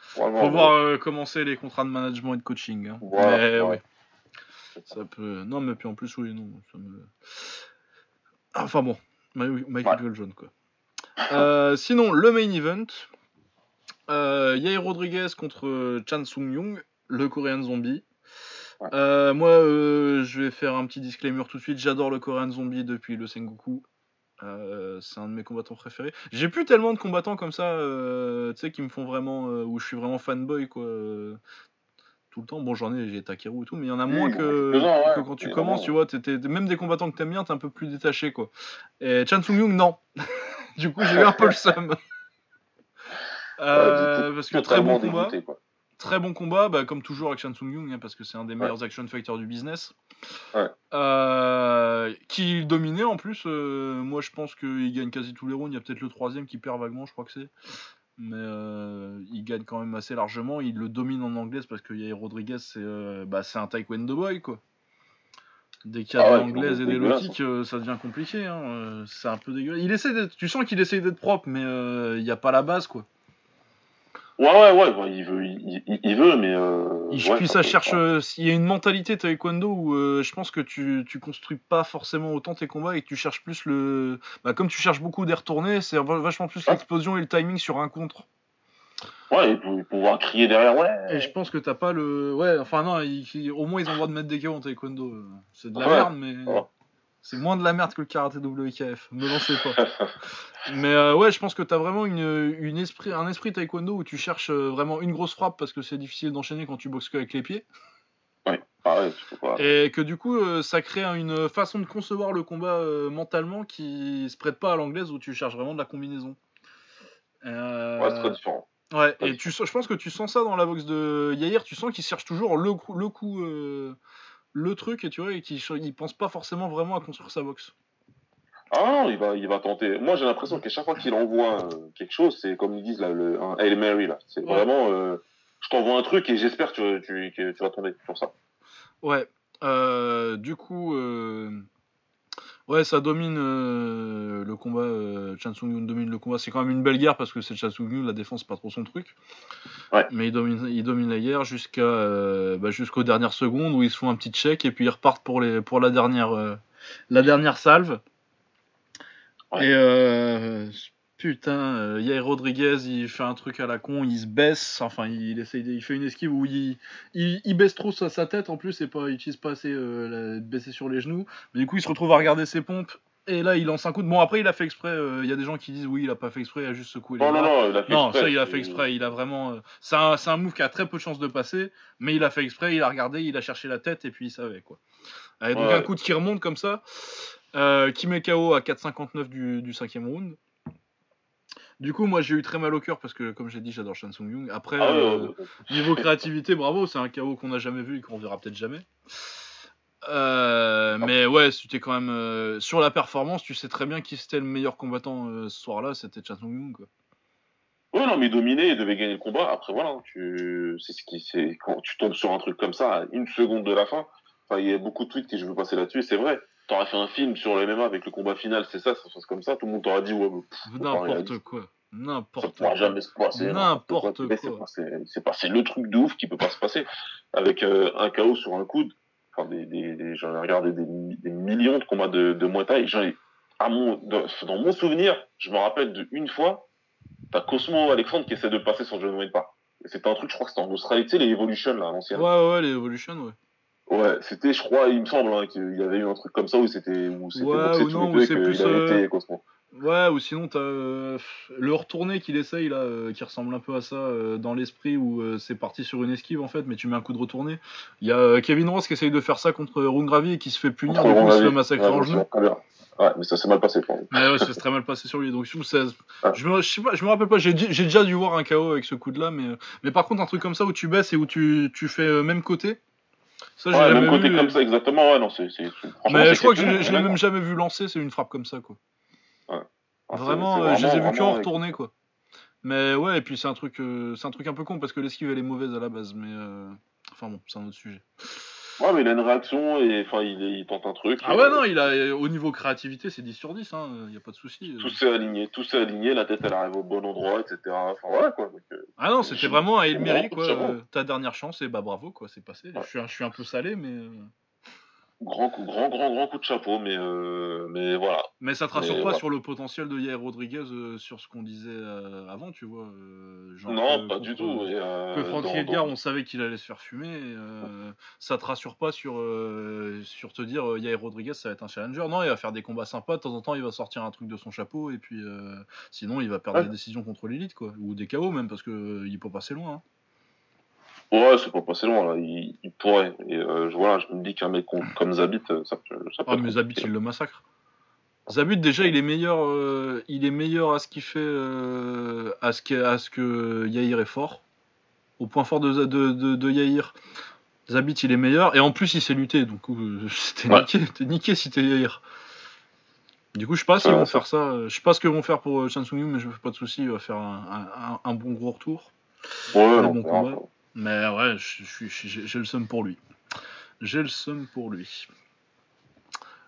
Faut voir commencer les contrats de management et de coaching. Hein. mais, ouais. Ça peut. Non, mais puis en plus, oui, non. Ça me... Enfin bon, Michael John, quoi. Euh, sinon, le main event. Euh, Yair Rodriguez contre Chan Sung Young, le Korean Zombie. Euh, moi, euh, je vais faire un petit disclaimer tout de suite. J'adore le Korean Zombie depuis le Sengoku. c'est un de mes combattants préférés. J'ai plus tellement de combattants comme ça, tu sais, qui me font vraiment, où je suis vraiment fanboy, quoi tout le temps. Bon, j'en ai, j'ai Takeru et tout, mais il y en a moins que, quand tu commences, tu vois. même des combattants que t'aimes bien, t'es un peu plus détaché, quoi. Et Chan Sung Young, non. du coup, j'ai eu un peu le seum. Euh, parce que très bon combat. très bon combat, bah, comme toujours avec Chan Sung Young, hein, parce que c'est un des meilleurs action fighters du business. Euh, qui dominait en plus. Euh, moi, je pense qu'il gagne quasi tous les rounds. Il y a peut-être le troisième qui perd vaguement, je crois que c'est. Mais euh, il gagne quand même assez largement. Il le domine en anglaise parce que Yair Rodriguez, c'est euh, bah, c'est un taekwondo boy, quoi. Dès qu'il y a Ah des anglaises et des low kicks, euh, ça devient compliqué. Hein. euh, C'est un peu dégueulasse. Il essaie tu sens qu'il essaye d'être propre, mais euh, il n'y a pas la base, quoi. Ouais, ouais, ouais, ouais, il veut, il, il- il veut, mais. Euh, Il, ouais, puis ça cherche. euh, Il y a une mentalité taekwondo où euh, je pense que tu, tu construis pas forcément autant tes combats et que tu cherches plus le. Bah, comme tu cherches beaucoup des retournés, c'est va- vachement plus Ouais. l'explosion et le timing sur un contre. Ouais, et pour- pouvoir crier derrière, ouais. Et je pense que t'as pas le. Ouais, enfin non, il- il- au moins ils ont le droit de mettre des KO en taekwondo. euh, C'est de la Ouais. merde, mais. C'est moins de la merde que le karaté WKF. Me lancez pas. mais euh, ouais, je pense que t'as vraiment une, une esprit, un esprit taekwondo où tu cherches euh, vraiment une grosse frappe parce que c'est difficile d'enchaîner quand tu boxes que avec les pieds. Tu pas. Et que du coup, euh, ça crée une façon de concevoir le combat mentalement qui se prête pas à l'anglaise où tu cherches vraiment de la combinaison. Euh, Ouais, c'est très différent. Ouais, Ouais. et tu, je pense que tu sens ça dans la boxe de Yair, tu sens qu'il cherche toujours le coup, le coup, euh, le truc, et tu vois, et qu'il il pense pas forcément vraiment à construire sa boxe. Ah non, il va, il va tenter. Moi, j'ai l'impression qu'à chaque fois qu'il envoie euh, quelque chose, c'est comme ils disent là, le, un Hail Mary là. C'est Ouais. vraiment, euh, je t'envoie un truc et j'espère que tu, que tu vas tomber sur ça. Ouais, euh, du coup, euh, ouais, ça domine euh, le combat. Euh, Chan Sung Yoon domine le combat. C'est quand même une belle guerre parce que c'est Chan Sung Yoon, la défense, pas trop son truc. Ouais. Mais il domine, il domine la guerre jusqu'à euh, bah, jusqu'aux dernières secondes où ils se font un petit check et puis ils repartent pour les pour la dernière euh, la dernière salve. Ouais. Et euh, putain, euh, Yair Rodriguez, il fait un truc à la con, il se baisse, enfin il essaye, de- il fait une esquive où il, il, il baisse trop sa, sa tête en plus et pas, il utilise pas assez euh, la- baisser sur les genoux. Mais du coup, il se retrouve à regarder ses pompes. Et là, il lance un coup de. Bon, après, il a fait exprès. euh, Il y a des gens qui disent oui, il a pas fait exprès, il a juste secoué les Non, non, non, il a fait Non, exprès, ça, il a fait exprès. Il a vraiment. euh, C'est un, move qui a très peu de chances de passer, mais il a fait exprès. Il a regardé, il a cherché la tête et puis il savait quoi. Et donc Ouais. un coup de qui remonte comme ça, qui met KO à 4,59 du, du cinquième round. Du coup, moi j'ai eu très mal au cœur parce que, comme j'ai dit, j'adore Shan Sung Young. Après, Ah euh. Niveau créativité, bravo, c'est un KO qu'on n'a jamais vu et qu'on verra peut-être jamais. Euh, mais ouais, c'était quand même euh, sur la performance, tu sais très bien qui c'était le meilleur combattant euh, ce soir-là, c'était Chan Sung Young quoi. Ouais, non, mais dominer, il devait gagner le combat. Après, voilà, tu, c'est ce qui, c'est quand tu tombes sur un truc comme ça, à une seconde de la fin. Enfin, il y a beaucoup de tweets que je veux passer là-dessus, et c'est vrai. T'aurais fait un film sur le MMA avec le combat final, c'est ça, ça se passe comme ça, tout le monde t'aurait dit, ouais, pas N'importe quoi. Ça N'importe pourra quoi. jamais se passer. N'importe Mais c'est quoi. pas- C'est pas, c'est le truc de ouf qui peut pas se passer. Avec euh, un KO sur un coude, enfin, des, des, des- j'en ai regardé des, des millions de combats de, de Muay Thai. Ai, à mon, dans, dans mon souvenir, je me rappelle de une fois, t'as Cosmo Alexandre qui essaie de passer Wayne Park. Et C'était un truc, je crois que c'était en Australie, tu sais, les Evolution, là, l'ancienne. Ouais, ouais, ouais, les Evolution, ouais. Ouais, c'était, je crois, il me semble, hein, qu'il y avait eu un truc comme ça où c'était, où c'était Ouais, ou tous les deux plus, euh, été. Ouais, ou sinon t'as euh, le retourné qu'il essaye là, euh, qui ressemble un peu à ça euh, dans l'esprit où euh, c'est parti sur une esquive en fait, mais tu mets un coup de retourné. Il y a euh, Kevin Ross qui essaye de faire ça contre Rungravi et qui se fait punir, Contre du coup il se fait massacrer Ouais, en genou. Ouais, mais ça s'est mal passé pour lui. Mais ouais, ça s'est très mal passé sur lui. Donc, je, ça- Ah. je, me, je sais pas, je me rappelle pas, j'ai déjà dû voir un KO avec ce coup de là, mais, mais par contre, un truc comme ça où tu baisses et où tu, tu fais euh, même côté, ça Ouais, même côté vu. comme ça, exactement, ouais, non, c'est, mais je crois que je, je l'ai vraiment. même jamais vu lancer, c'est une frappe comme ça quoi. Ah, Vraiment, c'est euh, je les ai vus vraiment, que en vraiment, retourné quoi. Mais ouais, et puis c'est un truc, euh, c'est un truc un peu con parce que l'esquive elle est mauvaise à la base, mais euh, enfin bon, c'est un autre sujet. Ouais, mais il a une réaction et enfin, il, il tente un truc. Ah ouais euh, non, il a au niveau créativité c'est 10 sur 10, hein, y a pas de souci. Tout s'est aligné, tout s'est aligné, la tête elle arrive au bon endroit, etc. Enfin voilà quoi. Donc, euh, Ah non, c'était vraiment coup de quoi. euh, ta dernière chance et bah bravo quoi, c'est passé. Ouais. Je, suis un, je suis un peu salé mais euh, grand coup, grand, grand, grand coup de chapeau, mais euh, mais voilà. mais ça te rassure Mais pas sur le potentiel de Yair Rodriguez euh, sur ce qu'on disait euh, avant, tu vois. genre non, que pas contre- du tout. Et, Que dans- Edgar, on savait qu'il allait se faire fumer. et, ça te rassure pas sur, sur te dire Yair Rodriguez, ça va être un challenger. Non, il va faire des combats sympas. De temps en temps, il va sortir un truc de son chapeau. Et puis, sinon, il va perdre des décisions contre l'élite, quoi. Ou des KO même, parce que euh, il peut passer loin. hein. Ouais, c'est pas passé loin là. Il, il pourrait. Et euh, voilà, je me dis qu'un mec comme Zabit, euh, ça peut. Ça peut Ah, mais Zabit, il le massacre. Zabit, déjà, il est meilleur, euh, il est meilleur à ce qu'il fait, euh, à, ce que, à ce que Yair est fort. Au point fort de, de, de, de Yair, Zabit, il est meilleur. Et en plus, il sait lutter. Donc, t'es Ouais. niqué, niqué si t'es Yair. Du coup, je sais pas s'ils vont faire ça. Je sais pas ce qu'ils vont faire pour Chansung Yu, mais je fais pas de soucis, il va faire un, un, bon gros retour. Ouais, bon combat. Mais ouais, j'ai le seum pour lui. J'ai le seum pour lui.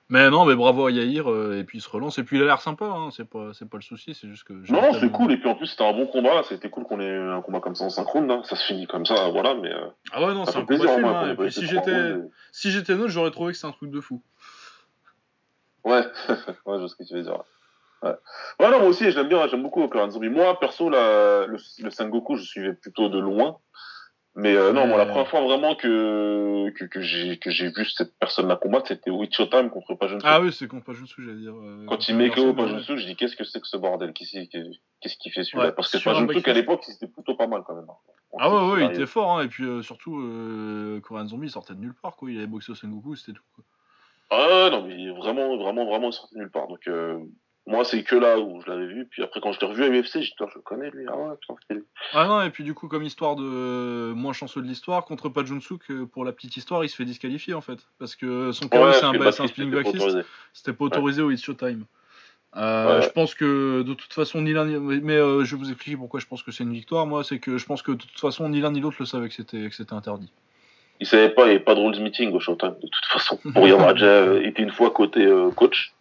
Mais non, mais bravo à Yair, euh, et puis il se relance, et puis il a l'air sympa, hein, c'est pas, pas le souci, c'est juste que. Non, c'est cool, et puis en plus c'était un bon combat, c'était cool qu'on ait un combat comme ça en synchrone, là. ça se finit comme ça, voilà, mais. Euh, ah ouais, non, c'est un plaisir, film, hein, et puis si j'étais si j'étais neutre, j'aurais trouvé que c'est un truc de fou. Ouais, ouais, je vois ce que tu veux dire. Ouais. ouais, non, moi aussi, j'aime bien, j'aime beaucoup Clan Zombie. Moi, perso, la, le, le Sengoku, je suivais plutôt de loin. Mais euh, non, moi, la première fois vraiment que, que, que j'ai que j'ai vu cette personne-là combattre, c'était Witch Time contre Pajunsu. Ah oui, c'est contre Pajunsu, j'allais dire. Euh, quand il met KO Pajunsu, je dis qu'est-ce que c'est que ce bordel? Qu'est-ce qu'il fait celui-là? Parce que Pajunsu, qu'à l'époque, c'était plutôt pas mal quand même. Hein. Ah ouais, ouais, il était fort, hein, et puis euh, surtout, euh, Korean Zombie, il sortait de nulle part, quoi. Il avait boxé au Sengoku, c'était tout. Quoi. Ah non, mais vraiment, vraiment, vraiment, il sortait de nulle part. Donc, euh, moi, c'est que là où je l'avais vu. Puis après, quand je l'ai revu à UFC, j'ai dit, je le connais, lui. Ah ouais, putain, Ah non, et puis du coup, comme histoire de moins chanceux de l'histoire, contre Pajunsuk, pour la petite histoire, il se fait disqualifier en fait. Parce que son KO, c'est un, un spinning backfist. C'était pas autorisé au It's Showtime. Euh, Je pense que de toute façon, ni l'un ni Mais euh, je vais vous expliquer pourquoi je pense que c'est une victoire. Moi, c'est que je pense que de toute façon, ni l'un ni l'autre le savait que c'était interdit. Il savait pas, il n'y avait pas de rules meeting au Showtime, de toute façon. Pour y avoir déjà été une fois côté euh, coach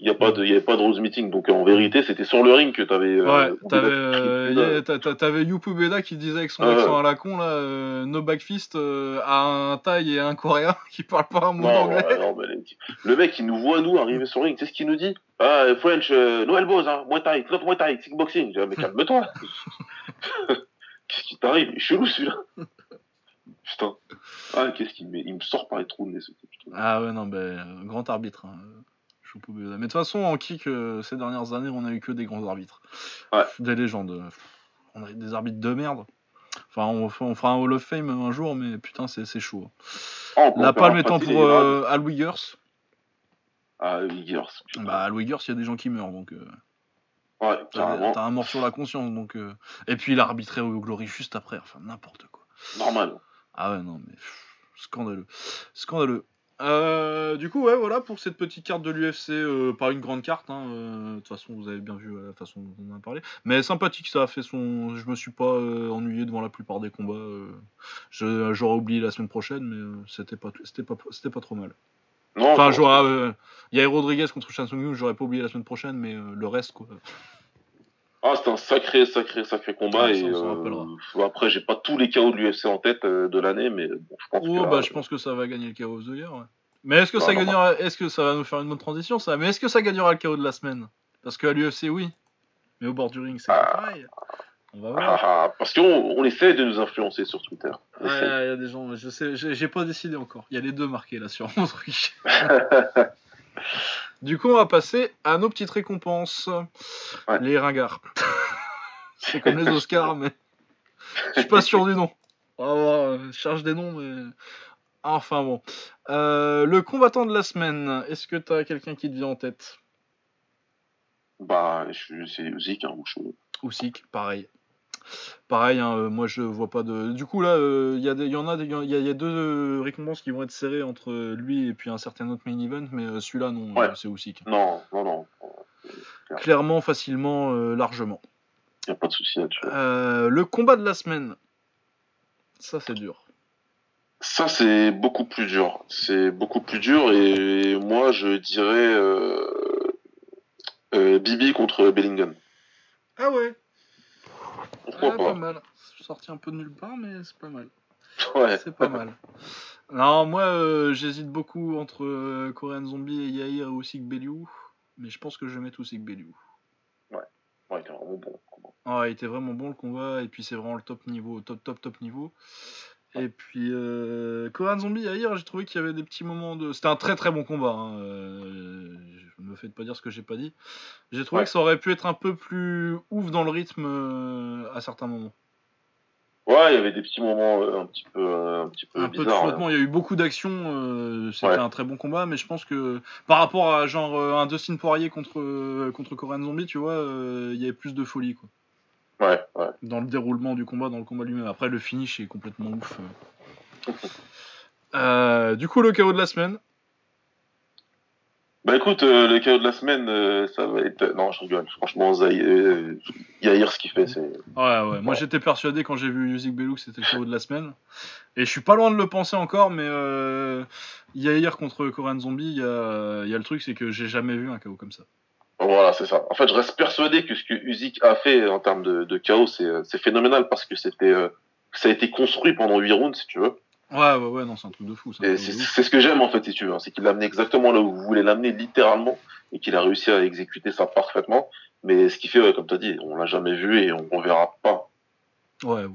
il n'y de, y avait pas de rose meeting. Donc en vérité, c'était sur le ring que tu avais. Euh, ouais, t'avais, euh, t'avais Yupu Beda qui disait avec son accent à la con, là, euh, no backfist à un Thaï et un Coréen qui parle pas un mot d'anglais. le mec, il nous voit, nous, arriver sur le ring. Tu sais ce qu'il nous dit? Ah, French, no elbows, hein, Muay Thai, not Muay Thai, kickboxing. Je dis, mais calme-toi. qu'est-ce qui t'arrive? Il est chelou celui-là. Putain. Ah, qu'est-ce qu'il me, il me sort par les trous de nez, ce type. Ah ouais, non, ben, grand arbitre. Hein. Mais de toute façon, en kick, euh, ces dernières années, on a eu que des grands arbitres. Des légendes. On a eu des arbitres de merde. Enfin, on, fera un Hall of Fame un jour, mais putain, c'est chaud. Oh, La palme étant pour euh, Al Wiggers. Ah, Al Wiggers. Bah, Al Wiggers, il y a des gens qui meurent, donc. Euh, ouais, T'as un mort sur la conscience, donc. Et puis, il a arbitré au Glory juste après, enfin, n'importe quoi. Normal. Ah ouais, non, mais. scandaleux. Scandaleux. Euh, du coup, ouais, voilà pour cette petite carte de l'UFC, euh, pas une grande carte, hein, euh, de toute façon, vous avez bien vu la façon dont on en a parlé, mais sympathique, ça a fait son. Je me suis pas ennuyé devant la plupart des combats. J'aurais oublié la semaine prochaine, mais c'était pas, c'était pas, c'était pas trop mal. enfin, j'aurais. Il y a Rodriguez contre Shansung j'aurais pas oublié la semaine prochaine, mais le reste, quoi. Ah, c'est un sacré, sacré, sacré combat. et euh, après, j'ai pas tous les KO de l'UFC en tête euh, de l'année, mais bon, je pense que. bah, je pense que ça va gagner le KO of the year. Mais est-ce que ça gagnera Est-ce que ça va nous faire une bonne transition, ça? Mais est-ce que ça gagnera le KO de la semaine? Parce qu'à l'UFC, oui. Mais au bord du ring, c'est ah. pareil. On va voir. Ah, parce qu'on on essaie de nous influencer sur Twitter. Il y a des gens, je sais, j'ai pas décidé encore. Il y a les deux marqués là sur mon truc. Du coup, on va passer à nos petites récompenses. Les ringards. c'est comme les Oscars, mais je suis pas sûr du nom. On va voir, euh, charge des noms, mais. Enfin bon. Euh, le combattant de la semaine, est-ce que tu as quelqu'un qui te vient en tête? Bah, c'est Usyk, hein, Usyk, pareil. Pareil, hein, euh, moi je vois pas de. Du coup là, il euh, y, y, en a, il y, a deux euh, récompenses qui vont être serrées entre lui et puis un certain autre main event, mais celui-là non, c'est aussi. Non, non, non. Clairement, facilement, largement. Y a pas de souci là-dessus. le combat de la semaine, ça c'est dur. Ça c'est beaucoup plus dur. C'est beaucoup plus dur et moi je dirais Bibi contre Bellingham. Ah ouais. Pourquoi pas, mal. Sorti un peu de nulle part, mais c'est pas mal. Ouais. C'est pas mal. Non, moi, euh, j'hésite beaucoup entre euh, Korean Zombie et Yair et Ousik Beliou. Mais je pense que je vais mettre Ousik Beliou. Ouais. Ouais, il était vraiment bon. Ouais, il était vraiment bon le combat. Et puis, c'est vraiment le top niveau, top, top, top niveau. Et puis, euh, Korean Zombie, hier, j'ai trouvé qu'il y avait des petits moments de. C'était un très très bon combat. Hein. Euh, me fais pas dire ce que j'ai pas dit. J'ai trouvé que ça aurait pu être un peu plus ouf dans le rythme euh, à certains moments. Ouais, il y avait des petits moments euh, un petit peu, un petit peu un Peu de flottement. Il y a eu beaucoup d'actions. C'était un très bon combat, mais je pense que par rapport à genre un Dustin Poirier contre contre Korean Zombie, tu vois, il y avait plus de folie quoi. Ouais, ouais. Dans le déroulement du combat, dans le combat lui-même. Après, le finish est complètement ouf. Euh, du coup, le chaos de la semaine. Bah écoute, euh, le chaos de la semaine, euh, ça va être. Non, je rigole. Franchement, Zay... euh, Yair, ce qu'il fait, c'est. Ouais, ouais. Moi, j'étais persuadé quand j'ai vu Yuzik Bellouk, c'était le chaos de la semaine. Et je suis pas loin de le penser encore, mais euh, Yair contre Korean Zombie, il y y a le truc, c'est que j'ai jamais vu un chaos comme ça. Voilà, c'est ça. En fait, je reste persuadé que ce que Usyk a fait en termes de, de chaos, c'est euh, c'est phénoménal parce que c'était. euh, ça a été construit pendant 8 rounds, si tu veux. Ouais, ouais, ouais, non, c'est un truc de fou. c'est ce que j'aime en fait, si tu veux. hein. C'est qu'il l'a amené exactement là où vous voulez l'amener, littéralement, et qu'il a réussi à exécuter ça parfaitement. Mais ce qui fait, ouais, comme tu as dit, on l'a jamais vu et on, on verra pas. Ouais, ouais,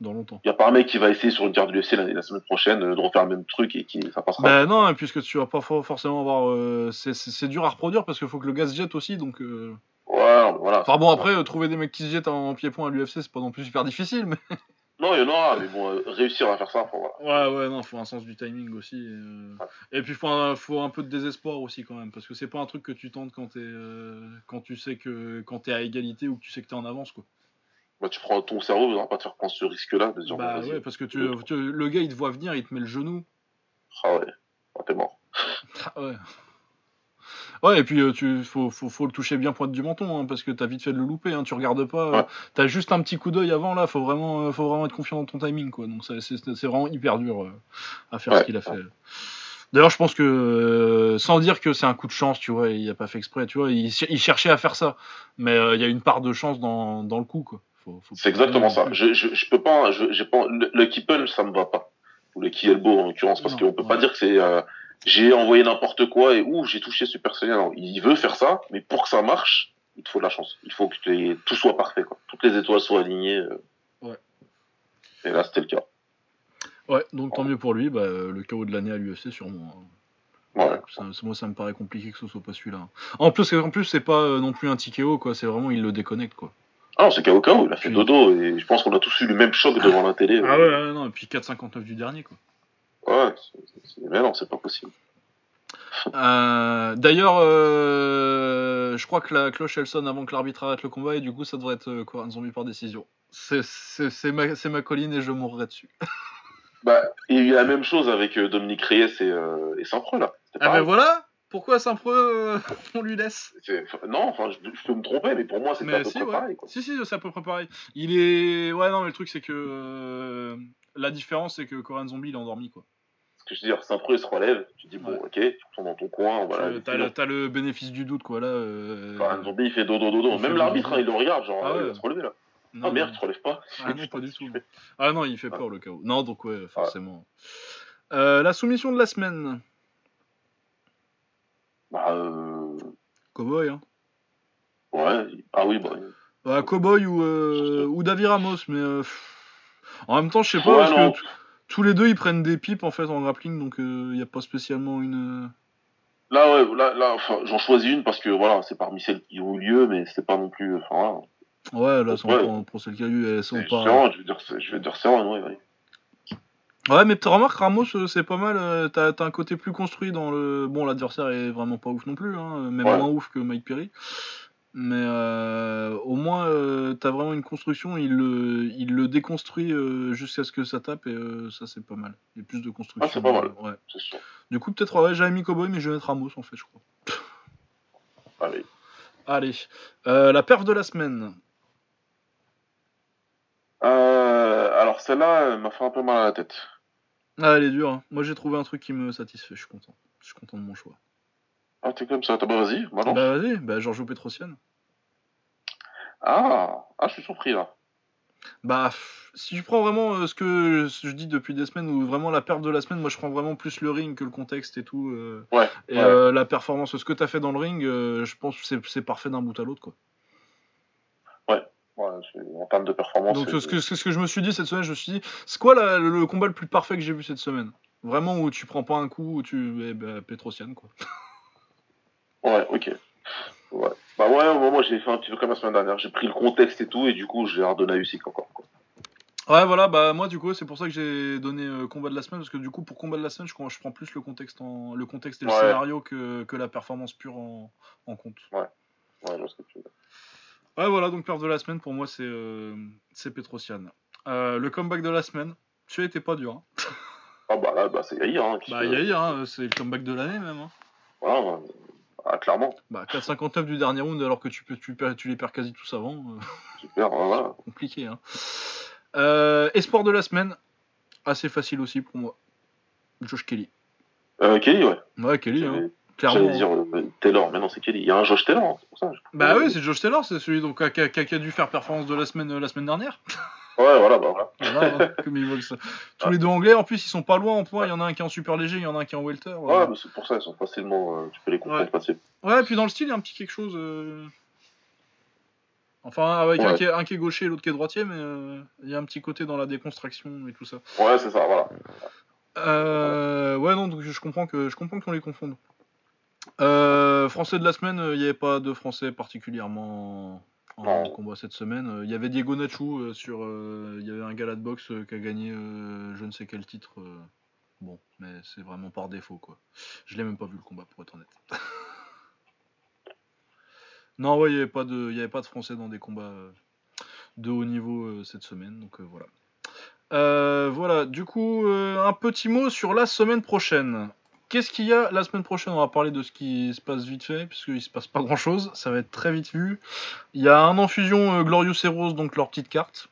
dans longtemps. Il y a pas un mec qui va essayer sur une carte de l'UFC la, la semaine prochaine euh, de refaire le même truc et qui ça passera. Bah non, puisque tu vas pas for- forcément avoir. euh, c'est- dur à reproduire parce qu'il faut que le se jette aussi, donc. euh, Ouais, voilà. Enfin bon, après, trouver des mecs qui se jettent en pied-point à l'UFC, c'est pas non plus super difficile, mais. Non, il y en aura, mais bon, euh, réussir à faire ça, faut voilà. Ouais, ouais, non, faut un sens du timing aussi. Et, euh, et puis, faut un, faut un peu de désespoir aussi, quand même, parce que c'est pas un truc que tu tentes quand, euh, quand tu sais que quand t'es à égalité ou que tu sais que t'es en avance, quoi. Bah, tu prends ton cerveau, il va pas te faire prendre ce risque-là Bah ouais, parce que tu, tu- le gars, il te voit venir, il te met le genou. Ah ouais, Ah, t'es mort. Ah ouais. Ouais, et puis euh, tu faut, faut, faut le toucher bien pointe du menton, hein, parce que t'as vite fait de le louper, hein, tu regardes pas, euh, Ouais. t'as juste un petit coup d'œil avant, là, faut vraiment, euh, faut vraiment être confiant dans ton timing, quoi. Donc c'est- c'est c'est vraiment hyper dur euh, à faire ce qu'il a fait. D'ailleurs, je pense que, euh, sans dire que c'est un coup de chance, tu vois, il a pas fait exprès, tu vois, il, il cherchait à faire ça, mais euh, il y a une part de chance dans, dans le coup, quoi. C'est exactement ça. Je, je, je peux pas, je, j'ai pas, le, le key punch, ça me va pas. Ou le key elbow, en l'occurrence, parce qu'on peut pas dire que c'est, euh, j'ai envoyé n'importe quoi et ouh, j'ai touché Saiyan. Non, il veut faire ça, mais pour que ça marche, il te faut de la chance. Il faut que tout soit parfait, quoi. Toutes les étoiles soient alignées. euh. Ouais. Et là, c'était le cas. Ouais, donc tant mieux pour lui, bah, euh, le KO de l'année à l'UFC, sûrement. hein. Ouais. Ça- moi, ça me paraît compliqué que ce soit pas celui-là. En plus, en plus c'est pas euh, non plus un TKO, quoi. C'est vraiment, il le déconnecte, quoi. Ah non, c'est KO KO, il a fait dodo et je pense qu'on a tous eu le même choc devant la télé. Ah ouais, ouais, non. Et puis 4,59 du dernier, quoi. Ouais, c'est- c'est- mais non, c'est pas possible. Euh, D'ailleurs, euh, je crois que la cloche, elle sonne avant que l'arbitre arrête le combat, et du coup, ça devrait être euh, quoi, un zombie par décision. C'est- C'est c'est ma, c'est ma colline et je mourrai dessus. Bah, il y a la même chose avec Dominique Reyes et, euh, et Saint-Preux, là. Ah ben voilà Pourquoi Saint-Preux, on lui laisse? C'est- Non, enfin, je, je peux me tromper, mais pour moi, c'était à peu si, près ouais. pareil. Quoi. Si, si, c'est à peu près pareil. Il est. Ouais, non, mais le truc, c'est que. La différence, c'est que Korean Zombie, il est endormi, quoi. Que je veux dire, Saint-Preux, il se relève, tu dis, bon, Ouais. ok, tu retournes dans ton coin, voilà. Tu- T'as le, t'as le bénéfice du doute, quoi, là. euh, Enfin, un zombie, il fait dodo, dodo. Il Même l'arbitre, hein, il le regarde, genre, Ah il ouais. va se relever là. non, Ah merde, tu te relèves pas. Ah non, pas du tout. Ah non, il fait Ah. peur, le chaos. Non, donc, ouais, forcément. Euh, la soumission de la semaine. Bah, euh... Cowboy, hein. ouais. Ah oui, bah. Bah, Cowboy ou, euh, ou David Ramos, mais. euh, En même temps, je sais pas, Ouais, parce non. que t- tous les deux, ils prennent des pipes, en fait, en grappling, donc il n'y a pas spécialement une. euh, Là, ouais, là, là, enfin, j'en choisis une parce que voilà, c'est parmi celles qui ont eu lieu, mais c'est pas non plus. Enfin, voilà. Ouais, là, c'est Ouais. encore pour celle qu'il y a eu, elles sont pas. Je vais dire, je vais dire ouais, ouais. Ouais, mais tu remarques, Ramos, euh, c'est pas mal. euh, T'as t'as un côté plus construit dans le. Bon, l'adversaire est vraiment pas ouf non plus, hein, même Ouais. moins ouf que Mike Perry. Mais euh, au moins, euh, t'as vraiment une construction. Il le, il le déconstruit euh, jusqu'à ce que ça tape, et ça, c'est pas mal. Il y a plus de construction. Ah, c'est pas mal. ouais. C'est sûr. Du coup, peut-être, ouais, j'avais mis Cowboy, mais je vais mettre Ramos, en fait, je crois. Allez. Allez. La perf de la semaine. Alors, celle-là, elle m'a fait un peu mal à la tête. Ah, elle est dure. hein. Moi, j'ai trouvé un truc qui me satisfait. Je suis content. Je suis content de mon choix. Ah, t'es comme ça. Bah, vas-y, balance. Bah, vas-y. Bah, Giorgio Petrosian. Ah, ah, je suis surpris là. Bah, si tu prends vraiment euh, ce que je dis depuis des semaines, ou vraiment la perte de la semaine, moi je prends vraiment plus le ring que le contexte et tout. euh, Ouais. et ouais. euh, la performance, ce que t'as fait dans le ring, je pense que c'est- parfait d'un bout à l'autre. quoi. Ouais, c'est- en termes de performance. Donc, ce que, ce que je me suis dit cette semaine, je me suis dit, c'est quoi la- le combat le plus parfait que j'ai vu cette semaine? Vraiment où tu prends pas un coup, où tu. Eh ben, Petrosian, quoi. Ouais, ok. Ouais. Bah ouais, moi, moi j'ai fait un petit peu comme la semaine dernière. J'ai pris le contexte et tout, et du coup, j'ai redonné à Usyk encore. Quoi. Ouais, voilà, bah moi du coup, c'est pour ça que j'ai donné euh, combat de la semaine, parce que du coup, pour combat de la semaine, je, je prends plus le contexte, en, le contexte et le Ouais. scénario que, que la performance pure en, en compte. Ouais, je vois ce que tu veux. Ouais, voilà, donc perte de la semaine, pour moi, c'est euh, Petrosian. Euh, le comeback de la semaine, celui-là était pas dur. Hein. Ah bah là, bah, c'est Yair. Hein, qui Bah, Yair, hein, c'est le comeback de l'année même. Hein. Ouais. Ah, clairement. Bah, 4,59 du dernier round alors que tu, peux, tu, tu les perds quasi tous avant. euh, Super, voilà. compliqué. Hein. Euh, espoir de la semaine, assez facile aussi pour moi. Josh Kelly. Euh, Kelly, ouais. Ouais, Kelly, hein, clairement. j'allais dire euh, Taylor, mais non, c'est Kelly. Il y a un Josh Taylor, hein, c'est pour ça. Bah oui, c'est Josh Taylor, c'est celui donc, qui, a, qui a- qui a dû faire performance de la semaine, la semaine dernière. Ouais, voilà, bah voilà. Voilà, hein, comme ils veulent ça. Tous les deux anglais, en plus, ils sont pas loin en poids. Il y en a un qui est en super léger, il y en a un qui est en welter. Ouais, euh. mais c'est pour ça, ils sont facilement. euh, tu peux les comprendre Ouais. facilement. Ouais, et puis dans le style, il y a un petit quelque chose. euh, Enfin, avec un, qui est, un qui est gaucher et l'autre qui est droitier, mais euh, il y a un petit côté dans la déconstruction et tout ça. Ouais, c'est ça, voilà. Euh, ouais, non, donc je comprends que je comprends qu'on les confonde. Euh, français de la semaine, il n'y avait pas de français particulièrement en combat cette semaine. Euh, Il y avait Diego Nachu euh, sur. euh, Il y avait un gala de boxe qui a gagné je ne sais quel titre. bon, mais c'est vraiment par défaut quoi. Je l'ai même pas vu le combat pour être honnête. non, ouais, il n'y avait, pas de- il y avait pas de français dans des combats de haut niveau cette semaine, donc voilà. Euh, voilà, du coup, euh, un petit mot sur la semaine prochaine. Qu'est-ce qu'il y a la semaine prochaine? On va parler de ce qui se passe vite fait, puisqu'il se passe pas grand chose. Ça va être très vite vu. Il y a un en fusion euh, Glorious Heroes, donc leur petite carte.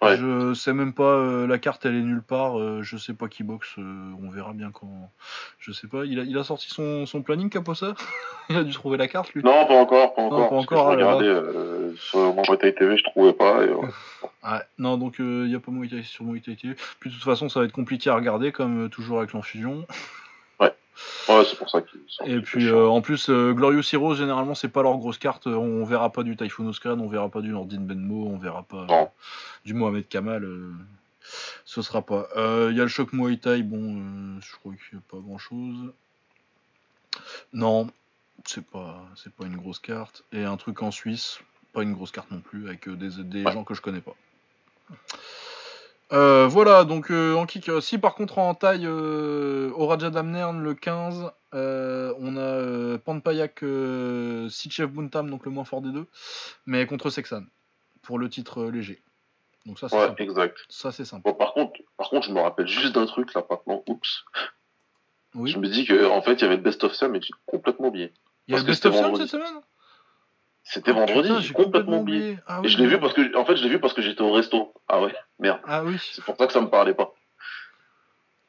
Ouais. Je sais même pas, euh, la carte elle est nulle part. euh, je sais pas qui boxe. euh, on verra bien quand. Je sais pas. Il a, il a sorti son, son planning, Caposa Il a dû trouver la carte lui? Non, pas encore, pas encore. pas parce que encore, je regardais euh, sur mon TV, je trouvais pas. Et, ouais. Ouais, non, donc il n'y a pas Muay sur Muay TV. Puis de toute façon, ça va être compliqué à regarder, comme toujours avec l'enfusion. Ouais, c'est pour ça qu'ils sont. Et puis euh, en plus, euh, Glorious Heroes, généralement, c'est pas leur grosse carte. Euh, On verra pas du Typhoon Oscar, on verra pas du Nordin Benmo, on verra pas Non. du Mohamed Kamal. ce sera pas. Il y a le choc Muay Thai, bon, je crois qu'il n'y a pas grand chose. Non, c'est pas, c'est pas une grosse carte. Et un truc en Suisse, pas une grosse carte non plus, avec des, des Ouais. gens que je connais pas. Euh, voilà, donc euh, en kick. euh, si par contre en taille, euh, au Raja Damnern le 15, euh, on a euh, Panpayak euh, Sichev Buntam, donc le moins fort des deux, mais contre Sexan, pour le titre euh, léger. Donc ça c'est Ouais, exact. Ça c'est. Bon, par contre, par contre, je me rappelle juste d'un truc là maintenant. Oups. Oui. Je me dis que en fait, il y avait le best of Sam et j'ai complètement oublié. Il y a le Best of Sam cette semaine? C'était Ah, vendredi, j'ai complètement oublié. Ah, Et oui, je l'ai vu parce que, en fait, je l'ai vu parce que j'étais au resto. Ah ouais, merde. Ah oui. C'est pour ça que ça me parlait pas.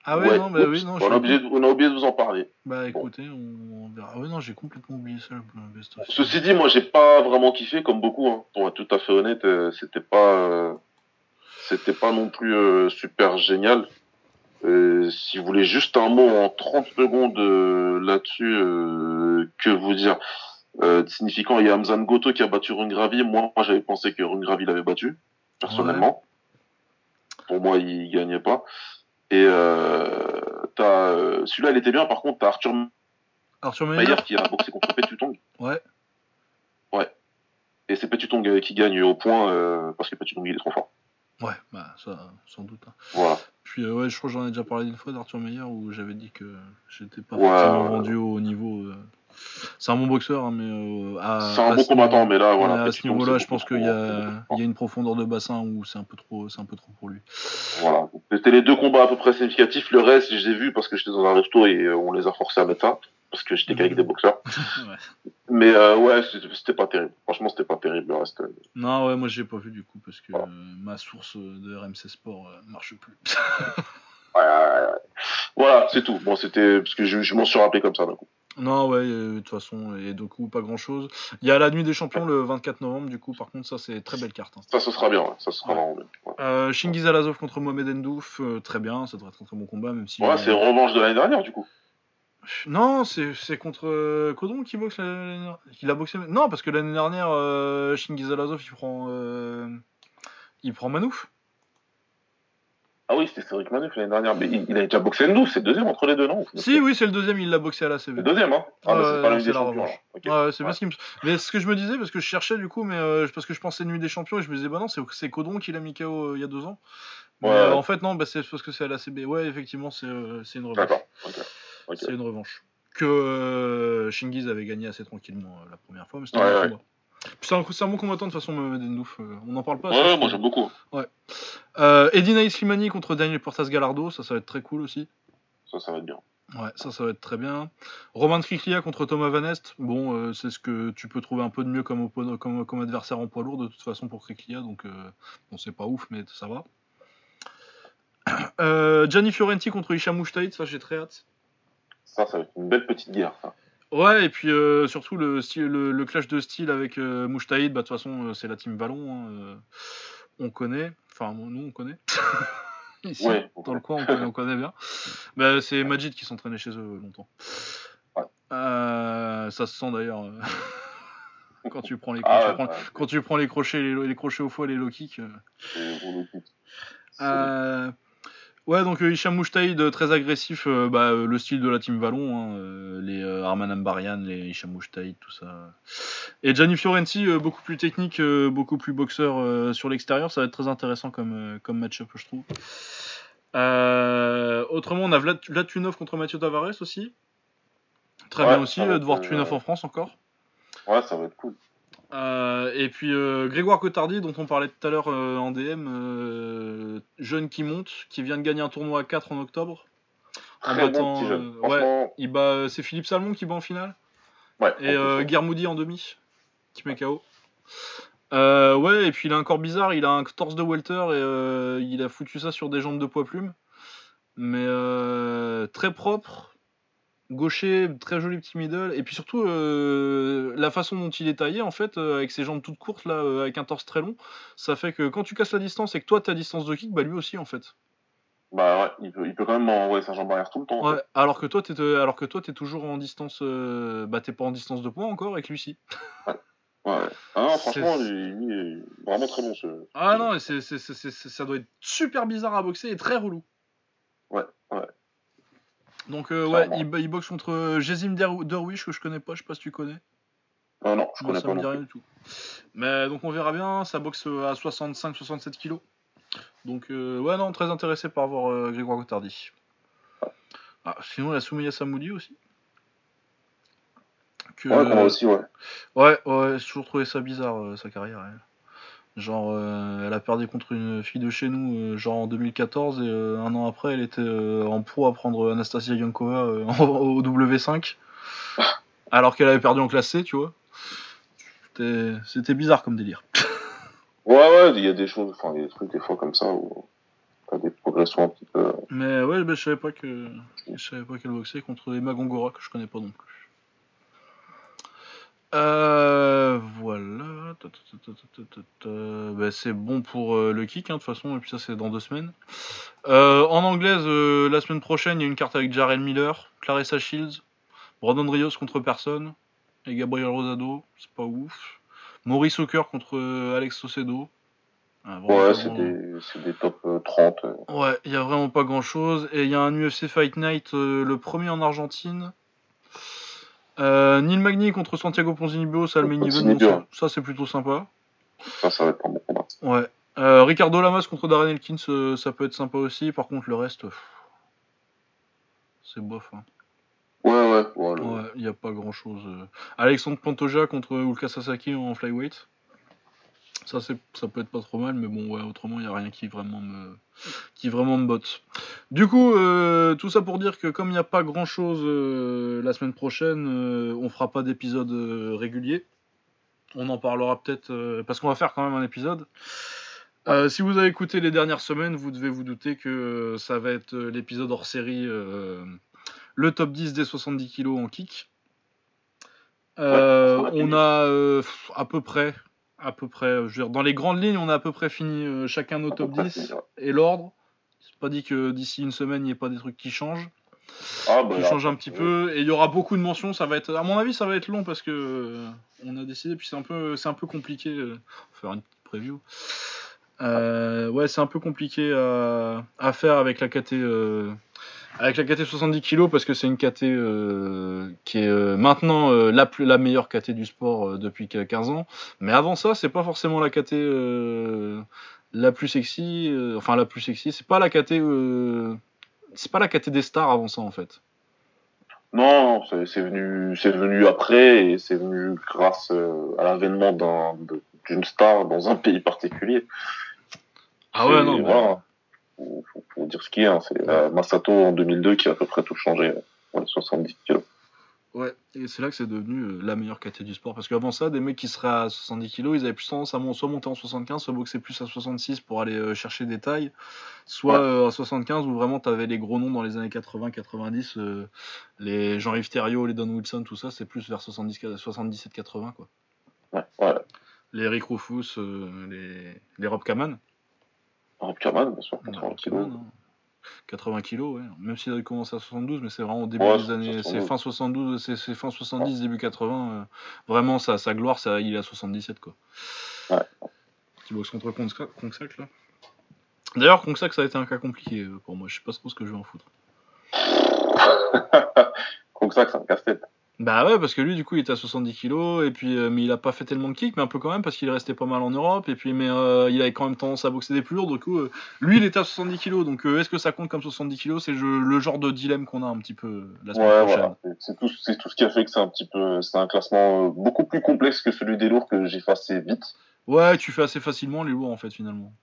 Ah ouais, non, bah oups. oui, non. on, a oublié, de- on a oublié de vous en parler. Bah écoutez, on, on verra. Ah ouais, non, j'ai complètement oublié ça, le. Ceci dit, moi, j'ai pas vraiment kiffé, comme beaucoup. hein. Pour être tout à fait honnête, euh, c'était pas, euh, c'était pas non plus euh, super génial. Euh, si vous voulez juste un mot en 30 secondes là-dessus, que vous dire euh, Signifiant, il y a Hamzan Goto qui a battu Rungravi. Moi, moi j'avais pensé que Rungravi l'avait battu, personnellement. Pour moi, il gagnait pas. Et euh, euh, celui-là, il était bien. Par contre, t'as Arthur Arthur Mayer qui a boxé contre Petutong. Ouais. Ouais. Et c'est Petutong euh, qui gagne au point euh, parce que Petutong il est trop fort. Ouais, bah ça, sans doute. hein. Voilà. Puis euh, ouais, je crois que j'en ai déjà parlé une fois d'Arthur Meyer où j'avais dit que j'étais pas Ouais, forcément vendu au niveau. euh, C'est un bon boxeur, hein, mais euh, à, C'est un à bon ce combattant, niveau- mais là, voilà. ouais, à ce Petutong, niveau-là, je pense qu'il y a, y une profondeur de bassin où c'est un peu trop, c'est un peu trop pour lui. Voilà. C'était les deux combats à peu près significatifs. Le reste, je les ai vus parce que j'étais dans un resto et euh, on les a forcés à mettre ça. Parce que j'étais qu'avec des boxeurs. Ouais. Mais euh, ouais, c'était pas terrible. Franchement, c'était pas terrible le reste. Non, ouais, moi j'ai pas vu du coup parce que Voilà. euh, ma source de RMC Sport euh, marche plus. Ouais, ouais. Voilà, c'est tout. Bon, c'était parce que je, je m'en suis rappelé comme ça d'un coup. Non, ouais, euh, de toute façon, et du coup, pas grand chose. Il y a la nuit des champions le 24 novembre, du coup, par contre, ça c'est très belle carte. hein. Ça, ce sera bien. ouais. Ça, ce sera Ouais. vraiment bien. Ouais, Euh, Shingiz Alazov contre Mohamed Ndouf, euh, très bien, ça devrait être un très bon combat, même si. Ouais, euh, c'est revanche de l'année dernière, du coup. Non, c'est contre euh, Codon qui boxe l'année dernière. Qu'il a boxé. Non, parce que l'année dernière, euh, Shingiz Alazov il prend. euh, il prend Manouf. Ah oui, c'était Cédric Manouf l'année dernière. Mais il, il a déjà boxé Ndouf. C'est le deuxième entre les deux, non Si, oui, c'est le deuxième, il l'a boxé à la CB. le deuxième, hein Ah, bah, c'est pas la Ligue des Champions. Ouais, c'est bien ce qui me. Mais ce que je me disais, parce que je cherchais du coup, mais euh, parce que je pensais Nuit des Champions et je me disais, bah non, c'est Codon qui l'a mis KO euh, il y a deux ans. Mais Ouais, euh, ouais. en fait, non, bah, c'est parce que c'est à la CB. Ouais, effectivement, c'est une revanche. D'accord. Ok. Ok. C'est une revanche. Que Shingiz avait gagné assez tranquillement la première fois, mais c'était Ouais, ouais. C'est un, un bon combattant de toute façon, euh, on n'en parle pas. Ouais, ouais, moi j'aime beaucoup. Euh, Eddie Slimani contre Daniel Portas Galardo, ça, ça va être très cool aussi. Ça, ça va être bien. Ouais, ça, ça va être très bien. Roman Kriklia contre Thomas Van Est. Bon, euh, c'est ce que tu peux trouver un peu de mieux comme, comme, comme adversaire en poids lourd, de toute façon, pour Kriklia. Donc, euh, bon, c'est pas ouf, mais ça va. Euh, Gianni Fiorenti contre Hicham Mouchtaïd, ça, j'ai très hâte. Ça, ça va être une belle petite guerre, ça. Ouais, et puis surtout le, le, clash de style avec Mouchtaïd, bah, de toute façon, c'est la team Ballon. Hein, on connaît. Enfin, nous, on connaît. Ici, dans le coin, on connaît, bien. Bah, c'est Majid qui s'entraînait chez eux longtemps. Euh, ça se sent d'ailleurs euh, quand tu prends les ah quand, tu prends, les crochets les, crochets au foie les low kicks. Euh. Ouais, donc euh, Hicham Mouchtaïd, euh, très agressif, euh, bah, le style de la team Vallon, hein, les Arman Ambarian, les Hicham Mouchtaïd, tout ça. Et Gianni Fiorenti, beaucoup plus technique, beaucoup plus boxeur sur l'extérieur, ça va être très intéressant comme, comme match-up, je trouve. autrement, on a Vlad, Tunov contre Mathieu Tavares aussi. Très bien aussi de voir Tunov en France encore. Ouais, ça va être cool. Euh, et puis euh, Grégoire Cotardi, dont on parlait tout à l'heure euh, en DM, jeune qui monte, qui vient de gagner un tournoi à 4 en octobre. En battant, ouais, il bat, c'est Philippe Salmon qui bat en finale. Ouais, et Guermoudi en demi, qui met KO. ouais, et puis il a un corps bizarre, il a un torse de welter et il a foutu ça sur des jambes de poids plume. Mais très propre, gaucher, très joli petit middle, et puis surtout euh, la façon dont il est taillé en fait, euh, avec ses jambes toutes courtes là, euh, avec un torse très long, ça fait que quand tu casses la distance et que toi tu as distance de kick, bah lui aussi en fait. Bah ouais, il peut, il peut quand même envoyer sa jambe arrière tout le temps. Ouais, alors que toi t'es alors que toi t'es toujours en distance, bah t'es pas en distance de poids encore avec lui-ci. Ouais. Ouais. Ah franchement, il, est vraiment très bon ce. Ah non, c'est, ça doit être super bizarre à boxer et très relou. Ouais, ouais. Donc, euh, ouais, il, boxe contre euh, Jezim Derwish, que je connais pas, je sais pas si tu connais. Non, non, je connais pas. me dit rien du tout. Mais donc, on verra bien, ça boxe euh, à 65-67 kilos. Donc, ouais, non, très intéressé par voir Grégoire Gotardi. Ah, sinon, il y a Soumiya Samoudi aussi. ouais, moi aussi, ouais. Ouais, ouais, j'ai toujours trouvé ça bizarre, sa carrière. Genre, euh, elle a perdu contre une fille de chez nous, euh, genre en 2014, et euh, un an après, elle était en pro à prendre Anastasia Yankova au W5, alors qu'elle avait perdu en classe C, tu vois. C'était bizarre comme délire. Ouais, ouais, il y a des choses, enfin, il y a des trucs des fois comme ça où t'as des progressions un petit peu. Mais ouais, je savais pas que je savais pas qu'elle boxait contre Emma Gongora que je connais pas non plus. Euh, voilà. C'est bon pour euh, le kick, hein, de toute façon, et puis ça, c'est dans deux semaines. Euh, en anglaise, euh, la semaine prochaine, il y a une carte avec Jarrell Miller, Clarissa Shields, Brandon Rios contre personne, et Gabriel Rosado, c'est pas ouf. Maurice Hawker contre Alex Socedo. Ah, ouais, c'est des, des, top 30. Ouais, il y a vraiment pas grand chose. Et il y a un UFC Fight Night, le premier en Argentine. Euh, Neil Magny contre Santiago Ponzinibbio, ça le main ça, c'est plutôt sympa. Ça, ça va être un bon combat. Ouais. Euh, Ricardo Lamas contre Darren Elkins, euh, ça peut être sympa aussi. Par contre, le reste, c'est bof. Hein. Ouais, ouais, ouais. il n'y a pas grand chose. Alexandre Pantoja contre Ulka Sasaki en flyweight. Ça, ça peut être pas trop mal, mais bon, ouais, autrement, il n'y a rien qui vraiment me, qui vraiment me botte. Du coup, euh, tout ça pour dire que comme il n'y a pas grand chose euh, la semaine prochaine, euh, on fera pas d'épisode régulier. On en parlera peut-être, parce qu'on va faire quand même un épisode. si vous avez écouté les dernières semaines, vous devez vous douter que ça va être l'épisode hors série, le top 10 des 70 kilos en kick. on a à peu près à peu près, euh, je veux dire, dans les grandes lignes, on a à peu près fini euh, chacun nos top 10 et l'ordre. C'est pas dit que d'ici une semaine, il n'y ait pas des trucs qui changent. Ah, bah, qui changent un petit peu et il y aura beaucoup de mentions. Ça va être, à mon avis, ça va être long parce que euh, on a décidé. Puis c'est un peu, c'est un peu compliqué. on va faire une petite preview. ouais, c'est un peu compliqué à, à, faire avec la KT avec la KT 70 kg parce que c'est une KT euh, qui est euh, maintenant euh, la, plus, la meilleure KT du sport depuis 15 ans. Mais avant ça, c'est pas forcément la KT la plus sexy. enfin, la plus sexy. C'est pas la KT. c'est pas la KT des stars avant ça en fait. Non, c'est venu, c'est venu après et c'est venu grâce à l'avènement d'une star dans un pays particulier. Ah ouais, non. Voilà faut, faut, dire ce qu'il y a. Hein. C'est Masato en 2002 qui a à peu près tout changé. pour les 70 kilos. Ouais, et c'est là que c'est devenu euh, la meilleure catégorie du sport. Parce qu'avant ça, des mecs qui seraient à 70 kg, ils avaient plus tendance à soit monter en 75, soit boxer plus à 66 pour aller euh, chercher des tailles, soit euh, à 75 où vraiment tu avais les gros noms dans les années 80-90, les Jean-Yves Thériault, les Don Wilson, tout ça, c'est plus vers 77-80 quoi. Ouais, ouais. Les Eric Rufus, les, les Rob Kaman. Kaman, bien sûr, 80 kilos, ouais. Même s'il a commencé à 72, mais c'est vraiment au début des années. C'est fin 72, c'est fin 70, début 80. Euh, vraiment, sa, sa gloire, ça, il est à 77, quoi. Ouais. Qui boxe contre Kongsak, là? D'ailleurs, Kongsak, ça a été un cas compliqué euh, pour moi. Je sais pas trop ce que je vais en foutre. Kongsak, c'est un casse-tête. Bah ouais, parce que lui, du coup, il était à 70 kilos, et puis, euh, mais il a pas fait tellement de kick, mais un peu quand même, parce qu'il est resté pas mal en Europe, et puis, mais euh, il avait quand même tendance à boxer des plus lourds, du coup, euh, lui, il était à 70 kilos, donc est-ce que ça compte comme 70 kilos? C'est le genre de dilemme qu'on a un petit peu la semaine ouais, prochaine. Voilà. C'est tout, tout, ce qui a fait que c'est un petit peu, c'est un classement beaucoup plus complexe que celui des lourds que j'ai fait assez vite. Ouais, tu fais assez facilement les lourds, en fait, finalement.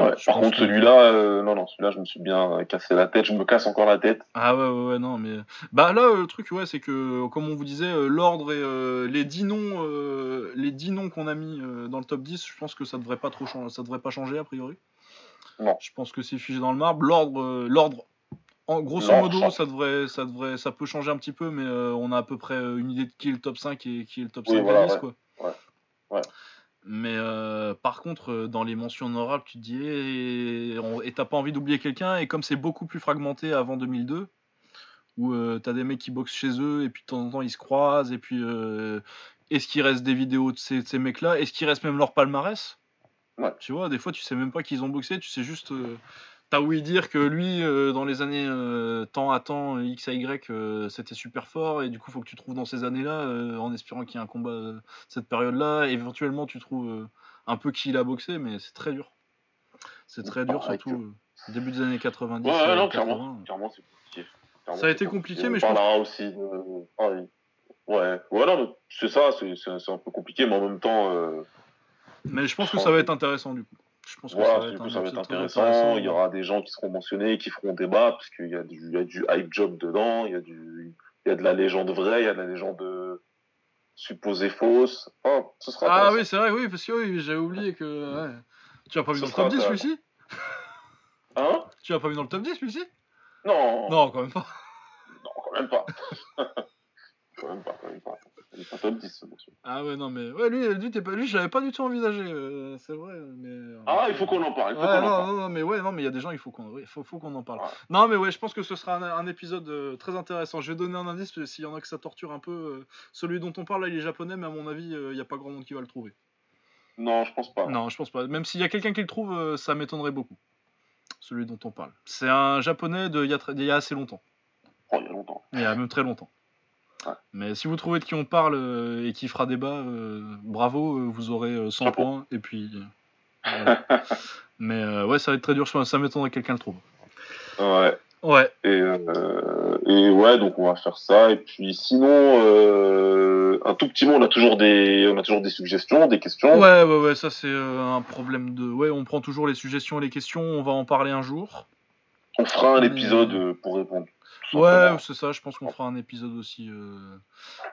Ouais, par contre, celui-là, euh, non, non, celui-là, je me suis bien cassé la tête, je me casse encore la tête. Ah ouais, ouais, ouais, non, mais. Bah là, le truc, ouais, c'est que, comme on vous disait, euh, l'ordre et euh, les 10 noms, les 10 noms qu'on a mis dans le top 10, je pense que ça devrait pas trop changer, ça devrait pas changer, a priori. Non. Je pense que c'est figé dans le marbre. L'ordre, l'ordre, en grosso modo, ça devrait, ça devrait, ça peut changer un petit peu, mais on a à peu près une idée de qui est le top 5 et qui est le top 5 10, quoi. Ouais. Ouais. Mais euh, par contre, euh, dans les mentions honorables, tu te dis, et t'as pas envie d'oublier quelqu'un, et comme c'est beaucoup plus fragmenté avant 2002, où euh, t'as des mecs qui boxent chez eux, et puis de temps en temps ils se croisent, et puis est-ce qu'il reste des vidéos de ces, ces mecs-là? Est-ce qu'il reste même leur palmarès? Ouais. Tu vois, des fois tu sais même pas qu'ils ont boxé, tu sais juste t'as ouï dire que lui, euh, dans les années euh, temps à temps, X à Y, euh, c'était super fort, et du coup, faut que tu trouves dans ces années-là, en espérant qu'il y ait un combat cette période-là. Éventuellement, tu trouves un peu qui il a boxé, mais c'est très dur. C'est très dur, surtout début des années 90. Ouais, non, clairement, clairement c'est compliqué. ça a été compliqué, mais je pense. aussi. Ah ouais, ouais, c'est ça, c'est un peu compliqué, mais en même temps. Mais je pense que ça va être intéressant, du coup. Je pense que ça va, être, intéressant. Il y aura des gens qui seront mentionnés, qui feront débat, parce qu'il y, a du, y a du hype job dedans, il y, a du, il y a de la légende vraie, il y a de la légende supposée fausse. ce sera ah oui, c'est vrai, oui, parce que oui, j'ai oublié que. Tu as pas vu dans le top 10 celui-ci? Hein? Tu as pas vu dans le top 10 celui-ci? Non. Non, quand même pas. Non, quand même pas. quand même pas, quand même pas. Ah ouais, non, mais. Ouais, lui, lui, pas... lui je l'avais pas du tout envisagé, euh, c'est vrai. Mais... Euh, ah, il faut qu'on en parle. ouais, non, non, mais ouais, non, mais il y a des gens, il faut qu'on faut, faut qu'on en parle. Non, mais ouais, je pense que ce sera un, épisode euh, très intéressant. Je vais donner un indice, s'il y en a que ça torture un peu. celui dont on parle, là, il est japonais, mais à mon avis, il n'y a pas grand monde qui va le trouver. Non, je pense pas. Non, je pense pas. Même s'il y a quelqu'un qui le trouve, ça m'étonnerait beaucoup. Celui dont on parle. C'est un japonais de il y, y, a assez longtemps. Oh, il y a longtemps. Il y a même très longtemps. Mais si vous trouvez de qui on parle euh, et qui fera débat, euh, bravo, euh, vous aurez 100 points. Et puis. Mais ouais, ça va être très dur. Ça m'étonnerait que quelqu'un le trouve. Ouais. Ouais. Et, et, ouais, donc on va faire ça. Et puis sinon, un tout petit mot, on a toujours des, on a toujours des suggestions, des questions. Ouais, ouais, ouais. Ça c'est un problème de. Ouais, on prend toujours les suggestions et les questions. On va en parler un jour. On fera un épisode pour répondre Ouais, c'est ça. Je pense qu'on fera un épisode aussi, euh,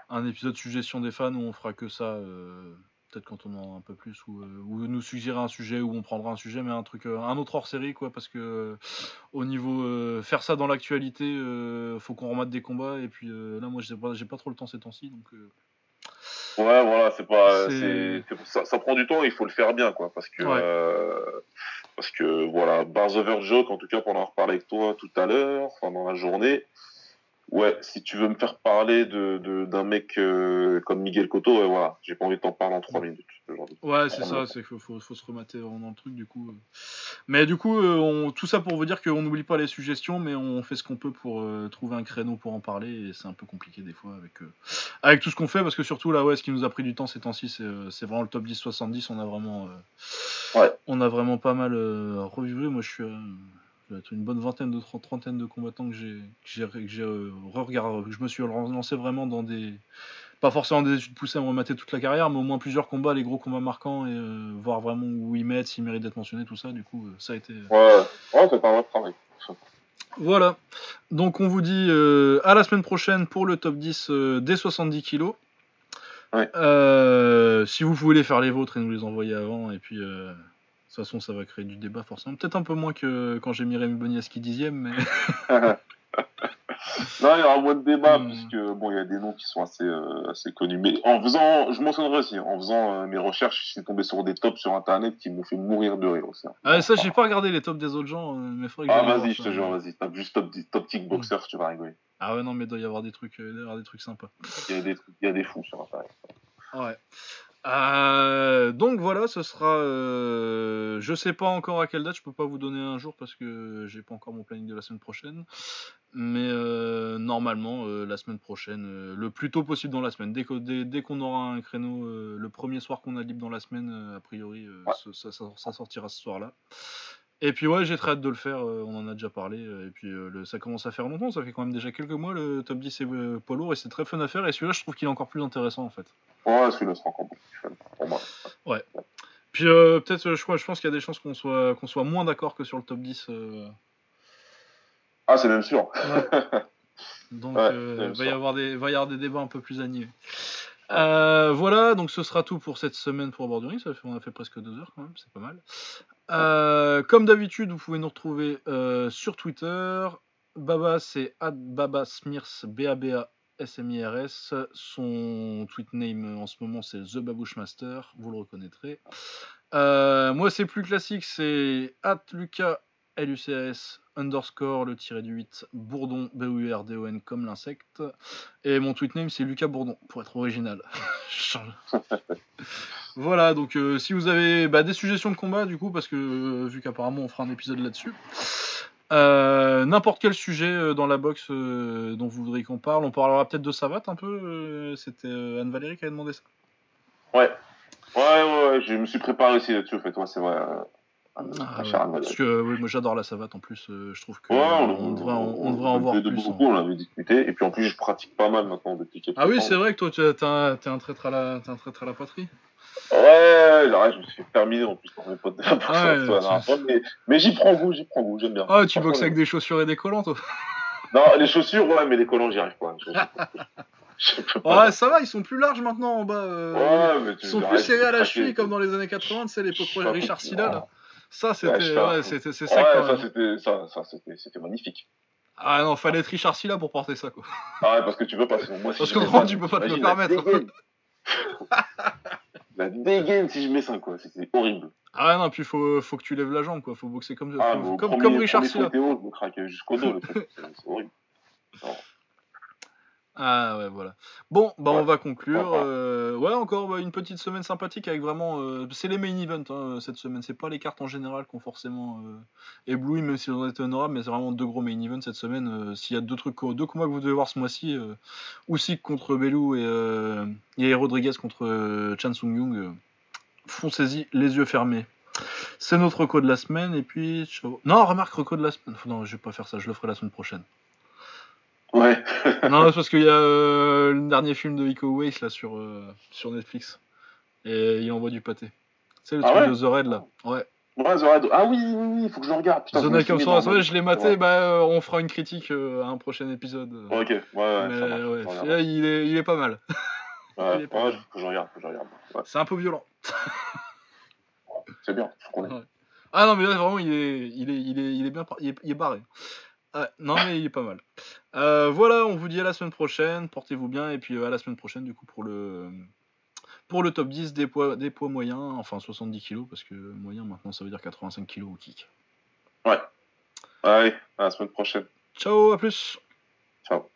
un épisode suggestion des fans où on fera que ça. Euh, peut-être quand on en a un peu plus, ou, euh, ou nous suggérer un sujet, ou on prendra un sujet, mais un truc, un autre hors série, quoi, parce que au niveau faire ça dans l'actualité, faut qu'on remette des combats, et puis là, moi, j'ai pas, j'ai pas trop le temps ces temps-ci, donc. Ouais, voilà, c'est pas, ça, ça, prend du temps, il faut le faire bien, quoi, parce que. Parce que voilà, Bars Over Joke, en tout cas pour en reparler avec toi tout à l'heure, pendant la journée, Ouais, si tu veux me faire parler de, d'un mec euh, comme Miguel Cotto, ouais, voilà, j'ai pas envie de t'en parler en 3 minutes. Ouais, c'est ça, c'est qu'il faut, faut, se remater dans le truc du coup. Euh. Mais du coup, euh, on, tout ça pour vous dire qu'on n'oublie pas les suggestions, mais on fait ce qu'on peut pour trouver un créneau pour en parler, et c'est un peu compliqué des fois avec, avec tout ce qu'on fait, parce que surtout là, ouais, ce qui nous a pris du temps ces temps-ci, c'est, vraiment le top 10-70, on a vraiment, ouais. on a vraiment pas mal revu. Moi, je suis une bonne vingtaine de trentaine de combattants que j'ai que j'ai euh, regardé je me suis lancé vraiment dans des pas forcément des études poussées à me remater toute la carrière mais au moins plusieurs combats les gros combats marquants et euh, voir vraiment où ils mettent s'ils méritent d'être mentionnés tout ça du coup euh, ça a été ouais, ouais c'est pas un travail Voilà. Donc on vous dit à la semaine prochaine pour le top 10 euh, des 70 kilos. Ouais. Si vous voulez faire les vôtres et nous les envoyer avant, et puis de toute façon ça va créer du débat forcément. Peut-être un peu moins que quand j'ai mis Rémi Boniaski dixième, mais Non, il y aura moins de débat, Hmm. puisque bon, il y a des noms qui sont assez, euh, assez connus. Mais en faisant, je mentionnerai aussi, en faisant euh, mes recherches, je suis tombé sur des tops sur internet qui m'ont fait mourir de rire aussi. hein. Ah, ça j'ai pas regardé les tops des autres gens, euh, mais faudrait que Ah, vas-y, je te jure, vas-y, tape juste top, top kickboxer, tu vas rigoler. Ah ouais non mais il doit y avoir des trucs, euh, y avoir des trucs sympas. Il y a des, trucs- il y a des fous sur internet. Ouais. Euh, donc voilà, ce sera. euh, je sais pas encore à quelle date, je peux pas vous donner un jour parce que j'ai pas encore mon planning de la semaine prochaine. Mais euh, normalement, euh, la semaine prochaine, euh, le plus tôt possible dans la semaine. Dès, que- dès, dès qu'on aura un créneau, euh, le premier soir qu'on a libre dans la semaine, a priori, euh, Ouais. ce- ça, ça- ça sortira ce soir-là. Et puis ouais, j'ai très hâte de le faire, euh, on en a déjà parlé. euh, Et puis euh, le- ça commence à faire longtemps, ça fait quand même déjà quelques mois le top 10 est euh, poids lourd et c'est très fun à faire. Et celui-là, je trouve qu'il est encore plus intéressant en fait. Ouais, celui-là sera encore beaucoup plus fun pour moi. Puis euh, peut-être, euh, je, crois, je pense qu'il y a des chances qu'on soit, qu'on soit moins d'accord que sur le top 10. euh. Ah, c'est même sûr. Donc Ouais, euh, va, y avoir des, va y avoir des débats un peu plus animés. Euh, voilà, donc ce sera tout pour cette semaine pour Borduring. Ça fait, on a fait presque deux heures quand même, c'est pas mal. Euh, comme d'habitude, vous pouvez nous retrouver euh, sur Twitter. Baba, c'est @babasmirs, B-A-B-A S-M-I-R-S. Son tweet name en ce moment, c'est The Babouche Master. Vous le reconnaîtrez. Euh, moi, c'est plus classique, c'est Lucas L-U-C-A-S underscore le tiré du 8 Bourdon B-O-U-R-D-O-N comme l'insecte. Et mon tweet name c'est Lucas Bourdon pour être original. Voilà, donc euh, si vous avez bah, des suggestions de combat du coup, parce que euh, vu qu'apparemment on fera un épisode là-dessus. euh, N'importe quel sujet euh, dans la box euh, dont vous voudriez qu'on parle, on parlera peut-être de Savate un peu. C'était Anne-Valérie qui avait demandé ça. Ouais. Ouais, ouais, ouais, je me suis préparé aussi là-dessus, en fait, ouais, c'est vrai. Ah, ma ouais, parce que oui, moi j'adore la savate en plus, euh, je trouve que Ouais, on, devrait en, on devrait en voir de plus. beaucoup, hein. on avait discuté. Et puis en plus, je pratique pas mal maintenant depuis quelques Ah oui, c'est vrai que toi un, t'es un traître à la, t'es un traître à la poterie. Ouais, là, je me suis fait terminer en plus par mes potes de la boxe Ah ouais, c'est- mais, mais j'y prends goût, j'y prends goût, j'aime bien. Ah, tu boxes avec des chaussures et des collants, toi Non, les chaussures, ouais, mais les collants, j'y arrive pas. Ouais, ça va, ils sont plus larges maintenant en bas. euh, Ouais, mais tu ils sont plus serrés à la cheville comme dans les années 80, tu sais, l'époque Richard Silla. Ça, c'était, ouais, c'est Ouais, ça ça, c'était, ça, ça, magnifique. Ah non, fallait être Richard Silla pour porter ça, quoi. Ah ouais, parce que tu peux pas, moi, si Parce que vraiment, ça, tu peux pas te le permettre. La dégaine si je mets ça, quoi. C'était horrible. Ah non, puis faut, faut que tu lèves la jambe, quoi. Faut boxer comme, Ah, mais au comme, premier- comme Richard Silla. Je me craque jusqu'au dos, le truc. C'est c'est horrible. Ah ouais, voilà. Bon, bah on va conclure. Ouais. euh, ouais, encore bah, une petite semaine sympathique avec vraiment. euh, c'est les main events hein, cette semaine. C'est pas les cartes en général qui ont forcément euh, ébloui, même si on été honorable, mais c'est vraiment deux gros main events cette semaine. euh, S'il y a deux trucs, deux combats que vous devez voir ce mois-ci, euh, Usyk contre Belou et, et Rodriguez contre Chan Sung Young, euh, foncez-y les yeux fermés. C'est notre reco de la semaine et puis. Non, remarque reco de la semaine. Non, je vais pas faire ça. Je le ferai la semaine prochaine. Ouais. non, c'est parce qu'il y a euh, le dernier film de Iko Uwais là sur, euh, sur Netflix. Et il envoie du pâté. C'est le Ah truc ouais de The Red là. Ouais. Ouais, The Red- Ah oui, oui, oui, il faut que je le regarde. Putain, The Night dans- ouais, je l'ai maté, Ouais. bah euh, on fera une critique euh, à un prochain épisode. Ok, ouais, ouais, Mais marche. ouais, il est, il est pas mal. Ouais, pas mal. faut que je regarde, faut que je regarde. C'est un peu violent. c'est bien, je connais. Ouais. Ah non, mais là vraiment, il est, il est, il est, il est bien, il est, il est barré. Ouais, non, mais il est pas mal. Euh, voilà, on vous dit à la semaine prochaine. Portez-vous bien et puis euh, à la semaine prochaine du coup pour le pour le top 10 des poids des poids moyens, enfin 70 kilos parce que moyen maintenant ça veut dire 85 kilos au kick. Allez, à la semaine prochaine. Ciao, à plus. Ciao.